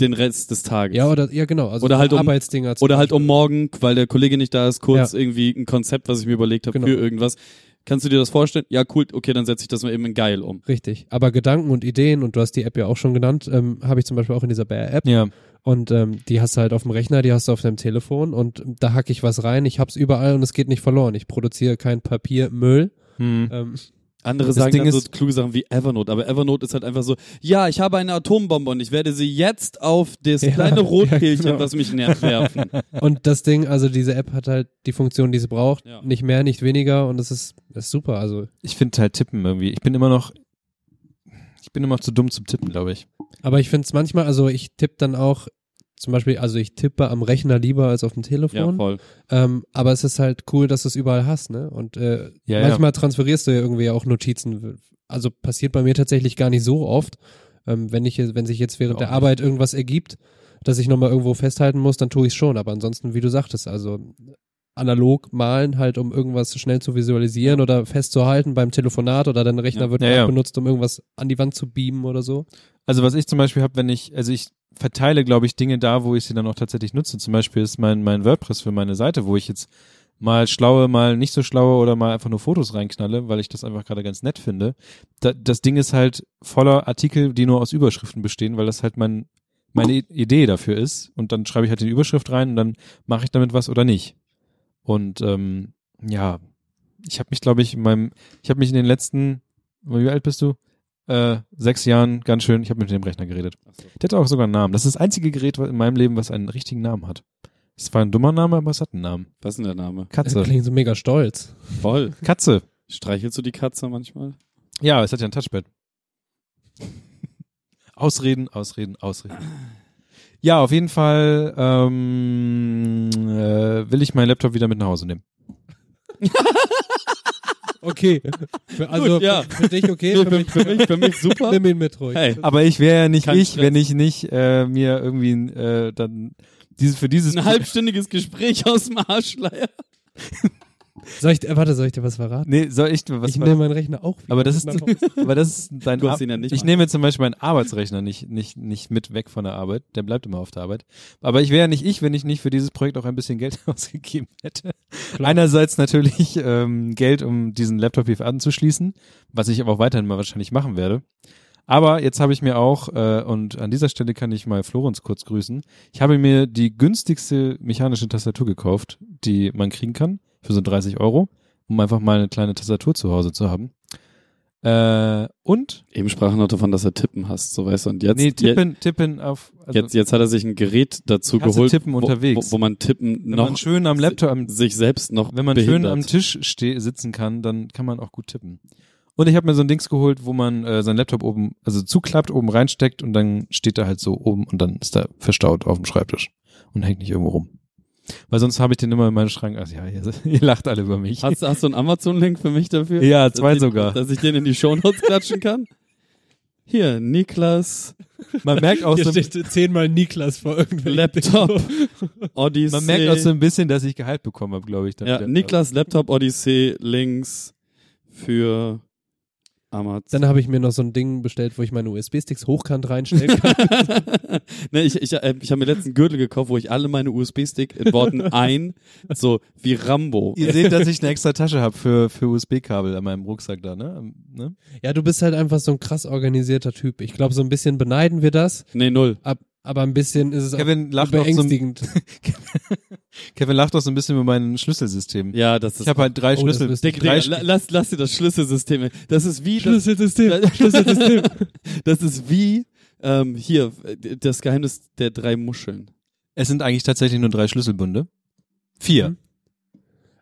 den Rest des Tages. Ja, oder, ja, genau. Also Oder halt um- Arbeitsdinger. Oder halt Beispiel. um morgen, weil der Kollege nicht da ist, kurz Ja. irgendwie ein Konzept, was ich mir überlegt habe Genau. für irgendwas. Kannst du dir das vorstellen? Ja, cool, okay, dann setze ich das mal eben in geil um. Richtig. Aber Gedanken und Ideen, und du hast die App ja auch schon genannt, ähm, habe ich zum Beispiel auch in dieser Bear-App. Ja. Und ähm, die hast du halt auf dem Rechner, die hast du auf deinem Telefon und da hacke ich was rein, ich hab's überall und es geht nicht verloren. Ich produziere kein Papiermüll. Hm. Ähm, Andere Das sagen Ding dann so ist- kluge Sachen wie Evernote, aber Evernote ist halt einfach so, ja, ich habe eine Atombombe und ich werde sie jetzt auf das Ja, kleine [laughs] Rotkehlchen, ja, genau. was mich nervt, werfen. und das Ding, also diese App hat halt die Funktion, die sie braucht. Ja. Nicht mehr, nicht weniger und das ist, das ist super. Also, Ich finde halt Tippen irgendwie. Ich bin immer noch, ich bin immer noch zu dumm zum Tippen, glaube ich. aber ich finde es manchmal, also ich tippe dann auch zum Beispiel, also ich tippe am Rechner lieber als auf dem Ja, Telefon. voll. Ähm, aber es ist halt cool, dass du es überall hast, ne? Und äh, Ja, ja. manchmal transferierst du ja irgendwie auch Notizen. Also passiert bei mir tatsächlich gar nicht so oft. Ähm, wenn ich, wenn sich jetzt während der. Arbeit irgendwas ergibt, dass ich nochmal irgendwo festhalten muss, dann tue ich schon. Aber ansonsten, wie du sagtest, also analog malen halt, um irgendwas schnell zu visualisieren oder festzuhalten beim Telefonat oder dein Rechner Ja. wird Ja, ja. benutzt, um irgendwas an die Wand zu beamen oder so. Also was ich zum Beispiel habe, wenn ich, also ich verteile, glaube ich, Dinge da, wo ich sie dann auch tatsächlich nutze. Zum Beispiel ist mein, mein WordPress für meine Seite, wo ich jetzt mal schlaue, mal nicht so schlaue oder mal einfach nur Fotos reinknalle, weil ich das einfach gerade ganz nett finde. Da, das Ding ist halt voller Artikel, die nur aus Überschriften bestehen, weil das halt mein, meine Idee dafür ist. Und dann schreibe ich halt die Überschrift rein und dann mache ich damit was oder nicht. Und ähm, ja, ich habe mich, glaube ich, in meinem, ich habe mich in den letzten, wie alt bist du? Äh, sechs Jahren ganz schön, ich habe mit dem Rechner geredet. Der hat auch sogar einen Namen. Das ist das einzige Gerät in meinem Leben, was einen richtigen Namen hat. Es war ein dummer Name, aber es hat einen Namen. Was ist denn der Name? Das Katze. [laughs] klingt so mega stolz. Voll. Katze. Streichelst du die Katze manchmal? Ja, es hat ja ein Touchpad. ausreden, ausreden, ausreden. Ja, auf jeden Fall ähm, äh, will ich meinen Laptop wieder mit nach Hause nehmen. [laughs] Okay. Für, [laughs] also Gut, ja. für dich okay, für, für, mich, für, mich, für mich super. nimm ihn mit ruhig. Hey, Aber ich wäre ja nicht Kein ich, Stress. wenn ich nicht äh, mir irgendwie äh, dann diese für dieses ein halbstündiges Gespräch aus dem Arschleier. [laughs] Soll ich, äh, warte, soll ich dir was verraten? Nee, soll ich was ich nehme meinen Rechner auch wieder. Aber das ist, aber das ist [laughs] dein Du hast ihn ja nicht Ich mal. nehme zum Beispiel meinen Arbeitsrechner nicht, nicht, nicht mit weg von der Arbeit. Der bleibt immer auf der Arbeit. Aber ich wäre ja nicht ich, wenn ich nicht für dieses Projekt auch ein bisschen Geld [laughs] ausgegeben hätte. Einerseits natürlich ähm, Geld, um diesen Laptop hier anzuschließen, was ich aber auch weiterhin mal wahrscheinlich machen werde. Aber jetzt habe ich mir auch, äh, und an dieser Stelle kann ich mal Florenz kurz grüßen, ich habe mir die günstigste mechanische Tastatur gekauft, die man kriegen kann, für so 30 Euro, um einfach mal eine kleine Tastatur zu Hause zu haben. Äh, und Eben sprach er noch davon, dass er Tippen hasst, so weißt du. Und jetzt, nee, tippen, tippen auf. Also, jetzt, jetzt hat er sich ein Gerät dazu geholt, tippen unterwegs. Wo, wo man tippen wenn noch man schön am Laptop, am, sich selbst noch wenn man behindert. schön am Tisch ste sitzen kann, dann kann man auch gut tippen. Und ich habe mir so ein Dings geholt, wo man äh, seinen Laptop oben, also zuklappt, oben reinsteckt und dann steht er halt so oben und dann ist er verstaut auf dem Schreibtisch und hängt nicht irgendwo rum. Weil sonst habe ich den immer in meinen Schrank. Also ja, ihr, [laughs] ihr lacht alle über mich. Hast, hast du einen Amazon-Link für mich dafür? Ja, Dass zwei ich, sogar. Dass ich den in die Shownotes klatschen kann? Hier, Niklas, Man merkt auch Hier so, steht zehnmal Niklas vor irgendwelchen Laptop, [laughs] Odyssey. man merkt auch so ein bisschen, dass ich Gehalt bekommen habe, glaube ich. dann ja. Niklas, Laptop, Odyssey, Links für Amazon. Dann habe ich mir noch so ein Ding bestellt, wo ich meine USB-Sticks hochkant reinstellen kann. [laughs] ne, ich ich, äh, ich habe mir letzten Gürtel gekauft, wo ich alle meine USB-Stick in Worten [laughs] ein, so wie Rambo. Ihr seht, dass ich eine extra Tasche habe für, für USB-Kabel an meinem Rucksack da, ne? Am- ne? ja, du bist halt einfach so ein krass organisierter Typ. Ich glaube, so ein bisschen beneiden wir das, Nee, null. ab, aber ein bisschen ist es Kevin auch lacht auch so, beängstigend. Kevin lacht auch [laughs] so ein bisschen über mein Schlüsselsystem. Ja, das ist. Ich habe halt drei Oh, das Schlüssel. drei Digga, la- lass, lass dir das Schlüsselsystem. Das ist wie. Das, Schlüsselsystem, [laughs] Schlüsselsystem. das ist wie. Ähm, hier, das Geheimnis der drei Muscheln. Es sind eigentlich tatsächlich nur drei Schlüsselbunde. Vier. Mhm.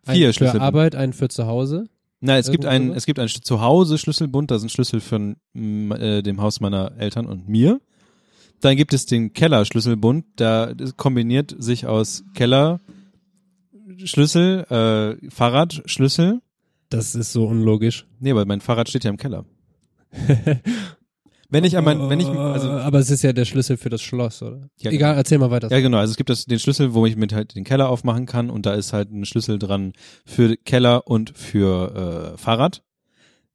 Vier einen für Schlüsselbunde. Arbeit, einen für zu Hause. Nein, es gibt einen, es gibt einen Zuhause Schlüsselbund, da sind Schlüssel von äh, dem Haus meiner Eltern und mir. Dann gibt es den Keller Schlüsselbund, da kombiniert sich aus Keller Schlüssel, äh, Fahrradschlüssel. Das ist so unlogisch. Nee, weil mein Fahrrad steht ja im Keller. wenn ich mein, wenn ich, also aber es ist ja der Schlüssel für das Schloss, oder? Ja, Egal, erzähl mal weiter. Ja, genau. Also es gibt das, den Schlüssel, wo ich mit halt den Keller aufmachen kann und da ist halt ein Schlüssel dran für Keller und für äh, Fahrrad.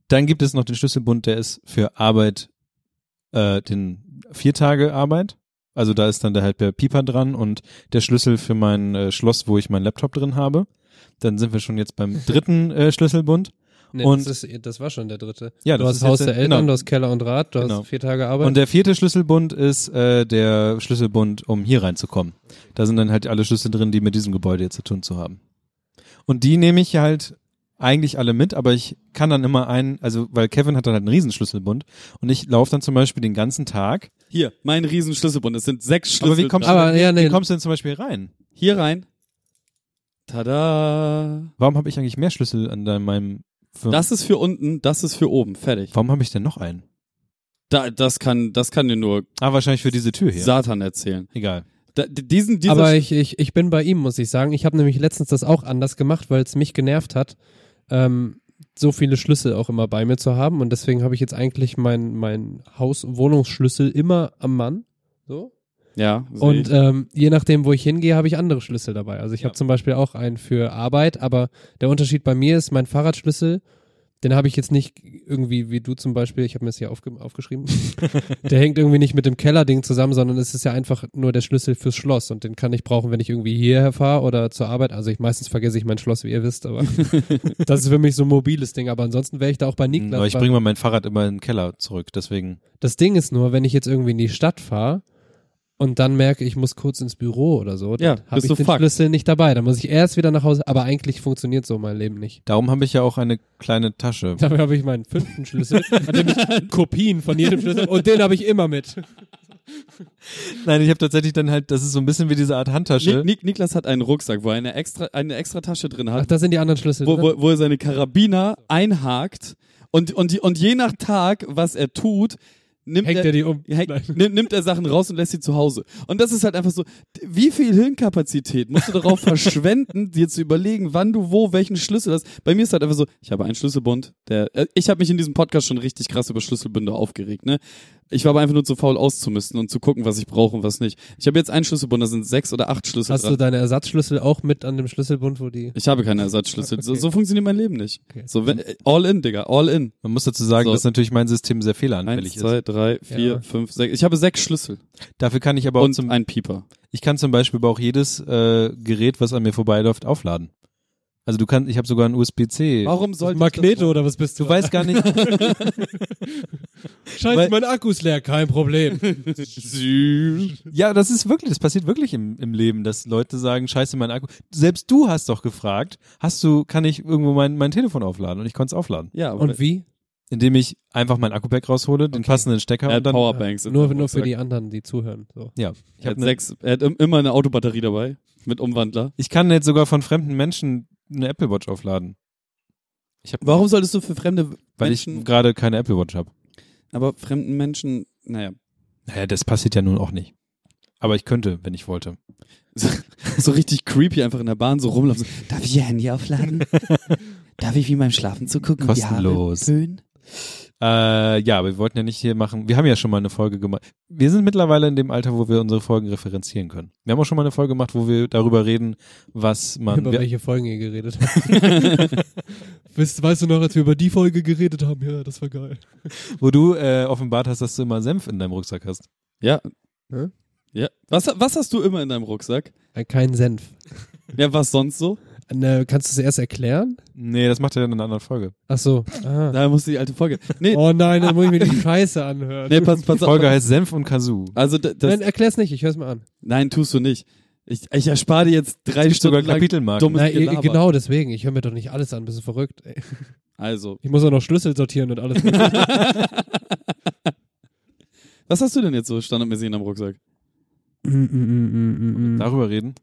Dann gibt es noch den Schlüsselbund, der ist für Arbeit, äh, den vier Tage Arbeit, Also da ist dann der halt der Pieper dran und der Schlüssel für mein äh, Schloss, wo ich meinen Laptop drin habe. Dann sind wir schon jetzt beim [laughs] dritten äh, Schlüsselbund. Nee, Und- das, ist, das war schon der dritte. Ja, du das hast Haus der- Eltern, genau. du hast Keller und Rad, du Genau. hast vier Tage Arbeit. Und der vierte Schlüsselbund ist äh, der Schlüsselbund, um hier reinzukommen. Da sind dann halt alle Schlüssel drin, die mit diesem Gebäude jetzt zu tun zu haben. Und die nehme ich halt eigentlich alle mit, aber ich kann dann immer einen, also weil Kevin hat dann halt einen Riesenschlüsselbund und ich laufe dann zum Beispiel den ganzen Tag. Hier, mein riesen Schlüsselbund. Es sind sechs Schlüssel. Aber wie kommst, Aber, du, denn, ja, nee. wie kommst du denn zum Beispiel rein? Hier rein. Tada. Warum habe ich eigentlich mehr Schlüssel an deinem, meinem Firmen? Das ist für unten, das ist für oben. Fertig. Warum habe ich denn noch einen? Da, das kann, das kann dir nur Ah, wahrscheinlich für diese Tür hier. Satan erzählen. Egal. Da, diesen, dieser Aber ich, ich, ich bin bei ihm, muss ich sagen. Ich habe nämlich letztens das auch anders gemacht, weil es mich genervt hat, ähm, so viele Schlüssel auch immer bei mir zu haben. Und deswegen habe ich jetzt eigentlich mein, mein Haus-Wohnungsschlüssel immer am Mann. So. ja, Und ähm, je nachdem, wo ich hingehe, habe ich andere Schlüssel dabei. Also ich habe Ja. zum Beispiel auch einen für Arbeit, aber der Unterschied bei mir ist, mein Fahrradschlüssel, den habe ich jetzt nicht irgendwie wie du zum Beispiel, ich habe mir das hier aufge aufgeschrieben, [laughs] der hängt irgendwie nicht mit dem Kellerding zusammen, sondern es ist ja einfach nur der Schlüssel fürs Schloss und den kann ich brauchen, wenn ich irgendwie hierher fahre oder zur Arbeit. Also ich meistens vergesse ich mein Schloss, wie ihr wisst, aber [laughs] das ist für mich so ein mobiles Ding. Aber ansonsten wäre ich da auch bei Niklas. Aber ich bringe mal mein Fahrrad immer in den Keller zurück, deswegen. das Ding ist nur, wenn ich jetzt irgendwie in die Stadt fahre und dann merke, ich muss kurz ins Büro oder so, Ja, dann habe bist ich du den fucked. Schlüssel nicht dabei. Dann muss ich erst wieder nach Hause. Aber eigentlich funktioniert so mein Leben nicht. Darum habe ich ja auch eine kleine Tasche. [laughs] Dafür habe ich meinen fünften Schlüssel, an dem ich [laughs] Kopien von jedem Schlüssel und den habe ich immer mit. [laughs] Nein, ich habe tatsächlich dann halt, das ist so ein bisschen wie diese Art Handtasche. Nik, Nik, Niklas hat einen Rucksack, wo er eine extra, eine extra Tasche drin Ach, hat, da sind die anderen Schlüssel. wo, drin. wo, wo er seine Karabiner einhakt und, und, die, und je nach Tag, was er tut, nimmt Hängt er, er die um? Hängt- Nein. [laughs] nimm- nimmt er Sachen raus und lässt sie zu Hause. Und das ist halt einfach so, wie viel Hirnkapazität musst du darauf [laughs] verschwenden, dir zu überlegen, wann du wo welchen Schlüssel hast. Bei mir ist halt einfach so, ich habe einen Schlüsselbund, der, äh, ich habe mich in diesem Podcast schon richtig krass über Schlüsselbünde aufgeregt, ne? Ich war aber einfach nur zu faul auszumisten und zu gucken, was ich brauche und was nicht. Ich habe jetzt einen Schlüsselbund, da sind sechs oder acht Schlüssel Hast dran. du deine Ersatzschlüssel auch mit an dem Schlüsselbund, wo die. ich habe keine Ersatzschlüssel. [laughs] So, Okay. so funktioniert mein Leben nicht. Okay. So, wenn, äh, all in, Digga, all in. Man muss dazu sagen, So. dass natürlich mein System sehr Eins, fehleranfällig zwei, ist. drei, vier, Ja. fünf, sechs. Ich habe sechs Schlüssel. Dafür kann ich aber auch und zum, ein Pieper. ich kann zum Beispiel aber auch jedes äh, Gerät, was an mir vorbeiläuft, aufladen. Also du kannst, ich habe sogar einen USB-C. Warum sollte Magneto oder was bist du? Du weißt gar nicht, [laughs] Scheiße, mein Akku ist leer, kein Problem. [laughs] ja, das ist wirklich, das passiert wirklich im, im Leben, dass Leute sagen, scheiße, mein Akku. Selbst du hast doch gefragt, hast du, kann ich irgendwo mein, mein Telefon aufladen? Und ich konnte es aufladen. Ja, aber Und wie? Indem ich einfach mein Akku-Pack raushole, den Okay. passenden Stecker er und dann. Powerbanks. in Nur, nur für die anderen, die zuhören. So. Ja. Ich, Er hab hat ne, sechs, er hat im- immer eine Autobatterie dabei mit Umwandler. ich kann jetzt sogar von fremden Menschen eine Apple Watch aufladen. Ich hab, Warum solltest du für fremde Weil Menschen, ich gerade keine Apple Watch habe. aber fremden Menschen, naja, Naja, das passiert ja nun auch nicht. Aber ich könnte, wenn ich wollte. so, [laughs] so richtig creepy einfach in der Bahn so rumlaufen. So, Darf ich Ihr Handy aufladen? [laughs] Darf ich wie beim Schlafen zu gucken? Kostenlos. Die Haare föhnen? Äh, ja, aber wir wollten ja nicht hier machen. Wir haben ja schon mal eine Folge gemacht. Wir sind mittlerweile in dem Alter, wo wir unsere Folgen referenzieren können. Wir haben auch schon mal eine Folge gemacht, wo wir darüber reden, was man. [laughs] über welche Folgen ihr geredet [laughs] habt. weißt, weißt du noch, als wir über die Folge geredet haben? Ja, das war geil. wo du äh, offenbart hast, dass du immer Senf in deinem Rucksack hast. Ja. Hä? Ja. Was, was hast du immer in deinem Rucksack? Äh, Kein Senf. Ja, was sonst so? Ne, kannst du es erst erklären? Nee, das macht er in einer anderen Folge. Ach so. Ah. Da musst du die alte Folge. Nee, Oh nein, dann muss ich mir die [laughs] Scheiße anhören. nee pass, pass Die auf. Folge heißt Senf und Kazoo. Also da- das, Nein, erklär's nicht, ich hör's mal an. nein, tust du nicht. Ich, ich erspare dir jetzt drei sogar Stunden lang Kapitelmarken. dummes Nein, Gelaber. genau deswegen. Ich höre mir doch nicht alles an, bist du verrückt. Ey. Also, Ich muss auch noch Schlüssel sortieren und alles. [laughs] [laughs] was hast du denn jetzt so standardmäßig in deinem Rucksack? Darüber reden.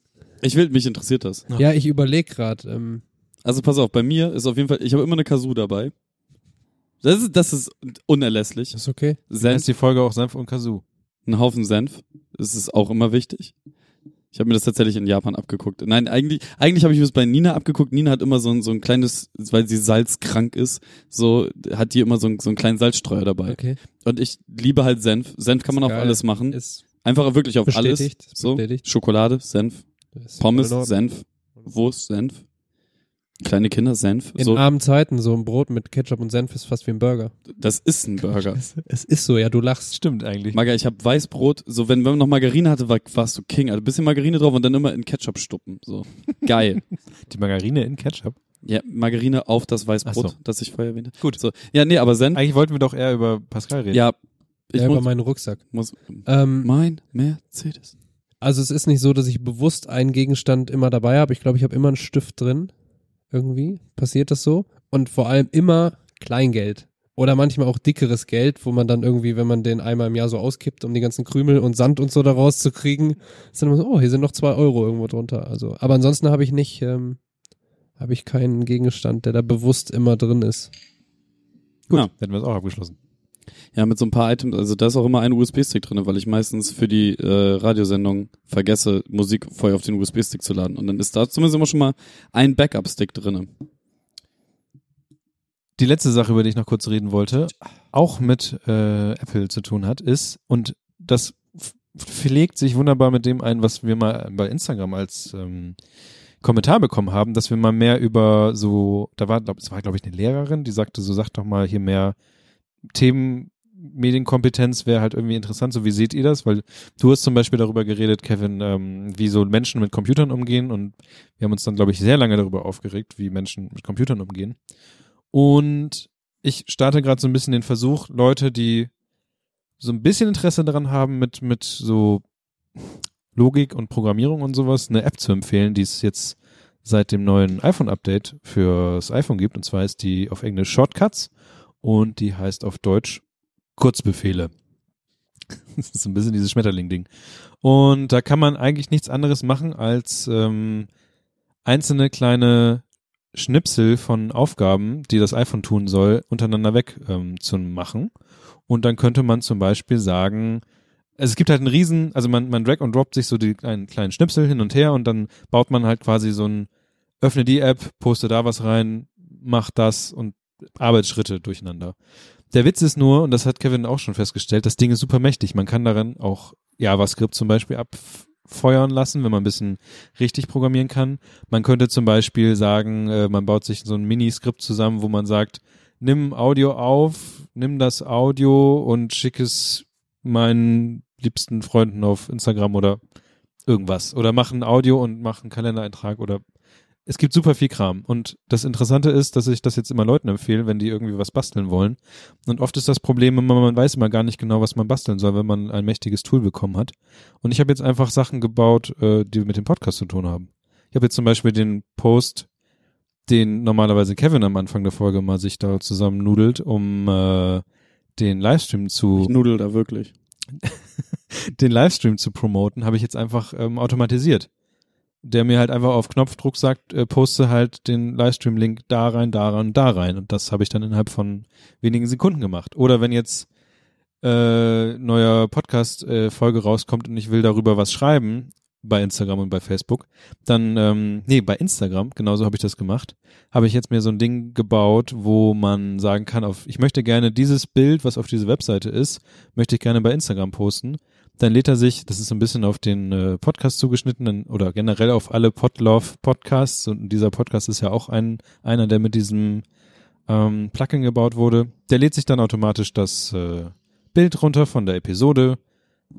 Ich will, mich interessiert das. ja, ich überlege gerade. Ähm, Also pass auf, bei mir ist auf jeden Fall, ich habe immer eine Kazoo dabei. Das ist, das ist unerlässlich. ist okay. Senf, heißt die Folge auch Senf und Kazoo. ein Haufen Senf. Das ist auch immer wichtig. Ich habe mir das tatsächlich in Japan abgeguckt. Nein, eigentlich, eigentlich habe ich mir das bei Nina abgeguckt. Nina hat immer so ein, so ein kleines, weil sie salzkrank ist, so hat die immer so, ein, so einen kleinen Salzstreuer dabei. Okay. Und ich liebe halt Senf. Senf kann man auf alles machen. Ist Einfach wirklich auf alles. bestätigt. ist So, bestätigt. Schokolade, Senf, Ist Pommes. Senf, Wurst, Senf. Kleine Kinder, Senf. In So, armen Zeiten so ein Brot mit Ketchup und Senf ist fast wie ein Burger. das ist ein Burger. [laughs] Es ist so, ja, du lachst. Stimmt eigentlich. Maga, ich habe Weißbrot, so wenn, wenn man noch Margarine hatte, war, warst du King. Also bisschen Margarine drauf und dann immer in Ketchup stuppen. So. [laughs] Geil. Die Margarine in Ketchup. ja, Margarine auf das Weißbrot, so. das ich vorher erwähnte. Gut. So. Ja, nee, aber Senf. Eigentlich wollten wir doch eher über Pascal reden. Ja, ich ja, über muss, meinen Rucksack. muss. Ähm, Mein Mercedes. Also es ist nicht so, dass ich bewusst einen Gegenstand immer dabei habe. Ich glaube, ich habe immer einen Stift drin. Irgendwie passiert das so. Und vor allem immer Kleingeld. Oder manchmal auch dickeres Geld, wo man dann irgendwie, wenn man den einmal im Jahr so auskippt, um die ganzen Krümel und Sand und so da rauszukriegen, ist dann immer so, oh, hier sind noch zwei Euro irgendwo drunter. Also, aber ansonsten habe ich nicht, ähm, habe ich keinen Gegenstand, der da bewusst immer drin ist. Gut, Ja. hätten wir es auch abgeschlossen. Ja, mit so ein paar Items, also da ist auch immer ein USB-Stick drin, weil ich meistens für die äh, Radiosendung vergesse, Musik vorher auf den USB-Stick zu laden. Und dann ist da zumindest immer schon mal ein Backup-Stick drin. Die letzte Sache, über die ich noch kurz reden wollte, auch mit äh, Apple zu tun hat, ist, und das pflegt sich wunderbar mit dem ein, was wir mal bei Instagram als ähm, Kommentar bekommen haben, dass wir mal mehr über so, da war, glaub, war glaube ich eine Lehrerin, die sagte, so sagt doch mal hier mehr Themen, Medienkompetenz wäre halt irgendwie interessant, so wie seht ihr das? Weil du hast zum Beispiel darüber geredet, Kevin, ähm, wie so Menschen mit Computern umgehen und wir haben uns dann, glaube ich, sehr lange darüber aufgeregt, wie Menschen mit Computern umgehen. Und ich starte gerade so ein bisschen den Versuch, Leute, die so ein bisschen Interesse daran haben, mit, mit so Logik und Programmierung und sowas, eine App zu empfehlen, die es jetzt seit dem neuen iPhone-Update fürs iPhone gibt. Und zwar ist die auf Englisch Shortcuts und die heißt auf Deutsch Kurzbefehle. [laughs] Das ist ein bisschen dieses Schmetterling-Ding. Und da kann man eigentlich nichts anderes machen, als ähm, einzelne kleine Schnipsel von Aufgaben, die das iPhone tun soll, untereinander weg ähm, zu machen. Und dann könnte man zum Beispiel sagen, also es gibt halt einen riesen, also man, man drag und droppt sich so die kleinen, kleinen Schnipsel hin und her und dann baut man halt quasi so ein, öffne die App, poste da was rein, mach das und Arbeitsschritte durcheinander. Der Witz ist nur, und das hat Kevin auch schon festgestellt, das Ding ist super mächtig. Man kann darin auch JavaScript zum Beispiel abfeuern lassen, wenn man ein bisschen richtig programmieren kann. Man könnte zum Beispiel sagen, äh, man baut sich so ein Mini-Skript zusammen, wo man sagt, nimm Audio auf, nimm das Audio und schick es meinen liebsten Freunden auf Instagram oder irgendwas. Oder mach ein Audio und mach einen Kalendereintrag oder es gibt super viel Kram. Und das Interessante ist, dass ich das jetzt immer Leuten empfehle, wenn die irgendwie was basteln wollen. Und oft ist das Problem immer, man weiß immer gar nicht genau, was man basteln soll, wenn man ein mächtiges Tool bekommen hat. Und ich habe jetzt einfach Sachen gebaut, äh, die mit dem Podcast zu tun haben. Ich habe jetzt zum Beispiel den Post, den normalerweise Kevin am Anfang der Folge mal sich da zusammen nudelt, um äh, den Livestream zu Ich nudel da wirklich. [laughs] den Livestream zu promoten, habe ich jetzt einfach ähm, automatisiert. Der mir halt einfach auf Knopfdruck sagt, äh, poste halt den Livestream-Link da rein, da rein, da rein. Und das habe ich dann innerhalb von wenigen Sekunden gemacht. Oder wenn jetzt äh, neuer Podcast-Folge rauskommt und ich will darüber was schreiben, bei Instagram und bei Facebook, dann, ähm, nee, bei Instagram, genauso habe ich das gemacht, habe ich jetzt mir so ein Ding gebaut, wo man sagen kann, auf, ich möchte gerne dieses Bild, was auf dieser Webseite ist, möchte ich gerne bei Instagram posten. Dann lädt er sich, das ist so ein bisschen auf den äh, Podcast zugeschnitten oder generell auf alle Podlove Podcasts und dieser Podcast ist ja auch ein, einer, der mit diesem ähm, Plugin gebaut wurde. Der lädt sich dann automatisch das äh, Bild runter von der Episode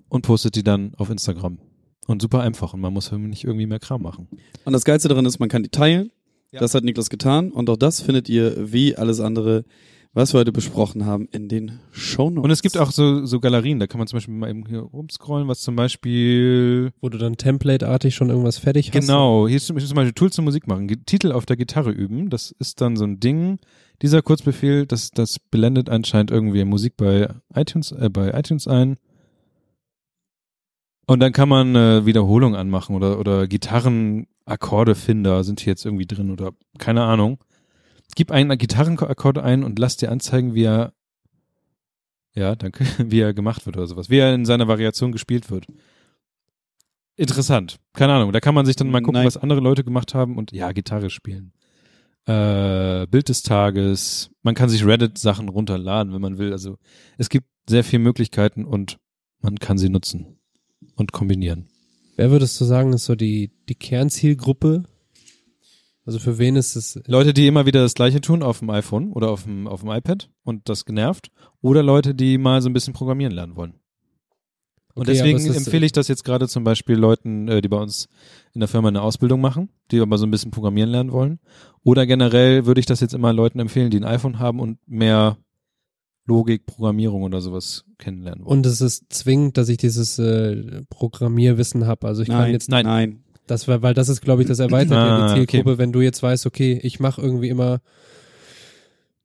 und postet die dann auf Instagram. Und super einfach und man muss nicht irgendwie mehr Kram machen. Und das Geilste daran ist, man kann die teilen. Ja. Das hat Niklas getan. Und auch das findet ihr, wie alles andere, was wir heute besprochen haben, in den Shownotes. Und es gibt auch so, so Galerien, da kann man zum Beispiel mal eben hier rumscrollen, was zum Beispiel Wo du dann templateartig schon irgendwas fertig hast. Genau, hier ist zum Beispiel Tools zum Musik machen. Titel auf der Gitarre üben. Das ist dann so ein Ding. Dieser Kurzbefehl, das, das blendet anscheinend irgendwie Musik bei iTunes, äh, bei iTunes ein. Und dann kann man äh, Wiederholung anmachen oder, oder Gitarrenakkordefinder sind hier jetzt irgendwie drin oder keine Ahnung. Gib einen Gitarrenakkord ein und lass dir anzeigen, wie er, ja, danke, [laughs] wie er gemacht wird oder sowas. Wie er in seiner Variation gespielt wird. Interessant. Keine Ahnung. Da kann man sich dann mal gucken, Nein. was andere Leute gemacht haben und ja, Gitarre spielen. Äh, Bild des Tages. Man kann sich Reddit-Sachen runterladen, wenn man will. Also es gibt sehr viele Möglichkeiten und man kann sie nutzen und kombinieren. Wer würdest du sagen, ist so die, die Kernzielgruppe? Also für wen ist es Leute, die immer wieder das Gleiche tun auf dem iPhone oder auf dem, auf dem iPad und das genervt. Oder Leute, die mal so ein bisschen programmieren lernen wollen. Und Okay, deswegen es ist- empfehle ich das jetzt gerade zum Beispiel Leuten, äh, die bei uns in der Firma eine Ausbildung machen, die aber so ein bisschen programmieren lernen wollen. Oder generell würde ich das jetzt immer Leuten empfehlen, die ein iPhone haben und mehr Logik, Programmierung oder sowas kennenlernen wollen. und es ist zwingend, dass ich dieses äh, Programmierwissen habe. Also ich kann nein, jetzt nein, nein. Das war, weil das ist, glaube ich, das erweitert Ah, die Zielgruppe, wenn du jetzt weißt, okay, ich mache irgendwie immer,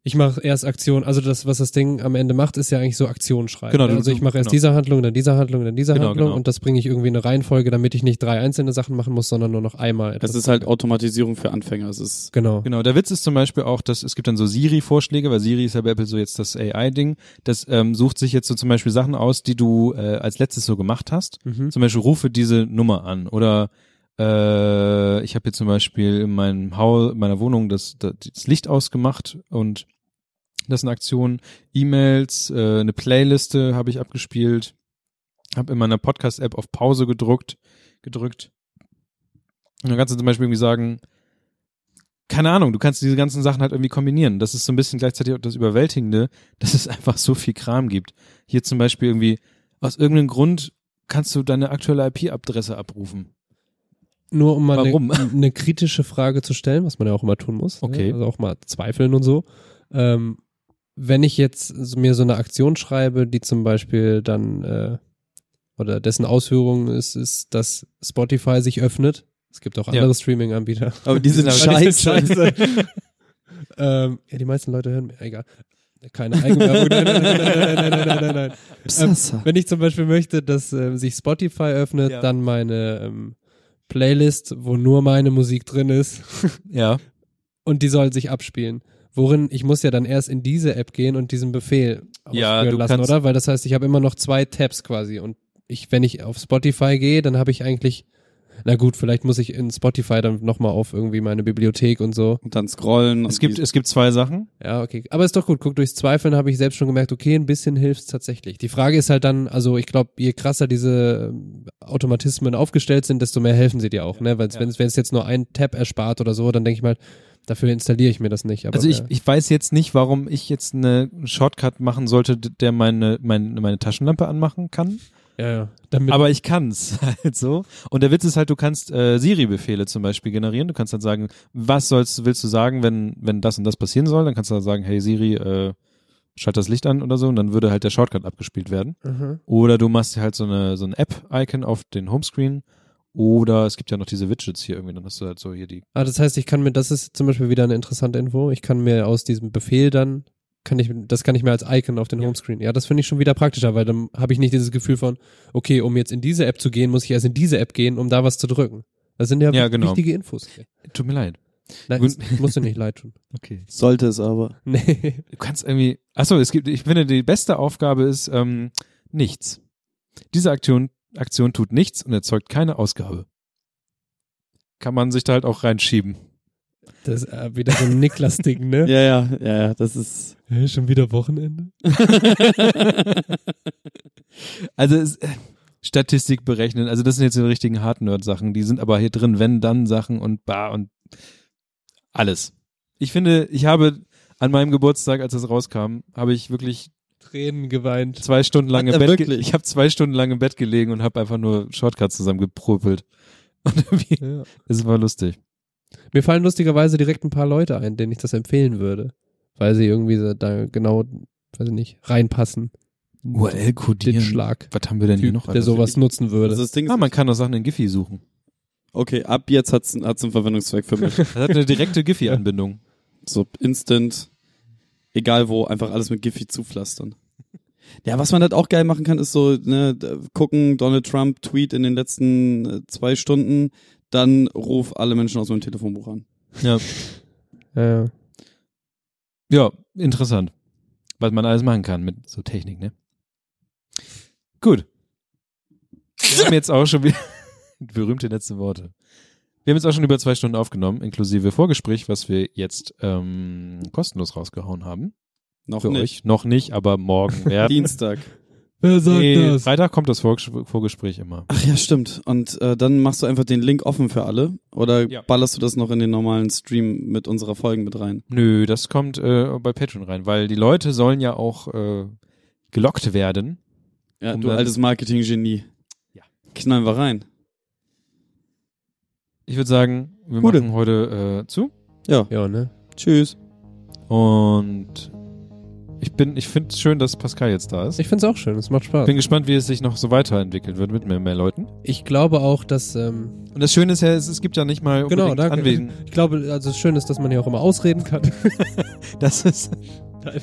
ich mache erst Aktion, also das, was das Ding am Ende macht, ist ja eigentlich so Aktion schreiben. Genau, ne? also ich mache erst genau. diese Handlung, dann diese Handlung, dann diese Genau, Handlung genau. und das bringe ich irgendwie in eine Reihenfolge, damit ich nicht drei einzelne Sachen machen muss, sondern nur noch einmal. Das ist halt Automatisierung für Anfänger. Es ist genau. Genau, der Witz ist zum Beispiel auch, dass es gibt dann so Siri-Vorschläge, weil Siri ist ja bei Apple so jetzt das AI-Ding. Das ähm, sucht sich jetzt so zum Beispiel Sachen aus, die du äh, als letztes so gemacht hast. Mhm. Zum Beispiel rufe diese Nummer an oder äh, ich habe hier zum Beispiel in meinem Haus, in meiner Wohnung das, das, Licht ausgemacht und das sind Aktionen, E-Mails, äh, eine Playliste habe ich abgespielt, habe in meiner Podcast-App auf Pause gedrückt, gedrückt. Und dann kannst du zum Beispiel irgendwie sagen, keine Ahnung, du kannst diese ganzen Sachen halt irgendwie kombinieren. Das ist so ein bisschen gleichzeitig auch das Überwältigende, [laughs] dass es einfach so viel Kram gibt. Hier zum Beispiel irgendwie, aus irgendeinem Grund kannst du deine aktuelle IP-Adresse abrufen. Nur um mal eine, [laughs] eine kritische Frage zu stellen, was man ja auch immer tun muss. Okay. Ne? Also auch mal zweifeln und so. Ähm, wenn ich jetzt mir so eine Aktion schreibe, die zum Beispiel dann äh, oder dessen Ausführung ist, ist, dass Spotify sich öffnet. Es gibt auch Ja. andere Streaming-Anbieter. aber die sind [laughs] scheiße. scheiße. [laughs] ähm, ja, die meisten Leute hören mir. Egal. Keine Eigenwerbung. Nein, nein, nein, nein, nein, nein, nein, nein, nein. Ähm, wenn ich zum Beispiel möchte, dass ähm, sich Spotify öffnet, Ja. dann meine ähm, Playlist, wo nur meine Musik drin ist [laughs] Ja. und die soll sich abspielen. Worin ich muss ja dann erst in diese App gehen und diesen Befehl Ja, ausführen lassen, oder? Weil das heißt, ich habe immer noch zwei Tabs quasi und ich, wenn ich auf Spotify gehe, dann habe ich eigentlich, na gut, vielleicht muss ich in Spotify dann nochmal auf irgendwie meine Bibliothek und so. Und dann scrollen. Es und gibt, es gibt zwei Sachen. Ja, okay. Aber ist doch gut. Guck, durchs Zweifeln habe ich selbst schon gemerkt, okay, ein bisschen hilft's tatsächlich. Die Frage ist halt dann, also ich glaube, je krasser diese ähm, Automatismen aufgestellt sind, desto mehr helfen sie dir auch, ne? Weil ja. wenn es wenn es jetzt nur ein Tab erspart oder so, dann denke ich mal, dafür installiere ich mir das nicht. Aber Also ich, ja. ich weiß jetzt nicht, warum ich jetzt eine Shortcut machen sollte, der meine, meine, meine Taschenlampe anmachen kann. Ja, ja. Damit, Aber ich kann's [laughs] halt so. Und der Witz ist halt, du kannst äh, Siri-Befehle zum Beispiel generieren. Du kannst dann sagen, was sollst, willst du sagen, wenn, wenn das und das passieren soll? Dann kannst du dann sagen, hey Siri, äh, schalt das Licht an oder so. Und dann würde halt der Shortcut abgespielt werden. Mhm. Oder du machst halt so eine, so ein App-Icon auf den Homescreen. Oder es gibt ja noch diese Widgets hier irgendwie. Dann hast du halt so hier die Ah, das heißt, ich kann mir, das ist zum Beispiel wieder eine interessante Info. Ich kann mir aus diesem Befehl dann, kann ich, das kann ich mir als Icon auf den Ja. Homescreen. Ja, das finde ich schon wieder praktischer, weil dann habe ich nicht dieses Gefühl von, okay, um jetzt in diese App zu gehen, muss ich erst in diese App gehen, um da was zu drücken. Das sind ja, Ja, genau. wichtige Infos. Tut mir leid. Nein, Gut. es musst du nicht leid tun. [laughs] Okay. Sollte es aber. Nee. Du kannst irgendwie. Achso, es gibt, ich finde, die beste Aufgabe ist ähm, nichts. Diese Aktion, Aktion tut nichts und erzeugt keine Ausgabe. Kann man sich da halt auch reinschieben. Das ist äh, wieder so ein Niklas-Ding, ne? [laughs] Ja, ja, ja, ja, das ist. Hä, schon wieder Wochenende? [laughs] Also es, äh, Statistik berechnen, also das sind jetzt die richtigen Hard-Nerd-Sachen, die sind aber hier drin, wenn, dann Sachen und bar und alles. Ich finde, ich habe an meinem Geburtstag, als das rauskam, habe ich wirklich Tränen geweint. zwei Stunden lang im Bett, wirklich? ich habe zwei Stunden lang im Bett gelegen und habe einfach nur Shortcuts zusammengeprüppelt. [laughs] Und irgendwie, Ja. es war lustig. Mir fallen lustigerweise direkt ein paar Leute ein, denen ich das empfehlen würde. Weil sie irgendwie so da genau, weiß ich nicht, reinpassen. URL Den codieren. Schlag. Was haben wir denn hier Typ, noch? der alles? sowas nutzen würde. Das, ist das Ding Ah, man kann auch Sachen in Giphy suchen. okay, ab jetzt hat's, hat's einen Verwendungszweck für mich. [laughs] Das hat eine direkte Giphy-Anbindung. so instant, egal wo, einfach alles mit Giphy zupflastern. Ja, was man halt auch geil machen kann, ist so, ne, gucken, Donald Trump Tweet in den letzten äh, zwei Stunden, dann ruf alle Menschen aus meinem Telefonbuch an. Ja. [laughs] Ja, ja. Ja, interessant. Was man alles machen kann mit so Technik, ne? Gut. Wir haben jetzt auch schon wieder [laughs] berühmte letzte Worte. Wir haben jetzt auch schon über zwei Stunden aufgenommen, inklusive Vorgespräch, was wir jetzt ähm, kostenlos rausgehauen haben. Noch Für nicht. euch. Noch nicht, aber morgen [laughs] werden. Dienstag. Wer sagt Nee, das? Freitag kommt das Vorges- Vorgespräch immer. Ach ja, stimmt. Und äh, dann machst du einfach den Link offen für alle? Oder Ja. ballerst du das noch in den normalen Stream mit unserer Folgen mit rein? Nö, das kommt äh, bei Patreon rein, weil die Leute sollen ja auch äh, gelockt werden. Ja, Um du altes Marketing-Genie. Ja. Knallen wir rein. Ich würde sagen, wir Gute. machen heute äh, zu. Ja. Ja, ne? Tschüss. Und ich bin, ich finde es schön, dass Pascal jetzt da ist. Ich find's auch schön, es macht Spaß. bin gespannt, wie es sich noch so weiterentwickelt wird mit mehr, mehr Leuten. Ich glaube auch, dass, ähm, Und das Schöne ist ja, es, es gibt ja nicht mal genau, unbedingt danke. Anwesen. Ich glaube, also das Schöne ist, dass man hier auch immer ausreden kann. [laughs] Das ist,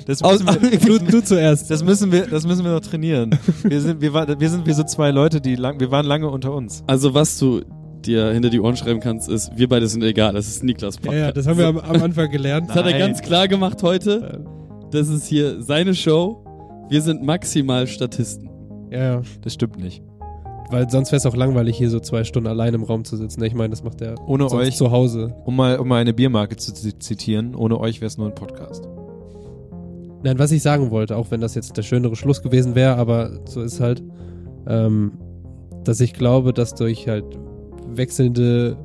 das Aus- müssen wir, du, du zuerst. das müssen wir, das müssen wir noch trainieren. Wir sind, wir, wir sind wie so zwei Leute, die lang, wir waren lange unter uns. Also was du dir hinter die Ohren schreiben kannst, ist, wir beide sind egal. Das ist Niklas ja, Podcast. ja, das haben wir am, am Anfang gelernt. Das hat er ganz klar gemacht heute. Das ist hier seine Show. Wir sind maximal Statisten. Ja, ja. Das stimmt nicht. Weil sonst wäre es auch langweilig, hier so zwei Stunden allein im Raum zu sitzen. Ich meine, das macht er Ohne sonst euch, zu Hause. um mal, um mal eine Biermarke zu zi- zitieren, ohne euch wäre es nur ein Podcast. Nein, was ich sagen wollte, auch wenn das jetzt der schönere Schluss gewesen wäre, aber so ist halt, ähm, dass ich glaube, dass durch halt wechselnde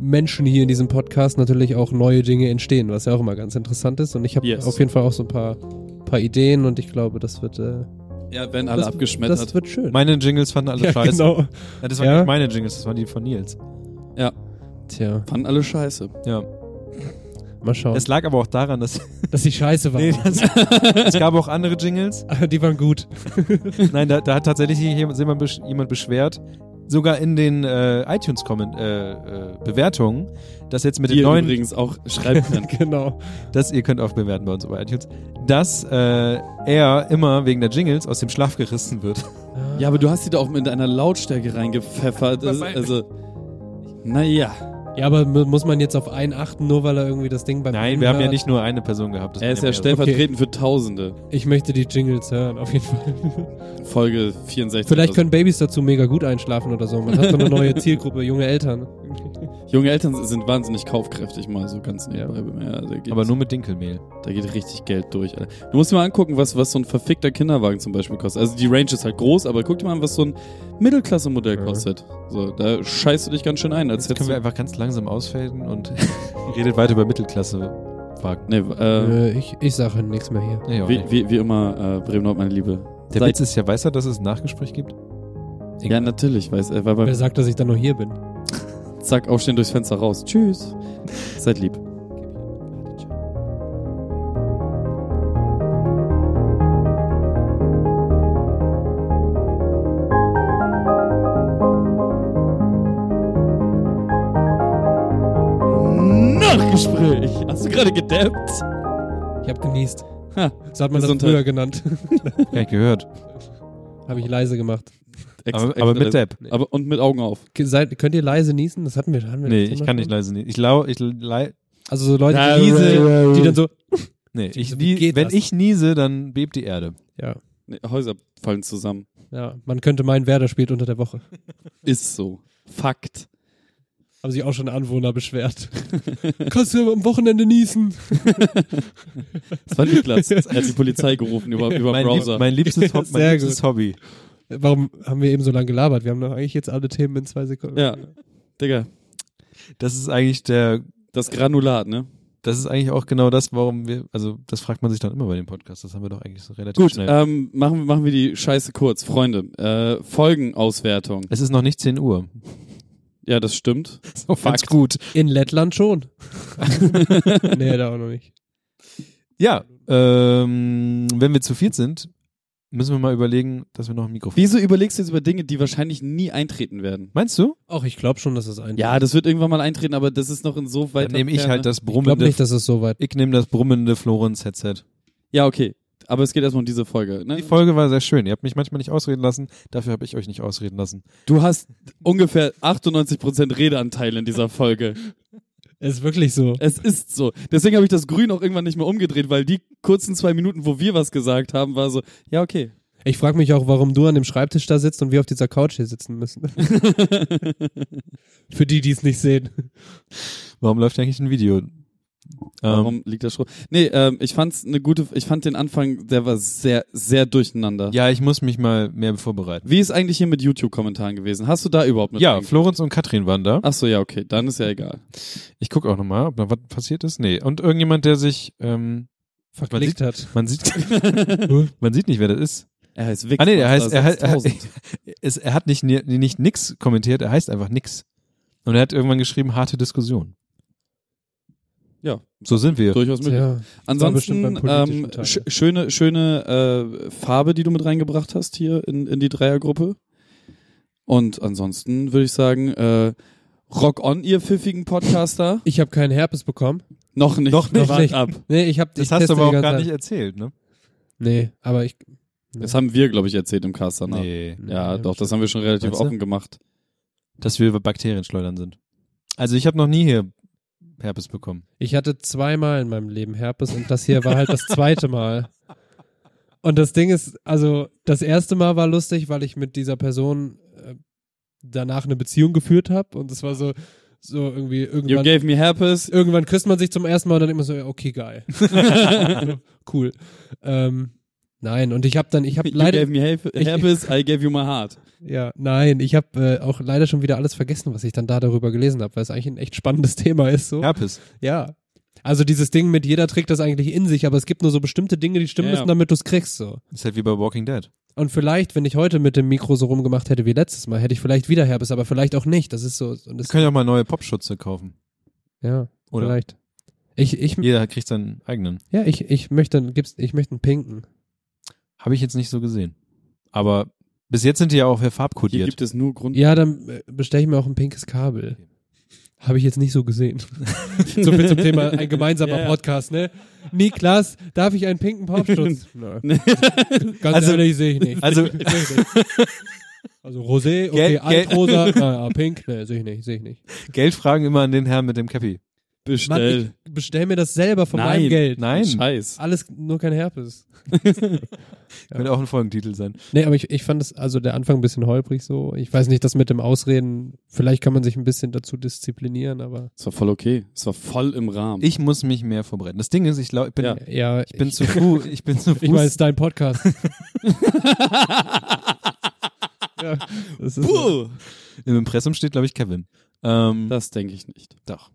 Menschen hier in diesem Podcast natürlich auch neue Dinge entstehen, was ja auch immer ganz interessant ist. Und ich habe Yes. auf jeden Fall auch so ein paar, paar Ideen und ich glaube, das wird, äh, Ja, werden alle das, abgeschmettert. das wird schön. Meine Jingles fanden alle ja, scheiße. genau. Ja, das waren Ja. nicht meine Jingles, das waren die von Nils. Tja, Fanden alle scheiße. Ja. mal schauen. Es lag aber auch daran, dass [laughs] dass die scheiße waren. nee, das, es gab auch andere Jingles. [laughs] die waren gut. Nein, da, da hat tatsächlich jemand beschwert, sogar in den äh, iTunes-Bewertungen, äh, äh, Bewertungen, dass jetzt mit Die den ihr neuen, übrigens auch schreiben könnt. [laughs] genau. dass ihr könnt auch bewerten bei uns bei iTunes, dass äh, er immer wegen der Jingles aus dem Schlaf gerissen wird. ja, aber du hast sie da auch mit einer Lautstärke reingepfeffert. Das, also, naja. Ja, aber mu- muss man jetzt auf einen achten, nur weil er irgendwie das Ding beim Nein, einen wir haben ja nicht nur eine Person gehabt. das Er ist ja mehrere. stellvertretend für Tausende. Ich möchte die Jingles hören, auf jeden Fall. [laughs] Folge 64. Vielleicht können Babys dazu mega gut einschlafen oder so. Man hat so eine neue [laughs] Zielgruppe, junge Eltern. [laughs] Junge Eltern sind wahnsinnig kaufkräftig, mal so ganz nebenbei. Ja. da, geht, Aber nur mit Dinkelmehl. da geht richtig Geld durch. Alter. Du musst dir mal angucken, was, was so ein verfickter Kinderwagen zum Beispiel kostet. Also die Range ist halt groß, aber guck dir mal an, was so ein Mittelklasse-Modell Ja. kostet. So, da scheißt du dich ganz schön ein. Als Jetzt können wir einfach ganz langsam ausfaden und [laughs] redet weiter über Mittelklasse-Wagen. nee, äh, Äh, ich ich sage nichts mehr hier. Nee, wie, nicht. wie, wie immer, äh, Bremen Nord, meine Liebe. Der Seid- Witz ist ja, weiß er, dass es ein Nachgespräch gibt? Ja, natürlich, weiß er. Weil Wer sagt, dass ich dann noch hier bin? [laughs] Zack, aufstehen durchs Fenster raus. Tschüss. Seid lieb. Nachgespräch. Hast du gerade gedappt? Ich habe genießt. Ha, So hat man das früher genannt. Gar nicht gehört. habe ich leise gemacht. Ex- Aber, aber mit. Depp. Aber und mit Augen auf. Seid, könnt ihr leise niesen? Das hatten wir. Hatten wir Nee, ich kann nicht leise nicht. Ich lau, ich lei, Also so Leute, die, niese, die dann so. nee, ich, Wie nie, wenn das? ich niese, dann bebt die Erde. Ja, Nee, Häuser fallen zusammen. ja. Man könnte meinen, Werder spielt unter der Woche. [laughs] Ist so. Fakt. Haben sich auch schon Anwohner beschwert. [laughs] Kannst du am Wochenende niesen? [laughs] Das war Niklas. Er hat die Polizei gerufen über, über mein, Browser. Lieb, mein liebstes, Hob mein Sehr liebstes Hobby. Warum haben wir eben so lange gelabert? Wir haben doch eigentlich jetzt alle Themen in zwei Sekunden. Ja. Digga, Das ist eigentlich der, das Granulat, ne? das ist eigentlich auch genau das, warum wir, also das fragt man sich dann immer bei dem Podcast. Das haben wir doch eigentlich so relativ Gut, schnell. ähm, machen, wir- machen wir die Scheiße kurz. Freunde, äh, Folgenauswertung. es ist noch nicht 10 Uhr. Ja, das stimmt. [laughs] So, ganz gut. In Lettland schon. [laughs] nee, da auch noch nicht. Ja, ähm, wenn wir zu viert sind, müssen wir mal überlegen, dass wir noch ein Mikrofon. Wieso überlegst du jetzt über Dinge, die wahrscheinlich nie eintreten werden? Meinst du? Auch ich glaube schon, dass es ein. Ja, das wird irgendwann mal eintreten, aber das ist noch in so weit. Dann nehme ich halt das ich glaube brummende. nicht, dass es so weit. Ich nehme das brummende Florenz-Headset. Ja, okay. Aber es geht erstmal um diese Folge. Ne? Die Folge war sehr schön. Ihr habt mich manchmal nicht ausreden lassen. Dafür habe ich euch nicht ausreden lassen. Du hast ungefähr 98% Redeanteil in dieser Folge. [laughs] Ist wirklich so. Es ist so. Deswegen habe ich das Grün auch irgendwann nicht mehr umgedreht, weil die kurzen zwei Minuten, wo wir was gesagt haben, war so, ja, okay. Ich frage mich auch, warum du an dem Schreibtisch da sitzt und wir auf dieser Couch hier sitzen müssen. [laughs] Für die, die es nicht sehen. Warum läuft eigentlich ein Video Warum liegt der Strom? Nee, ähm, ich fand's eine gute, ich fand den Anfang, der war sehr, sehr durcheinander. Ja, ich muss mich mal mehr vorbereiten. Wie ist eigentlich hier mit YouTube-Kommentaren gewesen? Hast du da überhaupt mit Ja? Florenz und Katrin waren da. Ach so, ja, okay, dann ist ja egal. Ich gucke auch nochmal, ob da was passiert ist. Nee. Und irgendjemand, der sich, ähm, Verklickt hat. man sieht, [laughs] man sieht nicht, wer das ist. Er heißt Vic. Ah nee, er heißt, er, heißt, er, 6000. [laughs] es, er hat nicht, ni- nicht nix kommentiert, er heißt einfach nix. Und er hat irgendwann geschrieben, harte Diskussion. So sind wir. durchaus möglich. Ja. Ansonsten ähm, sch schöne, schöne äh, Farbe, die du mit reingebracht hast hier in, in die Dreiergruppe. Und ansonsten würde ich sagen, äh, Rock on, ihr pfiffigen Podcaster. Ich habe keinen Herpes bekommen. Noch nicht. Noch nicht. Wart nicht. ab. Nee, ich habe Das hast du aber auch gar nicht erzählt, ne? Nee, aber ich Das haben wir, glaube ich, erzählt im Cast danach. Nee. Ja, Nee, doch, das haben wir schon relativ du? offen gemacht. Dass wir Bakterienschleudern sind. Also ich habe noch nie hier Herpes bekommen. Ich hatte zweimal in meinem Leben Herpes und das hier war halt das zweite Mal. Und das Ding ist, also das erste Mal war lustig, weil ich mit dieser Person äh, danach eine Beziehung geführt habe und es war so so irgendwie You irgendwann gave me herpes. irgendwann küsst man sich zum ersten Mal und dann immer so ja, okay geil [laughs] [laughs] cool ähm, nein und ich habe dann ich habe You leider gave me herp- herpes, I gave you my heart. ja nein ich habe äh, auch leider schon wieder alles vergessen was ich dann da darüber gelesen habe weil es eigentlich ein echt spannendes [laughs] Thema ist so Herpes. ja also dieses Ding mit jeder trägt das eigentlich in sich aber es gibt nur so bestimmte Dinge die stimmen Ja, müssen damit du es kriegst so Ist halt wie bei Walking Dead. und vielleicht wenn ich heute mit dem Mikro so rumgemacht hätte wie letztes Mal hätte ich vielleicht wieder Herpes aber vielleicht auch nicht das ist so und Wir das, können ja auch mal neue Popschutze kaufen. ja Oder? vielleicht ich ich Jeder kriegt seinen eigenen. ja ich ich möchte gibt's ich möchte einen pinken Habe ich jetzt nicht so gesehen. Aber bis jetzt sind die ja auch Hier farbkodiert. gibt es nur Grund. Ja, dann äh, bestelle ich mir auch ein pinkes Kabel. Habe ich jetzt nicht so gesehen. [laughs] so viel zum Thema [laughs] ein gemeinsamer Ja. Podcast, ne? Niklas, darf ich einen pinken Popschutz? [laughs] Nein. Ganz Also- ehrlich, sehe ich nicht. Also- Sehe ich nicht. Also Rosé, okay, Gel- Gel- Altrosa, naja, pink, ne, sehe ich nicht, sehe ich nicht. Geldfragen immer an den Herrn mit dem Cappy. Mann, Bestell. ich bestell mir das selber von Nein. meinem Geld. Nein. Scheiß. Alles nur kein Herpes. [laughs] Könnte auch ein Folgentitel sein. Nee, aber ich, ich fand es, also der Anfang ein bisschen holprig so. Ich weiß nicht, das mit dem Ausreden, vielleicht kann man sich ein bisschen dazu disziplinieren, aber Das war voll okay. Das war voll im Rahmen. Ich muss mich mehr vorbereiten. Das Ding ist, ich glaube, ich bin, Ja. ja, ich bin zu Fuß. [laughs] Ich bin zu Fuß. Ich meine, es ist dein Podcast. [laughs] ja, das ist Puh. Im Impressum steht, glaube ich, Kevin. Ähm, Das denke ich nicht. doch.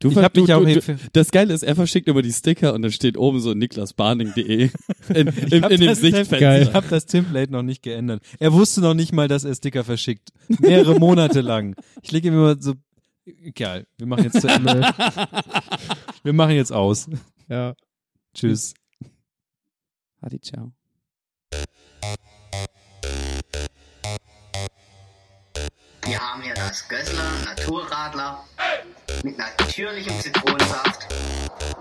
Du, Ich hab mich du, auch du, Das Geile ist, er verschickt immer die Sticker und dann steht oben so niklasbarning.de [laughs] in, in, in dem Sichtfenster. Ich habe das Template noch nicht geändert. Er wusste noch nicht mal, dass er Sticker verschickt. Mehrere Monate lang. Ich lege ihm immer so. Egal, wir machen jetzt zu Ende. [laughs] wir machen jetzt aus. ja. Tschüss. Adi, ciao. Wir haben hier das Gössler Naturradler mit natürlichem Zitronensaft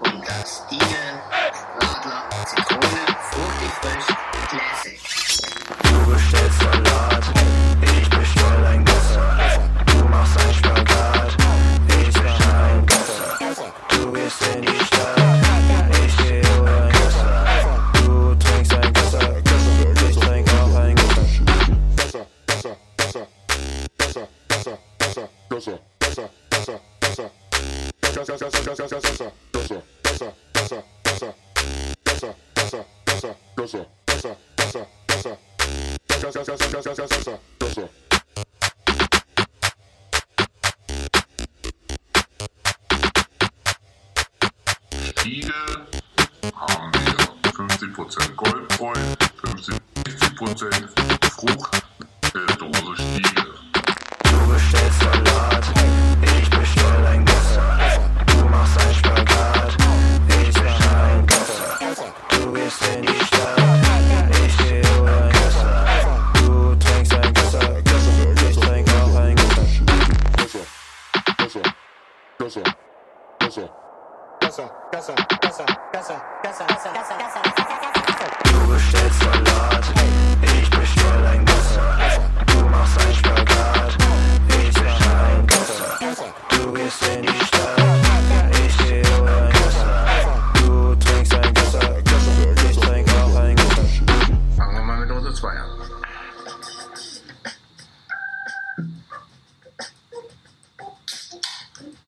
und das Stiegel Radler Zitrone fruchtig frisch Classic. Stiege haben wir 50% Goldbräu, 50, 60% Frucht, äh, Dose Stiege. Du bestellst Salat, Du bestellst Salat, Spagat,